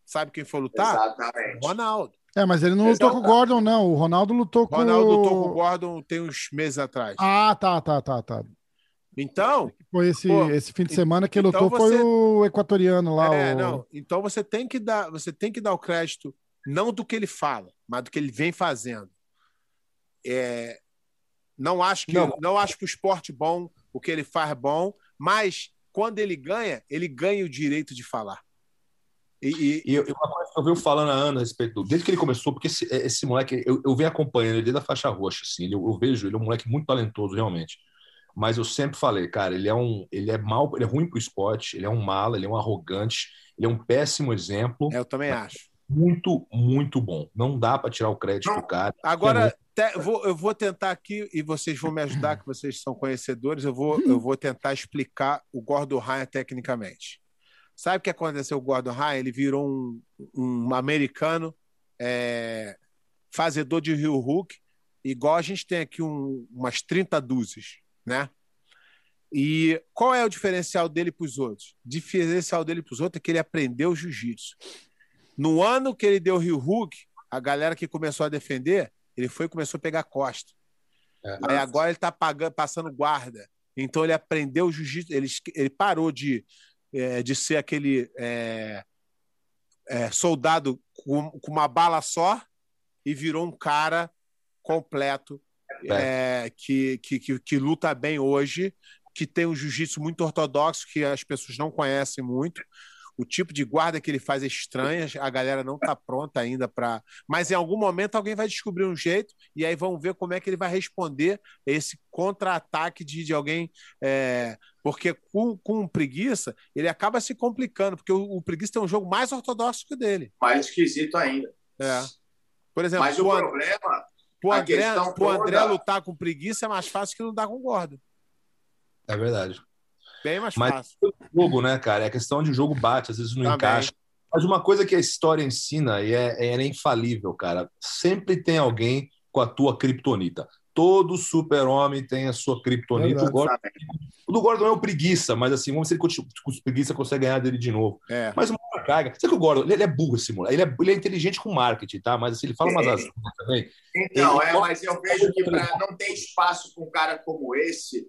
Sabe quem foi lutar? Exatamente. Ronaldo. É, mas ele não lutou com o Gordon, não. O Ronaldo lutou com o. Ronaldo lutou com o Gordon tem uns meses atrás. Ah, tá, tá, tá, tá. Então. Foi esse, pô, esse fim de semana que ele então lutou você... foi o equatoriano lá. É, o... não. Então você tem que dar, você tem que dar o crédito não do que ele fala, mas do que ele vem fazendo. É, não acho que não. não acho que o esporte bom, o que ele faz bom, mas quando ele ganha, ele ganha o direito de falar. E, e... e uma coisa que eu venho falando a Ana a respeito desde que ele começou, porque esse, esse moleque, eu, eu venho acompanhando ele desde a faixa roxa, assim, ele, eu vejo ele é um moleque muito talentoso, realmente. Mas eu sempre falei, cara, ele é um, ele é mal, ele é ruim pro esporte, ele é um mala, ele é um arrogante, ele é um péssimo exemplo. É, eu também acho. Muito, muito bom. Não dá para tirar o crédito do cara. Agora, é vou, eu vou tentar aqui, e vocês vão me ajudar, que vocês são conhecedores, eu vou, eu vou tentar explicar o Gordon Ryan tecnicamente. Sabe o que aconteceu com o Gordon Ryan? Ele virou um, um americano é, fazedor de Rio Hook, igual a gente tem aqui um, umas 30 dúzias, né? E qual é o diferencial dele para os outros? O diferencial dele para os outros é que ele aprendeu jiu-jitsu. No ano que ele deu Rio Hook, a galera que começou a defender, ele foi e começou a pegar costa. É, Aí agora ele está passando guarda. Então ele aprendeu jiu-jitsu, ele, ele parou de é, de ser aquele é, é, soldado com, com, uma bala só e virou um cara completo é, que, que, que, que, luta bem hoje, que tem um jiu-jitsu muito ortodoxo que as pessoas não conhecem muito o tipo de guarda que ele faz é estranha, a galera não está pronta ainda para. Mas em algum momento alguém vai descobrir um jeito e aí vamos ver como é que ele vai responder esse contra-ataque de, de alguém. É... Porque com, com preguiça, ele acaba se complicando, porque o, o preguiça tem um jogo mais ortodoxo que o dele. Mais esquisito ainda. É. Por exemplo, Mas o problema. Pro André, pro André toda... lutar com preguiça é mais fácil que lutar com gordo. É verdade. Bem mais Mas fácil. jogo, né, cara? É questão de jogo bate, às vezes não Também. encaixa. Mas uma coisa que a história ensina, e é, é infalível, cara, sempre tem alguém com a tua criptonita. Todo super-homem tem a sua criptonita. O, Gordon, o do Gordon é o preguiça, mas assim, vamos ver se ele com preguiça consegue ganhar dele de novo. É. Mas uma carga. Sabe que o Gordon, ele, é burro esse moleque. Ele é, ele é inteligente com marketing, tá? Mas assim, ele fala umas é. asas também. Então, ele... é, mas eu vejo que pra, não tem espaço para um cara como esse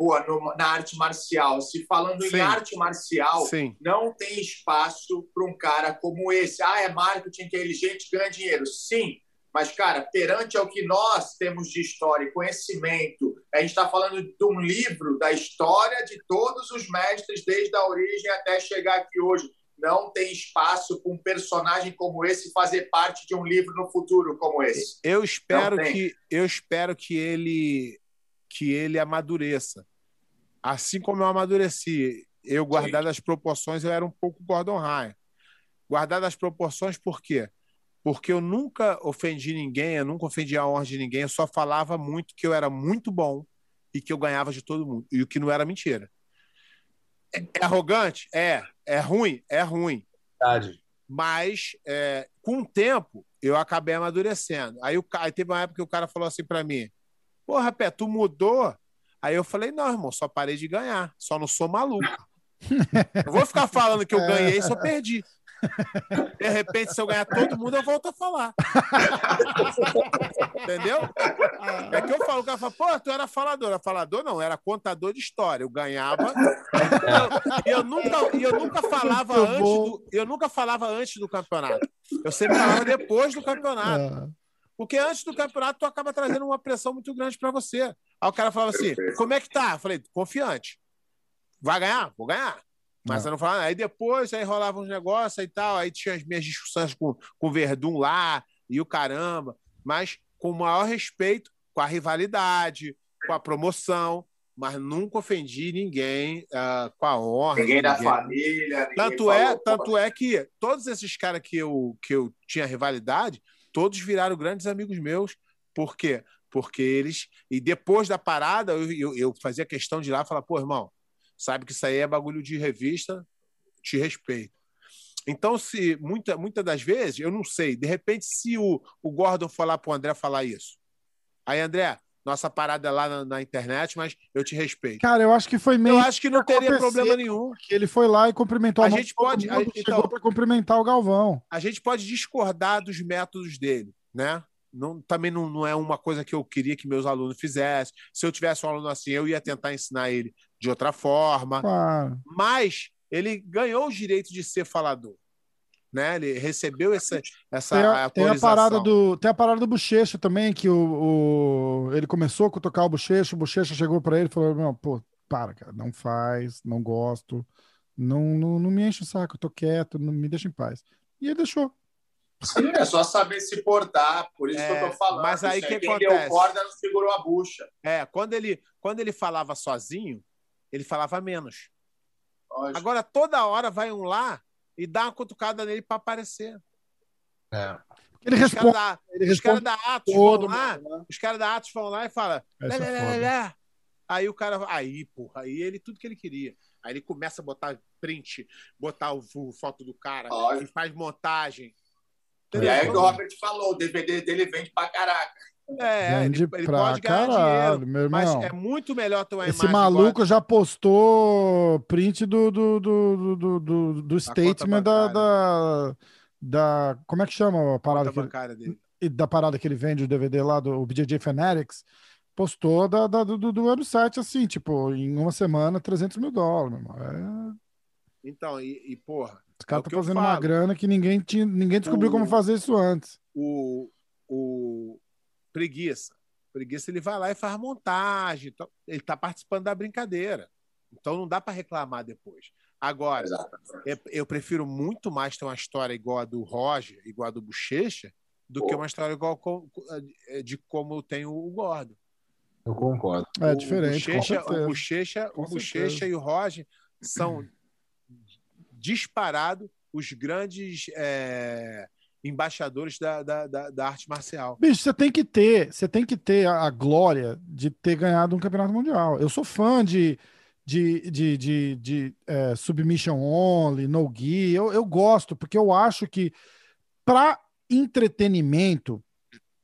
pô, no, na arte marcial. Se falando Sim. em arte marcial, Sim. não tem espaço para um cara como esse. Ah, é marketing inteligente, ganha dinheiro. Sim, mas, cara, perante ao que nós temos de história e conhecimento, a gente está falando de um livro da história de todos os mestres, desde a origem até chegar aqui hoje. Não tem espaço para um personagem como esse fazer parte de um livro no futuro como esse. Eu espero que eu espero que ele que ele amadureça. Assim como eu amadureci, eu guardado as proporções, eu era um pouco Gordon Ryan. Guardado as proporções, por quê? Porque eu nunca ofendi ninguém, eu nunca ofendi a honra de ninguém, eu só falava muito que eu era muito bom e que eu ganhava de todo mundo, e o que não era mentira. É, é arrogante? É. É ruim? É ruim. Verdade. Mas, é, com o tempo, eu acabei amadurecendo. Aí, o, aí teve uma época que o cara falou assim para mim: Porra, Pé, tu mudou? Aí eu falei, não, irmão, só parei de ganhar, só não sou maluco. Eu vou ficar falando que eu ganhei se eu perdi. De repente, se eu ganhar todo mundo, eu volto a falar. Entendeu? É que eu falo, o cara fala, pô, tu era falador. Era falador, não, era contador de história. Eu ganhava. E eu, eu, nunca, eu nunca falava antes do, eu nunca falava antes do campeonato. Eu sempre falava depois do campeonato. É. Porque antes do campeonato, tu acaba trazendo uma pressão muito grande para você. Aí o cara falava assim: como é que tá? Eu falei, confiante. Vai ganhar? Vou ganhar. Mas não. você não fala. Aí depois aí rolava uns negócios e tal. Aí tinha as minhas discussões com, com o Verdun lá e o caramba. Mas com o maior respeito, com a rivalidade, com a promoção, mas nunca ofendi ninguém uh, com a honra. Ninguém da família. Ninguém tanto, é, tanto é que todos esses caras que eu, que eu tinha rivalidade, todos viraram grandes amigos meus. Por quê? Porque eles. E depois da parada, eu, eu, eu fazia questão de ir lá e falar: pô, irmão, sabe que isso aí é bagulho de revista, te respeito. Então, se muita, muitas das vezes, eu não sei, de repente, se o, o Gordon lá para o André falar isso. Aí, André, nossa parada lá na, na, internet, mas eu te respeito. Cara, eu acho que foi meio. Eu acho que não teria problema nenhum. Ele foi lá e cumprimentou a, a gente pode. A, chegou então, para cumprimentar o Galvão. A gente pode discordar dos métodos dele, né? Não, também não, não é uma coisa que eu queria que meus alunos fizessem. Se eu tivesse um aluno assim, eu ia tentar ensinar ele de outra forma. Claro. Mas ele ganhou o direito de ser falador. Né? Ele recebeu essa, essa tem a, tem a parada do Tem a parada do Bochecha também, que o, o, ele começou a tocar o Bochecha, o Bochecha chegou para ele e falou: Não, pô, para, cara, não faz, não gosto, não, não, não me enche o saco, eu tô quieto, não me deixa em paz. E ele deixou. Sim, é só saber se portar, por isso é, que eu tô falando. Mas aí que quem acontece? deu corda não segurou a bucha. É, quando ele, quando ele falava sozinho, ele falava menos. Lógico. Agora, toda hora vai um lá e dá uma cutucada nele para aparecer. É. Ele os responde, caras da, ele os caras da Atos vão lá, né? os caras da Atos vão lá e falam. É aí o cara, aí, porra, aí ele tudo que ele queria. Aí ele começa a botar print, botar o, o foto do cara, e faz montagem. E aí o que o Robert falou, o DVD dele vende pra caraca. É, ele, ele pode ganhar caralho, dinheiro, mas é muito melhor ter uma Esse maluco já postou print do, do, do, do, do, do statement da, da, da, Como é que chama a parada? Que ele, da parada que ele vende o DVD lá do BJJ Fanatics. Postou da, da, do, do website assim, tipo, em uma semana, 300 mil dólares, meu irmão. É... Então, e, e porra. Os caras estão é tá fazendo uma grana que ninguém, tinha, ninguém descobriu o, como fazer isso antes. O, o, preguiça. Preguiça ele vai lá e faz montagem. Então, ele está participando da brincadeira. Então não dá para reclamar depois. Agora, eu, eu, prefiro muito mais ter uma história igual a do Roger, igual a do Bochecha, do Pô. que uma história igual com, eh, de como tem o Gordo. Eu concordo. É diferente. O Bochecha, o Bochecha, o Bochecha e o Roger são disparado os grandes é, embaixadores da, da, da, da, arte marcial. Bicho, você tem que ter, você tem que ter a, a, glória de ter ganhado um campeonato mundial. Eu sou fã de, de, de, de, de é, submission only, no gi. Eu, eu gosto porque eu acho que para entretenimento,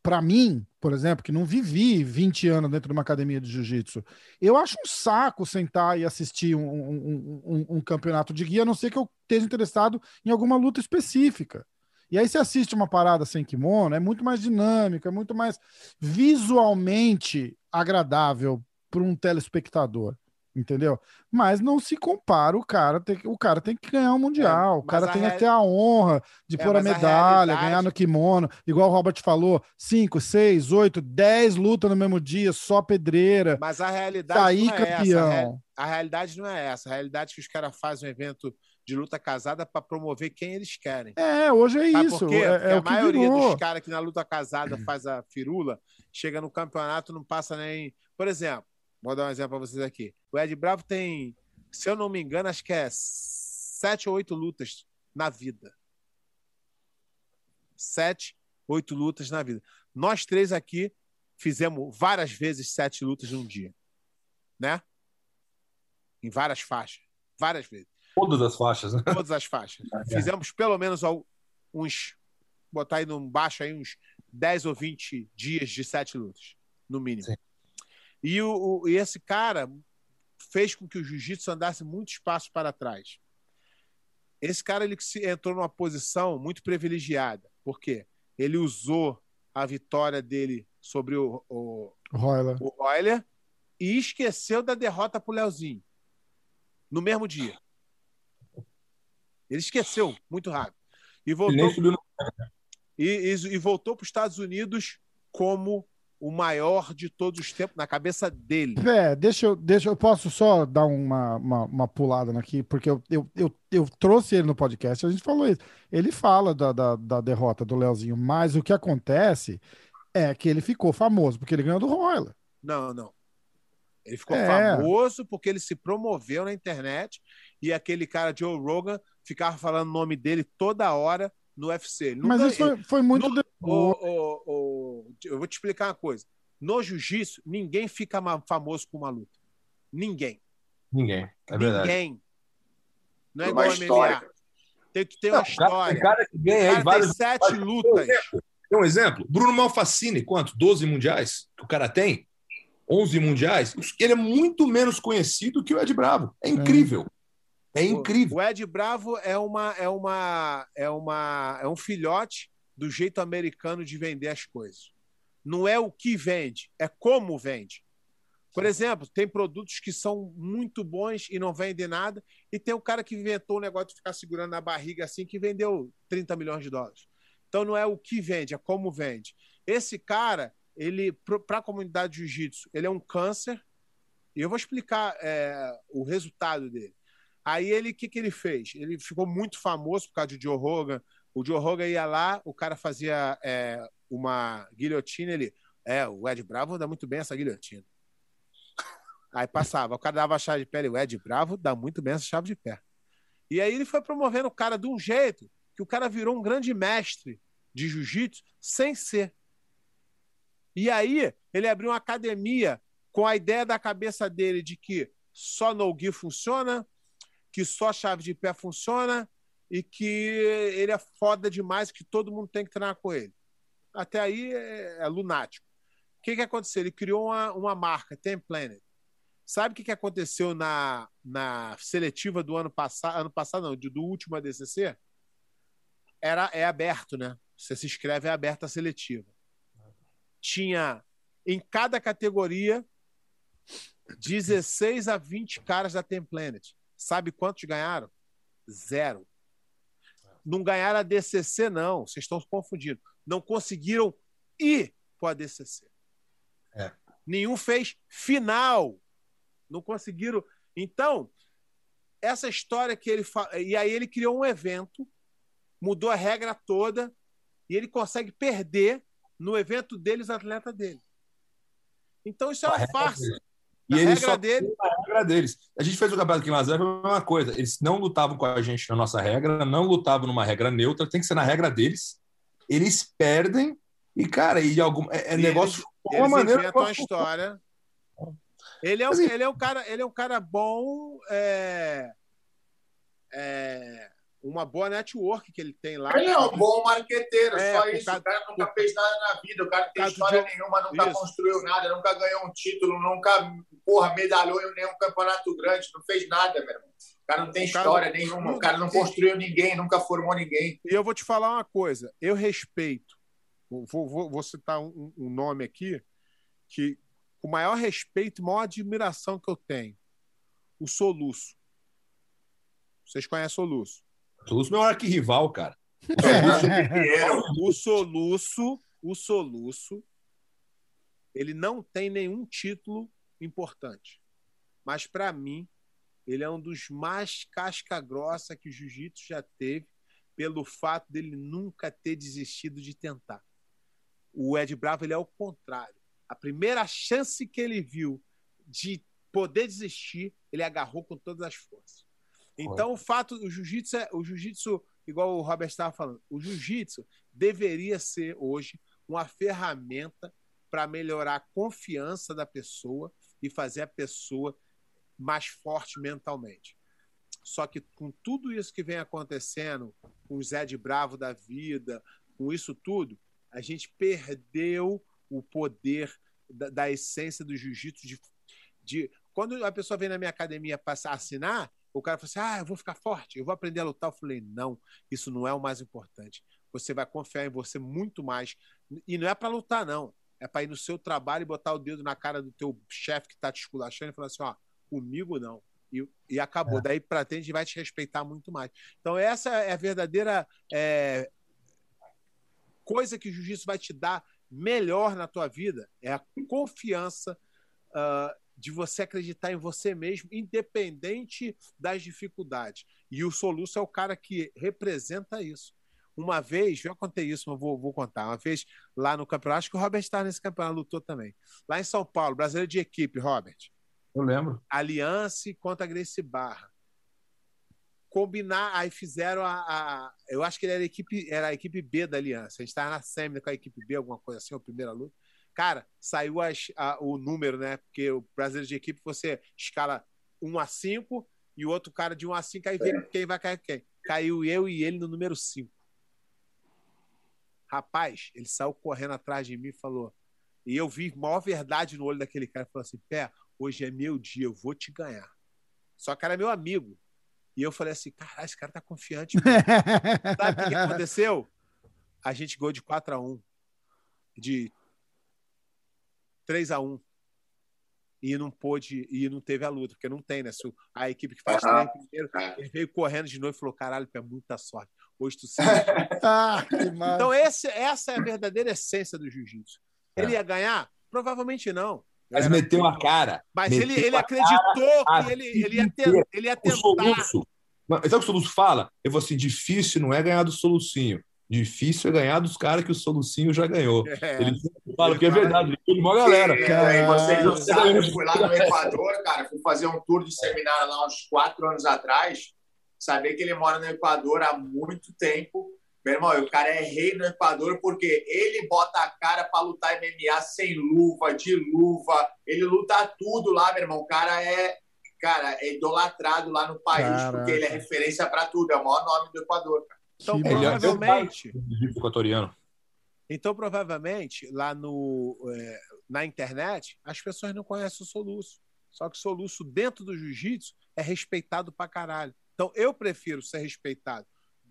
para mim, por exemplo, que não vivi 20 anos dentro de uma academia de jiu-jitsu, eu acho um saco sentar e assistir um, um, um, um campeonato de guia, a não ser que eu esteja interessado em alguma luta específica. E aí você assiste uma parada sem kimono, é muito mais dinâmico, é muito mais visualmente agradável para um telespectador, entendeu? Mas não se compara o cara, tem, o cara tem que ganhar o um mundial, é, o cara tem ter a honra de é, pôr a medalha, a ganhar no kimono, igual o Robert falou, 5, 6, 8, 10 lutas no mesmo dia, só pedreira. Mas a realidade sair não é campeão. Essa. A, realidade não é essa. A realidade é que os caras fazem um evento de luta casada para promover quem eles querem. É, hoje é Sabe isso. Por quê? É, Porque é a maioria virou. dos caras que na luta casada faz a firula, chega no campeonato não passa nem. Por exemplo, vou dar um exemplo para vocês aqui. O Ed Bravo tem, se eu não me engano, acho que é sete ou oito lutas na vida. Sete, oito lutas na vida. Nós três aqui fizemos várias vezes sete lutas num dia, né? Em várias faixas, várias vezes. Todas as faixas, né? Todas as faixas. É. Fizemos pelo menos uns. Botar aí no baixo aí uns 10 ou 20 dias de sete lutas, no mínimo. Sim. E, o, o, e esse cara fez com que o jiu-jitsu andasse muito espaço para trás. Esse cara ele entrou numa posição muito privilegiada. Por quê? Ele usou a vitória dele sobre o, o, Royler. o Royler e esqueceu da derrota para o Leozinho no mesmo dia. Ele esqueceu muito rápido. E voltou, e, e, e voltou para os Estados Unidos como o maior de todos os tempos, na cabeça dele. É, deixa eu, deixa eu posso só dar uma, uma, uma pulada aqui, porque eu, eu, eu, eu, trouxe ele no podcast, a gente falou isso. Ele fala da, da, da derrota do Leozinho, mas o que acontece É que ele ficou famoso porque ele ganhou do Royler. Não, não. Ele ficou É. famoso porque ele se promoveu na internet e aquele cara Joe Rogan ficava falando o nome dele toda hora no UFC. Ele Mas nunca- isso foi, foi muito No- ô, ô, eu vou te explicar uma coisa. No jiu-jitsu, ninguém fica famoso com uma luta. Ninguém. Ninguém. É verdade. Ninguém. Não é uma igual história. MMA. Tem que ter uma Não, cara, tem história. cara que ganha O aí cara tem sete vários- lutas. Tem um exemplo? Bruno Malfacine, quanto? 12 mundiais que o cara tem? 11 mundiais? Ele é muito menos conhecido que o Ed Bravo. É incrível. É incrível. O Ed Bravo é uma é uma é uma é um filhote do jeito americano de vender as coisas. Não é o que vende, é como vende. Por exemplo, tem produtos que são muito bons e não vendem nada, e tem um cara que inventou um negócio de ficar segurando na barriga assim que vendeu 30 milhões de dólares. Então não é o que vende, é como vende. Esse cara, ele para a comunidade de jiu-jitsu, ele é um câncer. E eu vou explicar é, o resultado dele. Aí ele, o que, que ele fez? Ele ficou muito famoso por causa de Joe Rogan. O Joe Rogan ia lá, o cara fazia é, uma guilhotina, ele. É, o Ed Bravo dá muito bem essa guilhotina. Aí passava, o cara dava a chave de pé, ele, o Ed Bravo dá muito bem essa chave de pé. E aí ele foi promovendo o cara de um jeito que o cara virou um grande mestre de jiu-jitsu sem ser. E aí ele abriu uma academia com a ideia da cabeça dele de que só no-gi funciona, que só chave de pé funciona e que ele é foda demais, que todo mundo tem que treinar com ele. Até aí é, é lunático. O que, que aconteceu? Ele criou uma, uma marca, Ten Planet. Sabe o que, que aconteceu na, na seletiva do ano passado? Ano passado, não, do último ADCC? Era, é aberto, né? Você se inscreve, é aberta a seletiva. Tinha em cada categoria 16 a 20 caras da Ten Planet. Sabe quantos ganharam? Zero. Não ganharam a DCC, não. Vocês estão se confundindo. Não conseguiram ir para a DCC. É. Nenhum fez final. Não conseguiram. Então, essa história que ele. Fa... E aí ele criou um evento, mudou a regra toda, e ele consegue perder no evento deles, atleta dele. Então, isso é uma farsa. E ele regra só dele. a regra deles. A gente fez o campeonato aqui em Las Vegas, foi a mesma coisa. Eles não lutavam com a gente na nossa regra, não lutavam numa regra neutra, tem que ser na regra deles. Eles perdem e, cara, e algum, é, é negócio eles, uma eles maneira. inventam a história. Ele é, um, Mas, ele, é um cara, ele é um cara bom. É, é, uma boa network que ele tem lá. Ele é um bom marqueteiro, É, só isso. causa- o cara nunca fez nada na vida, o cara não tem história do- nenhuma, nunca Isso. construiu nada, nunca ganhou um título, nunca, porra, medalhou em nenhum campeonato grande, não fez nada, meu irmão. O cara não tem O cara- história nenhuma, o cara não construiu ninguém, nunca formou ninguém. E eu vou te falar uma coisa. Eu respeito. Vou, vou- vou citar um, um nome aqui que, com o maior respeito e maior admiração que eu tenho. O Soluço. Vocês conhecem o Soluço? Todos meu arquirrival, cara. O Soluço, o Soluço, ele não tem nenhum título importante. Mas, para mim, ele é um dos mais casca-grossa que o jiu-jitsu já teve, pelo fato dele nunca ter desistido de tentar. O Ed Bravo ele é o contrário. A primeira chance que ele viu de poder desistir, ele agarrou com todas as forças. Então, o fato, o jiu-jitsu, é, o jiu-jitsu, igual o Robert estava falando, o jiu-jitsu deveria ser hoje uma ferramenta para melhorar a confiança da pessoa e fazer a pessoa mais forte mentalmente. Só que com tudo isso que vem acontecendo, com o Zé de Bravo da vida, com isso tudo, a gente perdeu o poder da, da essência do jiu-jitsu de, de quando a pessoa vem na minha academia para assinar, o cara fala assim: ah, eu vou ficar forte, eu vou aprender a lutar. Eu falei: não, isso não é o mais importante. Você vai confiar em você muito mais. E não é para lutar, não. É para ir no seu trabalho e botar o dedo na cara do teu chefe que está te esculachando e falar assim: ó, comigo não. E, e acabou. É. Daí para frente vai te respeitar muito mais. Então, essa é a verdadeira é, coisa que o jiu-jitsu vai te dar melhor na tua vida: é a confiança. Uh, de você acreditar em você mesmo, independente das dificuldades. E o Soluço é o cara que representa isso. uma vez, já contei isso, mas vou, vou contar. Uma vez lá no campeonato, acho que o Robert estava nesse campeonato, lutou também. Lá em São Paulo, brasileiro de equipe, Robert. Eu lembro. Aliança contra a Gracie Barra. Combinar, aí fizeram a, a, Eu acho que ele era a, equipe, era a equipe B da Aliança. A gente estava na semi com a equipe B, alguma coisa assim, a primeira luta. Cara, saiu as, a, o número, né? Porque o brasileiro de equipe você escala 1 a 5 e o outro cara de 1 a 5, aí vê quem vai cair quem. Caiu eu e ele no número 5. Rapaz, ele saiu correndo atrás de mim e falou. E eu vi maior verdade no olho daquele cara. Falou assim: Pé, hoje é meu dia, eu vou te ganhar. Só que era meu amigo. E eu falei assim: caralho, esse cara tá confiante. Sabe o que aconteceu? A gente ganhou de 4 a 1 de 3 a 1 e não pôde, e não teve a luta, porque não tem, né? A equipe que faz uhum. primeiro, ele veio correndo de novo e falou: caralho, é muita sorte. Hoje tu sabe. ah, então, esse, essa é a verdadeira essência do jiu-jitsu. Ele ia ganhar? Provavelmente não. Mas meteu a cara. Mas ele, ele acreditou que ele, ele, ia ter, ele ia tentar. O soluço, sabe o que o Soluço fala? Eu vou assim: difícil não é ganhar do Solucinho. Difícil é ganhar dos caras que o Solucinho já ganhou. É. Ele fala ele que é verdade, ele uma galera. cara, vocês não sabem, eu fui lá no Equador, cara, fui fazer um tour de seminário lá uns quatro anos atrás. Saber que ele mora no Equador há muito tempo. Meu irmão, o cara é rei no Equador porque ele bota a cara para lutar MMA sem luva, de luva. Ele luta tudo lá, meu irmão. O cara é, cara, é idolatrado lá no país Caraca. porque ele é referência para tudo. É o maior nome do Equador, cara. Então, que provavelmente. Equatoriano. Então, provavelmente, lá no, é, na internet, as pessoas não conhecem o soluço. Só que o soluço dentro do jiu-jitsu é respeitado pra caralho. Então, eu prefiro ser respeitado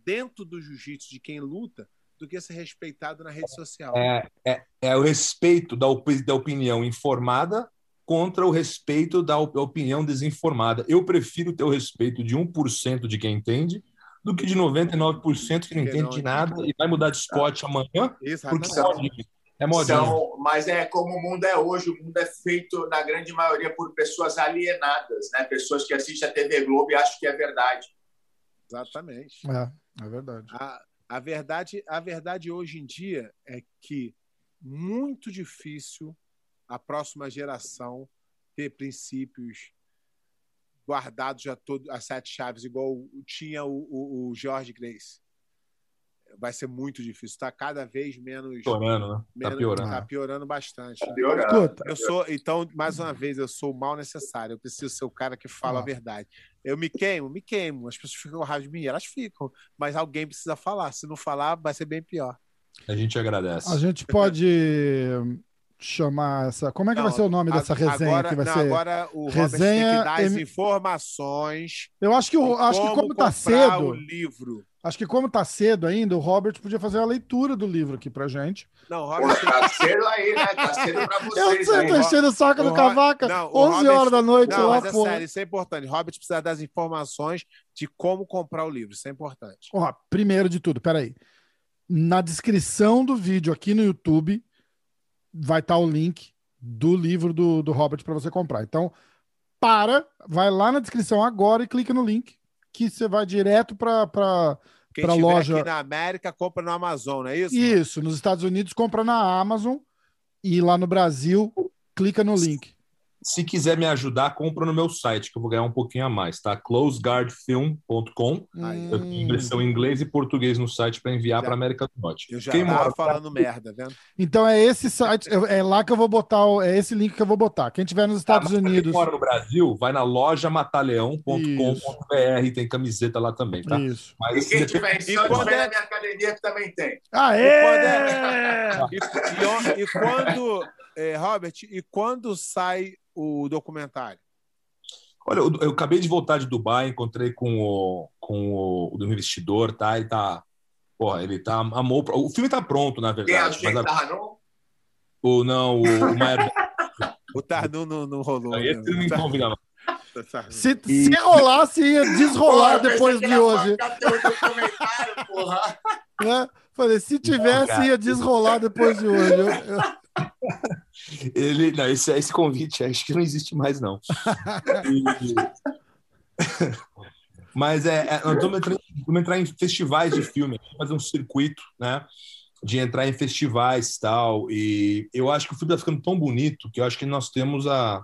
dentro do jiu-jitsu de quem luta do que ser respeitado na rede social. É, é, é o respeito da, op da opinião informada contra o respeito da op opinião desinformada. Eu prefiro ter o respeito de 1% de quem entende do que de 99% que não entende de nada e vai mudar de spot tá. amanhã. Porque é modinha. São, mas é como o mundo é hoje, o mundo é feito, na grande maioria, por pessoas alienadas, né? pessoas que assistem a TV Globo e acham que é verdade. Exatamente. É, é verdade. A, a verdade. a verdade hoje em dia é que muito difícil a próxima geração ter princípios guardado já todo as sete chaves, igual tinha o, o, o Jorge Grace. Vai ser muito difícil. Está cada vez menos. Piorando, né? Tá menos, tá piorando. Tá piorando bastante. Tá piorando. Eu sou, então, mais uma vez, eu sou o mal necessário. Eu preciso ser o cara que fala ah. a verdade. Eu me queimo, me queimo. As pessoas ficam raiva de mim, elas ficam. Mas alguém precisa falar. Se não falar, vai ser bem pior. A gente agradece. A gente pode chamar essa. Como é que não, vai ser o nome dessa resenha? Agora, que vai não, ser agora o resenha tem que dar as informações. Eu acho que, o, acho que como tá cedo. O livro. Acho que como tá cedo ainda, o Robert podia fazer a leitura do livro aqui pra gente. Não, o Robert. Pô, tá cedo aí, né? Tá cedo pra vocês. Eu sei, tô enchendo o saco do cavaca. Não, 11 Robert... horas da noite não, lá, mas é sério, isso é importante. Robert precisa das informações de como comprar o livro. Isso é importante. Ó, primeiro de tudo, peraí. Na descrição do vídeo aqui no YouTube vai estar tá o link do livro do, do Robert para você comprar. Então, para, vai lá na descrição agora e clica no link que você vai direto para para a loja. aqui na América compra no Amazon, não é isso? Isso, nos Estados Unidos compra na Amazon e lá no Brasil clica no link. Se quiser me ajudar, compra no meu site, que eu vou ganhar um pouquinho a mais, tá? closeguardfilm.com. Hum. Eu tenho impressão em inglês e português no site para enviar para América do Norte. Eu já Quem mora falando merda, vendo? Então é esse site, é lá que eu vou botar, é esse link que eu vou botar. Quem tiver nos Estados ah, Unidos. Quem mora no Brasil, vai na loja mataleão.com.br, tem camiseta lá também, tá? Isso. Mas, e quem tiver em Santos, vem na minha academia que também tem. Aê! E quando, é... e, e, e quando é, Robert, e quando sai o documentário? Olha, eu, eu, acabei de voltar de Dubai, encontrei com o, com o, o investidor, tá? Ele tá. Porra, ele tá. Amou. O filme tá pronto, na verdade. Mas a, o, não, o, o Maier. o Tarnu não, não rolou. Esse não me convida, não. Se, e... se rolasse, ia desrolar porra, depois de hoje. Porra. Né? Falei, se tivesse, ia desrolar depois de hoje. Eu, eu... Ele, não, esse, esse convite acho que não existe mais, não. Mas é, é nós vamos entrar, vamos entrar em festivais de filme, fazer um circuito, né? De entrar em festivais tal. E eu acho que o filme está ficando tão bonito que eu acho que nós temos a,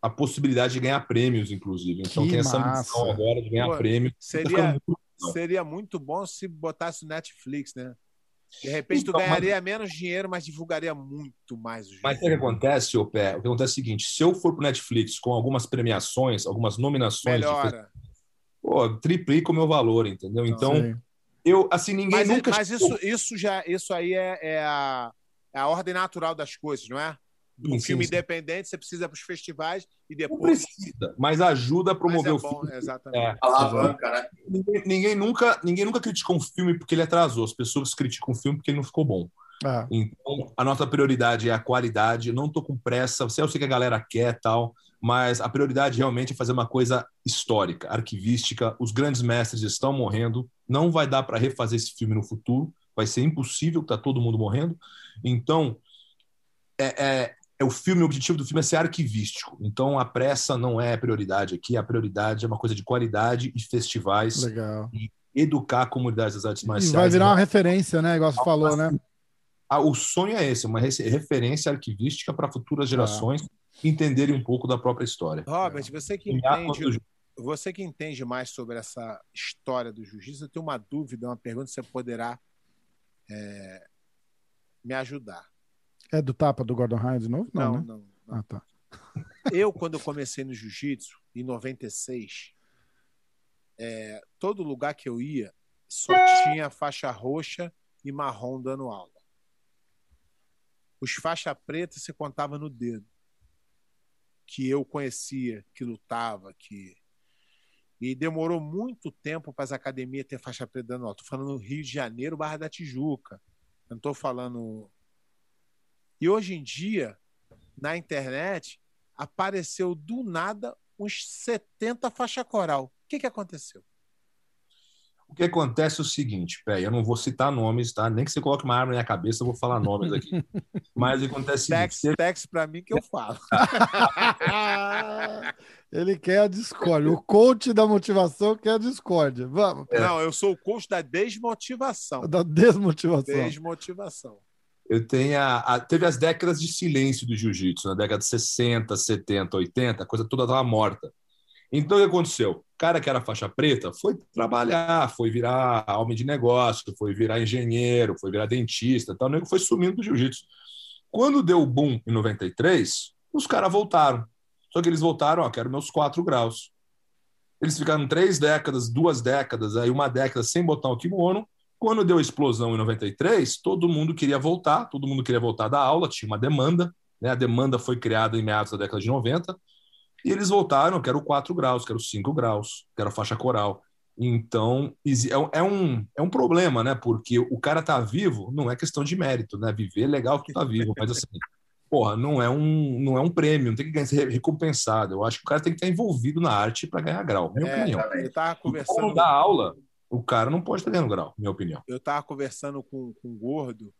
a possibilidade de ganhar prêmios, inclusive. Então Que tem essa massa. missão agora de ganhar Pô, prêmio. Tá Seria, muito legal. seria muito bom se botasse o Netflix, né? De repente tu Então, mas- ganharia menos dinheiro, mas divulgaria muito mais o. Mas o que acontece, ô Pé? O que acontece é o seguinte: se eu for pro Netflix com algumas premiações, algumas nominações, de Melhora. pô, triplica o meu valor, entendeu? Então, Sim. eu, assim, ninguém Mas, nunca. mas isso, isso já, isso aí é, é a, é a ordem natural das coisas, não é? Um Sim, filme sim, independente, você precisa para os festivais e Não depois. precisa, mas ajuda a Mas promover é o bom, filme. exatamente. É. Alavanca, né? Ninguém, ninguém nunca, ninguém nunca criticou um filme porque ele atrasou. As pessoas criticam um filme porque ele não ficou bom. É. Então, a nossa prioridade é a qualidade. Eu não estou com pressa. Eu sei que a galera quer tal, mas a prioridade realmente é fazer uma coisa histórica, arquivística. Os grandes mestres estão morrendo. Não vai dar para refazer esse filme no futuro. Vai ser impossível, tá todo mundo morrendo. Então, é, é, é o filme. O objetivo do filme é ser arquivístico. Então, a pressa não é a prioridade aqui. A prioridade é uma coisa de qualidade e festivais. Legal. Educar a comunidade das artes E marciais. vai virar uma referência, né? Igual você falou, né? Ah, o sonho é esse, uma re- referência arquivística para futuras gerações entenderem um pouco da própria história. Robert, você que entende, você que entende mais sobre essa história do jiu-jitsu, eu tenho uma dúvida, uma pergunta, você poderá é, me ajudar. É do tapa do Gordon Ryan de novo? Não, Não, né? não, não. Ah, tá. Eu, quando eu comecei no jiu-jitsu, em 96, é, todo lugar que eu ia só tinha faixa roxa e marrom dando aula. Os faixa preta você contava no dedo. Que eu conhecia, que lutava, que. E demorou muito tempo para as academias ter faixa preta dando aula. Estou falando no Rio de Janeiro, Barra da Tijuca. Eu não estou falando. E hoje em dia, na internet, apareceu do nada uns 70 faixa coral. O que, que aconteceu? O que acontece é o seguinte, pé, eu não vou citar nomes, tá? Nem que você coloque uma arma na minha cabeça, eu vou falar nomes aqui. Mas acontece é o Tex, seguinte, tex para mim que eu falo. Ele quer a discórdia. O coach da motivação quer a discórdia. Vamos. Não, eu sou o coach da desmotivação. Da desmotivação. Desmotivação. Eu tenho a, teve as décadas de silêncio do jiu-jitsu, na década de 60, 70, 80, a coisa toda estava morta. Então, o que aconteceu? O cara que era faixa preta foi trabalhar, foi virar homem de negócio, foi virar engenheiro, foi virar dentista, tal, nego foi sumindo do jiu-jitsu. Quando deu o boom em 93, os caras voltaram. Só que eles voltaram, ó, quero meus quatro graus. Eles ficaram três décadas, duas décadas, aí uma década sem botar o kimono. Quando deu a explosão em 93, todo mundo queria voltar, todo mundo queria voltar da aula, tinha uma demanda, né? A demanda foi criada em meados da década de 90, e eles voltaram, quero 4 graus, quero 5 graus, quero a faixa coral. Então, é um- é um, é um problema, né? Porque o cara tá vivo, não é questão de mérito, né? Viver é legal que tá vivo, mas assim, porra, não é um, não é um prêmio, não tem que ganhar- ser recompensado. Eu acho que o cara tem que estar envolvido na arte para ganhar grau, minha É, opinião. eu tava E Como conversando, dá aula, o cara não pode estar ganhando grau, minha opinião. eu tava conversando com, com o Gordo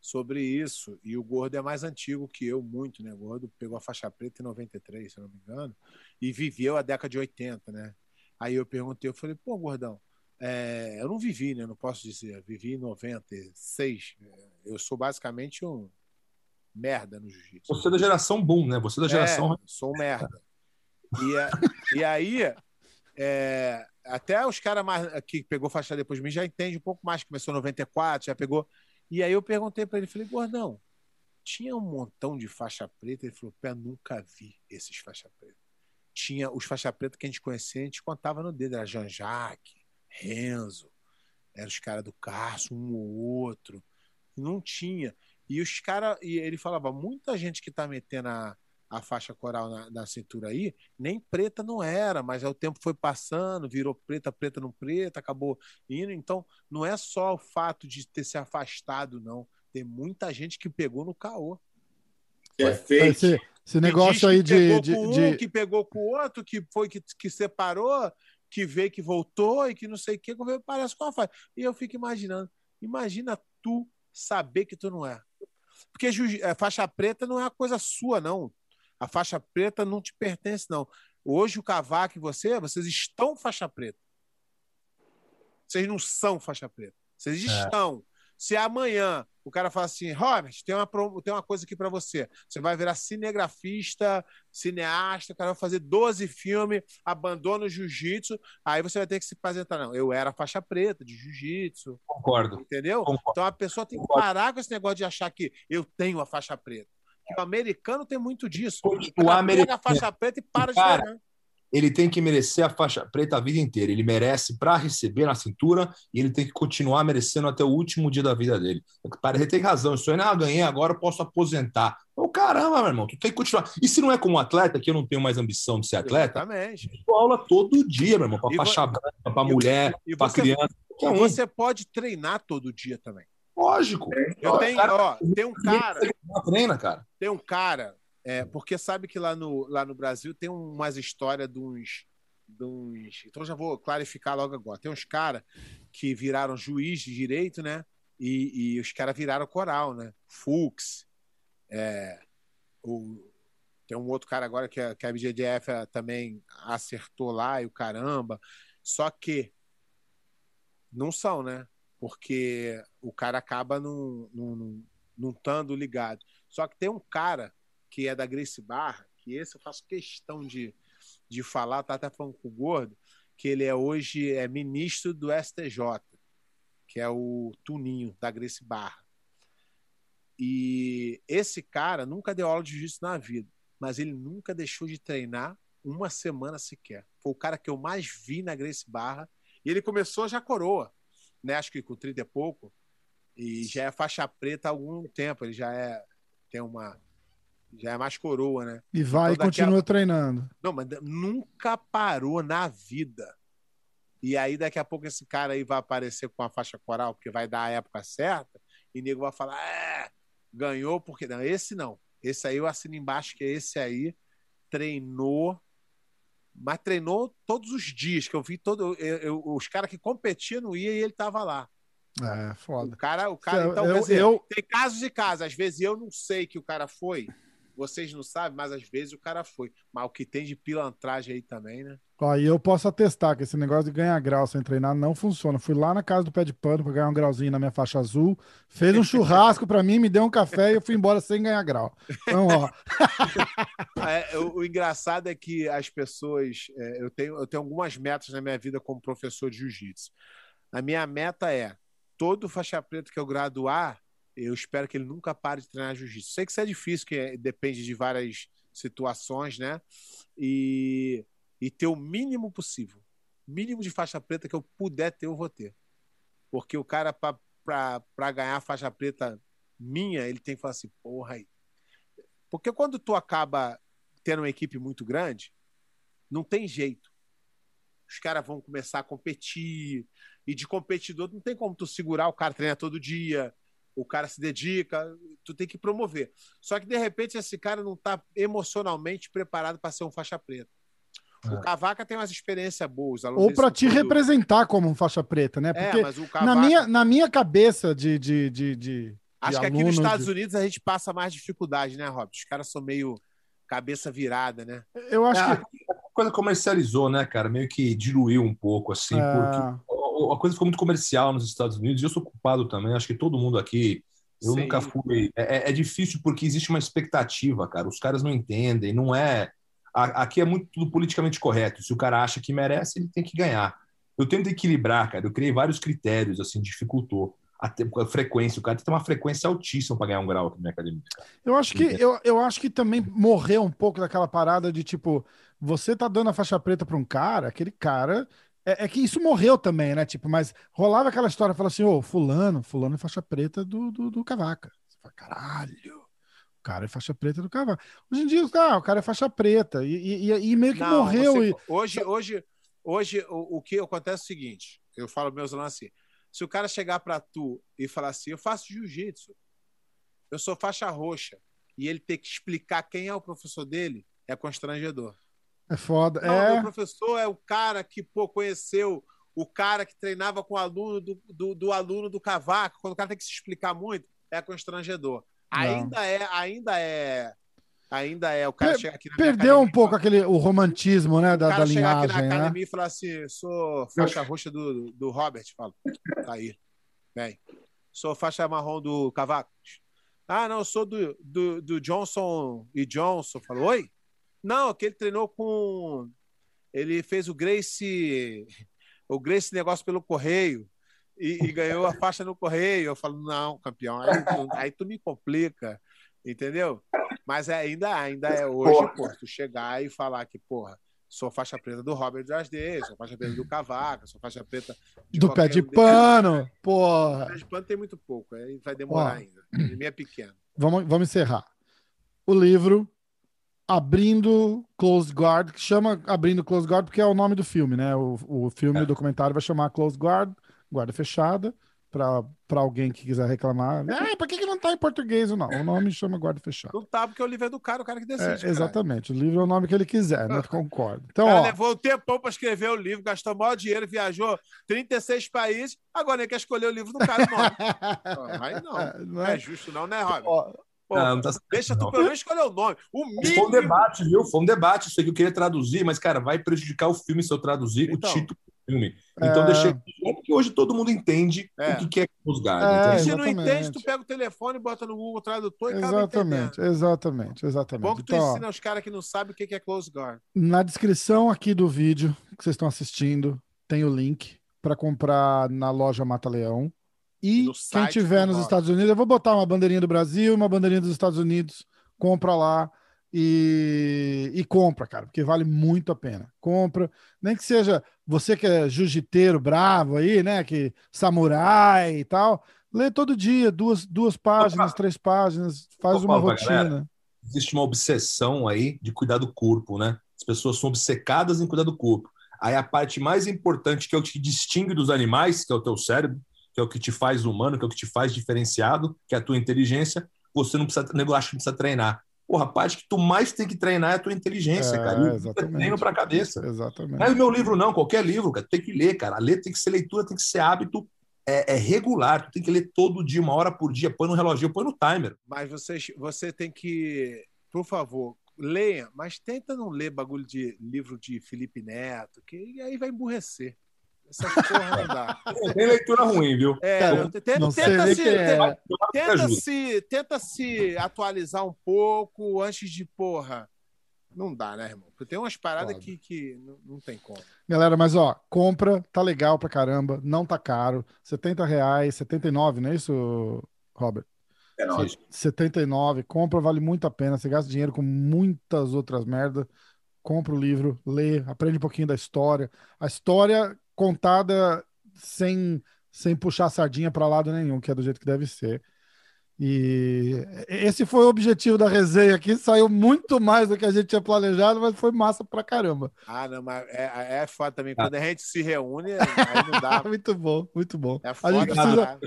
sobre isso, e o Gordo é mais antigo que eu, muito, né? O Gordo pegou a faixa preta em 93, se não me engano, e viveu a década de 80, né? Aí eu perguntei, eu falei, pô, Gordão, é, eu não vivi, né? Não posso dizer, vivi em 96. Eu sou basicamente um merda no jiu-jitsu. Você é da geração boom, né? Você é da geração. É, sou um merda. E, a- e aí, é, até os caras mais que pegou faixa depois de mim já entende um pouco mais. Começou em 94, já pegou. E aí eu perguntei pra ele, falei, Gordão, tinha um montão de faixa preta? Ele falou, pé, nunca vi esses faixa preta. Tinha os faixa preta que a gente conhecia, a gente contava no dedo, era Jean-Jacques, Renzo, eram os caras do Carso, um ou outro. Não tinha. E os caras, e ele falava, muita gente que tá metendo a, a faixa coral na, na cintura aí, nem preta não era, mas aí o tempo foi passando, virou preta, preta não preta, acabou indo. Então, não é só o fato de ter se afastado, não. Tem muita gente que pegou no caô. É fake. Esse, esse negócio que aí de. pegou de, com um, de- que pegou com o outro, que foi que, que separou, que veio que voltou e que não sei o que, parece com a faixa. E eu fico imaginando, imagina tu saber que tu não é. Porque é, faixa preta não é uma coisa sua, não. A faixa preta não te pertence, não. Hoje o Cavaco e você, vocês estão faixa preta. Vocês não são faixa preta. Vocês é. estão. Se amanhã o cara fala assim, Robert, tem uma, tem uma coisa aqui para você. Você vai virar cinegrafista, cineasta, o cara vai fazer 12 filmes, abandona o jiu-jitsu, aí você vai ter que se apresentar. Não, eu era faixa preta de jiu-jitsu. Concordo. Entendeu? Concordo. Então a pessoa tem que parar com esse negócio de achar que eu tenho a faixa preta. O americano tem muito disso. O americano. a faixa preta e para cara, de ele tem que merecer a faixa preta a vida inteira. Ele merece para receber na cintura e ele tem que continuar merecendo até o último dia da vida dele. Ele tem razão. Isso aí, não, ganhei agora, posso aposentar. Ô, caramba, meu irmão, tu tem que continuar. E se não é como atleta, que eu não tenho mais ambição de ser atleta, Exatamente. eu aula todo dia, meu irmão, para faixa branca, para mulher, para criança. E um. você pode treinar todo dia também. Lógico. Eu tenho, cara, ó, tem um cara. Treina, cara. Tem um cara é, porque sabe que lá no, lá no Brasil tem umas histórias de uns, de uns. Então já vou clarificar logo agora. Tem uns caras que viraram juiz de direito, né? E, e os caras viraram coral, né? Fux. É, o, tem um outro cara agora que a, que a BGDF também acertou lá e o caramba. Só que não são, né? Porque o cara acaba não, estando ligado. Só que tem um cara que é da Grace Barra, que esse eu faço questão de, de falar, tá até falando com o Gordo, que ele é hoje é ministro do STJ, que é o Tuninho da Grace Barra. E esse cara nunca deu aula de jiu-jitsu na vida, mas ele nunca deixou de treinar uma semana sequer. Foi o cara que eu mais vi na Grace Barra. E ele começou já coroa, né? Acho que com 30 e pouco. E já é faixa preta há algum tempo. Ele já é tem uma já é mais coroa, né? E vai então, e continua a... treinando. Não, mas nunca parou na vida. E aí, daqui a pouco, esse cara aí vai aparecer com a faixa coral, porque vai dar a época certa, e o nego vai falar: é, ganhou porque. Não, esse não. Esse aí eu assino embaixo, que é esse aí treinou, mas treinou todos os dias, que eu vi todo. Eu, eu, os caras que competiam não ia e ele tava lá. É, foda. O cara, o cara então, eu, dizer, tem casos e casos. Às vezes eu não sei que o cara foi, vocês não sabem, mas às vezes o cara foi. Mas o que tem de pilantragem aí também, né? Aí eu posso atestar que esse negócio de ganhar grau sem treinar não funciona. Fui lá na casa do pé de pano para ganhar um grauzinho na minha faixa azul, fez um churrasco para mim, me deu um café e eu fui embora sem ganhar grau. Então, ó. É, o, o, engraçado é que as pessoas. É, eu, tenho, eu tenho algumas metas na minha vida como professor de jiu-jitsu. A minha meta é todo faixa preta que eu graduar, eu espero que ele nunca pare de treinar jiu-jitsu. Sei que isso é difícil, que é, depende de várias situações, né? E, e ter o mínimo possível. Mínimo de faixa preta que eu puder ter, eu vou ter. Porque o cara, para ganhar a faixa preta minha, ele tem que falar assim, porra aí. Porque quando tu acaba tendo uma equipe muito grande, não tem jeito. Os caras vão começar a competir, e de competidor não tem como tu segurar o cara treina todo dia, o cara se dedica, tu tem que promover. Só que de repente esse cara não está emocionalmente preparado para ser um faixa preta. É. O Cavaca tem umas experiências boas. Ou para te representar como um faixa preta, né? É, Porque é, Cavaca... na, minha, na minha cabeça de. de, de, de Acho que aqui nos Estados de... Unidos a gente passa mais dificuldade, né, Rob? Os caras são meio cabeça virada, né? Eu acho é, que. A coisa comercializou, né, cara? Meio que diluiu um pouco, assim, é... porque a coisa ficou muito comercial nos Estados Unidos, e eu sou culpado também, acho que todo mundo aqui. Eu Sim. nunca fui. É, é, é, difícil porque existe uma expectativa, cara. Os caras não entendem, não é. Aqui é muito tudo politicamente correto. Se o cara acha que merece, ele tem que ganhar. Eu tento equilibrar, cara. Eu criei vários critérios, assim, dificultou. A, a frequência, o cara tem que ter uma frequência altíssima para ganhar um grau aqui na minha academia. Eu acho que eu, eu acho que também morreu um pouco daquela parada de tipo, você tá dando a faixa preta para um cara, aquele cara é, é, que isso morreu também, né? Tipo, mas rolava aquela história, fala assim, ô, fulano, fulano é faixa preta do, do, do Cavaca. Você fala, caralho, o cara é faixa preta do Cavaca. Hoje em dia, ah, o cara é faixa preta. E, e, e meio que Não, morreu. Você, e... Hoje, hoje, hoje o, o que acontece é o seguinte, eu falo meus alunos assim, se o cara chegar para tu e falar assim, eu faço jiu-jitsu, eu sou faixa roxa, e ele ter que explicar quem é o professor dele, é constrangedor. É foda. Não, é... Meu professor é o cara que pô, conheceu o cara que treinava com o aluno do, do, do, aluno do cavaco. Quando o cara tem que se explicar muito, é constrangedor. Ainda é, ainda é, Ainda é. O cara Per- chega aqui na Perdeu um pouco fala- aquele, o romantismo, né, O da, cara da chegar aqui na linhagem, né? academia e falar assim: sou faixa roxa do, do Robert. Fala, tá aí. Vem. Sou faixa marrom do Cavaco. Ah, não, sou do, do, do Johnson e Johnson. Falou, oi? Não, que ele treinou com. Ele fez o Grace. O Grace negócio pelo correio. E, e ganhou a faixa no correio. Eu falo, não, campeão, aí, tu- aí tu me complica, entendeu? Mas é- ainda, ainda é hoje, Porra. pô, tu chegar e falar que, porra, sou faixa preta do Robert Drasdale, sou faixa preta do Cavaca, sou faixa preta Do pé de um pano, porra. Pé de pano tem muito pouco, aí vai demorar Ó. ainda. Ele é pequeno. Vamos, vamos encerrar. O livro Abrindo Closed Guard, que chama Abrindo Closed Guard porque é o nome do filme, né? O, o filme, É. o documentário vai chamar Closed Guard, guarda fechada, para alguém que quiser reclamar. Ah, por que, que não tá em português? Não, o nome chama guarda fechada. Não tá, porque o livro é do cara, o cara que decide. É, exatamente, o livro é o nome que ele quiser, né? Concordo. Então, cara ó, levou um tempão pra escrever o livro, gastou maior dinheiro, viajou 36 países, agora ele quer escolher o livro do cara. Não, aí não. não Não é- é justo, não, né, Robert? ó, Pô, Não, não tá deixa tu não. pelo menos escolher o nome. O Foi um mínimo. debate, viu? Foi um debate isso aí que eu queria traduzir, mas, cara, vai prejudicar o filme se eu traduzir Então. o título do filme. Então, É. deixei. Porque hoje todo mundo entende É. o que que é Closguard. É, entendeu? Se não entende, tu pega o telefone, bota no Google Tradutor e acaba exatamente, entendendo. exatamente, exatamente. bom que tu Então, ó, ensina os caras que não sabem o que que é close guard. Na descrição aqui do vídeo que vocês estão assistindo, tem o link para comprar na loja Mata Leão. E E quem tiver nos. Estados Unidos, eu vou botar uma bandeirinha do Brasil, uma bandeirinha dos Estados Unidos, compra lá e, e compra, cara, porque vale muito a pena. Compra, nem que seja você que é jiu-jiteiro bravo aí, né, que samurai e tal, lê todo dia, duas, duas páginas, três páginas, faz uma galera, rotina. existe uma obsessão aí de cuidar do corpo, né? As pessoas são obcecadas em cuidar do corpo. Aí a parte mais importante, que é o que te distingue dos animais, que é o teu cérebro, que é o que te faz humano, que é o que te faz diferenciado, que é a tua inteligência, você não precisa, nego acha que precisa treinar. A parte que tu mais tem que treinar é a tua inteligência, É, cara. O é exatamente. treino pra cabeça. Exatamente. Não é o meu livro, não, qualquer livro, cara. Tu tem que ler, cara. A ler tem que ser leitura, tem que ser hábito é, é regular. Tu tem que ler todo dia, uma hora por dia. Põe no relógio, põe no timer. Mas você, você tem que, por favor, leia, mas tenta não ler bagulho de livro de Felipe Neto, que aí vai emburrecer. Essa porra não dá. Tem leitura ruim, viu? É, Cara, tenta, não tenta se, é. tenta, se, tenta se atualizar um pouco antes de, porra. Não dá, né, irmão? Porque tem umas paradas que, que não, não tem como. Galera, mas ó, compra, tá legal pra caramba, não tá caro. 70 reais, 79, não é isso, Robert? É nóis. 79, compra, vale muito a pena. Você gasta dinheiro com muitas outras merdas. Compra o livro, lê, aprende um pouquinho da história. A história contada sem, sem puxar a sardinha para lado nenhum, que é do jeito que deve ser. E esse foi o objetivo da resenha aqui. Saiu muito mais do que a gente tinha planejado, mas foi massa pra caramba. Ah, não, mas é, é foda também. Quando a gente se reúne, aí não dá. muito bom, muito bom. É A foda. gente precisa.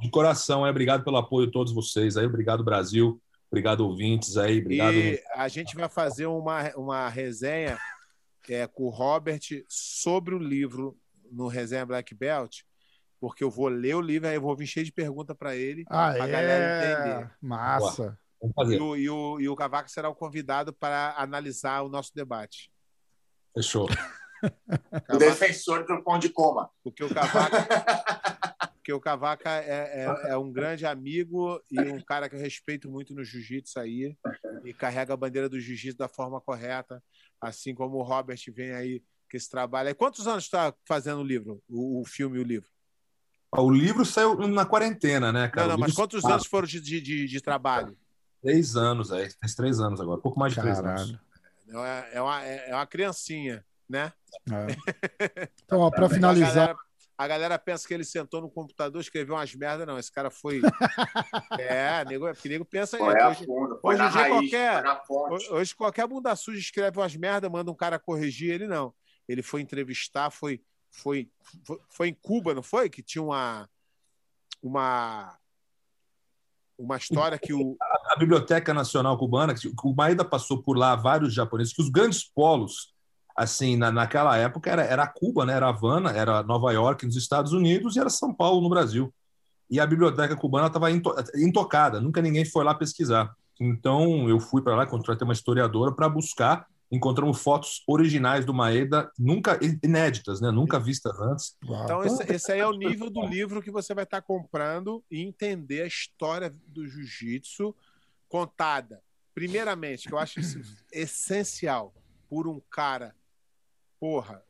De coração, é. Obrigado pelo apoio de todos vocês aí. Obrigado, Brasil. Obrigado, ouvintes aí. Obrigado. E a gente vai fazer uma, uma resenha é, com o Robert sobre o livro no Resenha Black Belt, porque eu vou ler o livro, aí eu vou vir cheio de pergunta para ele, Ah, pra galera é. entender. Massa. Vamos E fazer. o, e, o, e o Cavaco será o convidado para analisar o nosso debate. Fechou. O defensor do pão de coma. porque o Cavaco, porque o Cavaca é, é, é um grande amigo e um cara que eu respeito muito no jiu-jitsu aí e carrega a bandeira do jiu-jitsu da forma correta, assim como o Robert vem aí que esse trabalho. E quantos anos está fazendo o livro, o, o filme e o livro? O livro saiu na quarentena, né, cara? não, não, mas quantos anos foram de, de, de, trabalho? Três anos, aí. Faz três anos agora. Pouco mais de três Caralho. anos. É, é, uma, é uma criancinha, né? É. Então, ó, pra A finalizar, galera, a galera pensa que ele sentou no computador, escreveu umas merda, não. Esse cara foi. é, nego, porque nego pensa. Foi hoje, fundo, hoje raiz, qualquer- Hoje, qualquer bunda suja escreve umas merda, manda um cara corrigir ele, não. Ele foi entrevistar, foi, foi, foi, foi em Cuba, não foi? Que tinha uma. Uma. Uma história que o. A Biblioteca Nacional Cubana, que o Maeda passou por lá vários japoneses, que os grandes polos, assim, na, naquela época era, era Cuba, né? Era Havana, era Nova York nos Estados Unidos e era São Paulo no Brasil. E a biblioteca cubana estava intocada, nunca ninguém foi lá pesquisar. Então eu fui para lá, contratei uma historiadora para buscar. Encontramos fotos originais do Maeda, nunca inéditas, né? Nunca vistas antes. Então esse, esse aí é o nível do livro que você vai estar comprando e entender a história do jiu-jitsu contada. Primeiramente, que eu acho isso essencial por um cara, porra,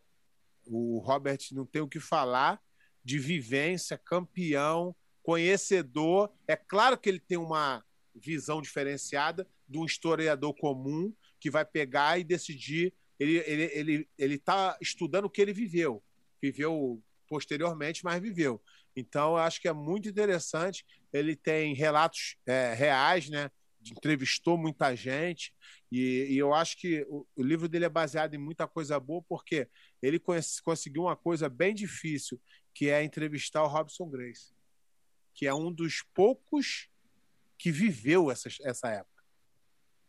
o Robert não tem o que falar de vivência, campeão, conhecedor. É claro que ele tem uma visão diferenciada de um historiador comum que vai pegar e decidir. Ele ele ele ele está estudando o que ele viveu, viveu posteriormente, mas viveu. Então, eu acho que é muito interessante. Ele tem relatos é, reais, né? Entrevistou muita gente e, e eu acho que o, o, livro dele é baseado em muita coisa boa porque ele conhece, conseguiu uma coisa bem difícil, que é entrevistar o Robson Grace, que é um dos poucos que viveu essa, essa época.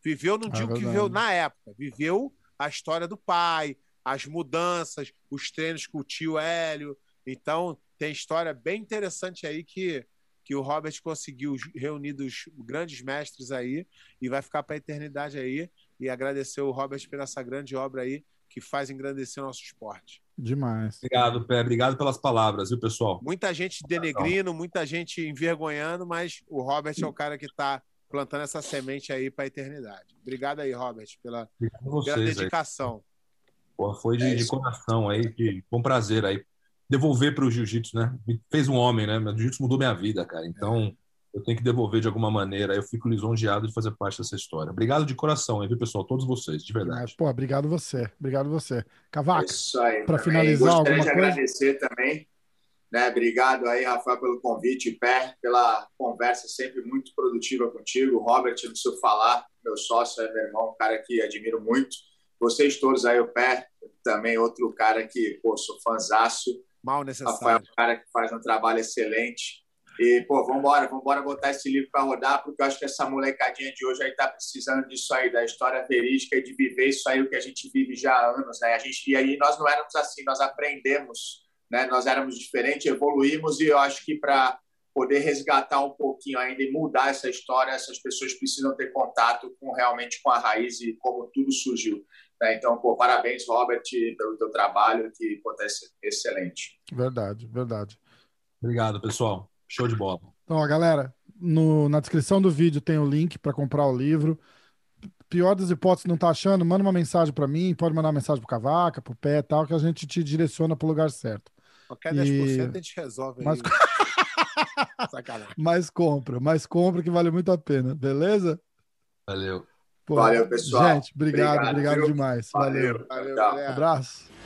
Viveu, não é digo que viveu na época, viveu a história do pai, as mudanças, os treinos com o tio Hélio. Então, tem história bem interessante aí que, que o Robert conseguiu reunir dos grandes mestres aí e vai ficar para a eternidade aí. E agradecer o Robert por essa grande obra aí que faz engrandecer o nosso esporte. Demais. Obrigado, Pé. Obrigado pelas palavras, viu, pessoal? Muita gente denegrindo, muita gente envergonhando, mas o Robert é o cara que está plantando essa semente aí para a eternidade. Obrigado aí, Robert, pela, pela dedicação. Pô, foi de, é de, coração aí, de bom prazer aí. Devolver para o jiu-jitsu, né? Me fez um homem, né? O jiu-jitsu mudou minha vida, cara. Então, é eu tenho que devolver de alguma maneira. Eu fico lisonjeado de fazer parte dessa história. Obrigado de coração, viu, pessoal? Todos vocês, de verdade. Pô, obrigado você. Obrigado você. Cavaco, para finalizar alguma coisa? Gostaria de agradecer também. Né? Obrigado aí, Rafael, pelo convite, Pé, pela conversa sempre muito produtiva contigo. Robert, não preciso falar, meu sócio, é meu irmão, um cara que admiro muito. Vocês todos aí, o Pé, também outro cara que, pô, sou fãzaço. Mal necessário. Rafael é um cara que faz um trabalho excelente. E, pô, vamos embora botar esse livro para rodar, porque eu acho que essa molecadinha de hoje aí está precisando disso aí, da história verídica e de viver isso aí, o que a gente vive já há anos, né? A gente, e aí nós não éramos assim, nós aprendemos, né? Nós éramos diferentes, evoluímos, e eu acho que para poder resgatar um pouquinho ainda e mudar essa história, essas pessoas precisam ter contato com realmente com a raiz e como tudo surgiu. Né? Então, pô, parabéns, Robert, pelo teu trabalho, que acontece excelente. Verdade, verdade. Obrigado, pessoal. Show de bola. Então, ó, galera, no, na descrição do vídeo tem o link para comprar o livro. Pior das hipóteses, não tá achando? Manda uma mensagem para mim, pode mandar uma mensagem pro Cavaca, pro Pé e tal, que a gente te direciona pro lugar certo. Qualquer 10% e... a gente resolve mas... Sacanagem. Mas compra, mas compra que vale muito a pena, beleza? Valeu. Pô, Valeu, pessoal. Gente, obrigado, obrigado, obrigado demais. Valeu. Valeu. Valeu. Abraço.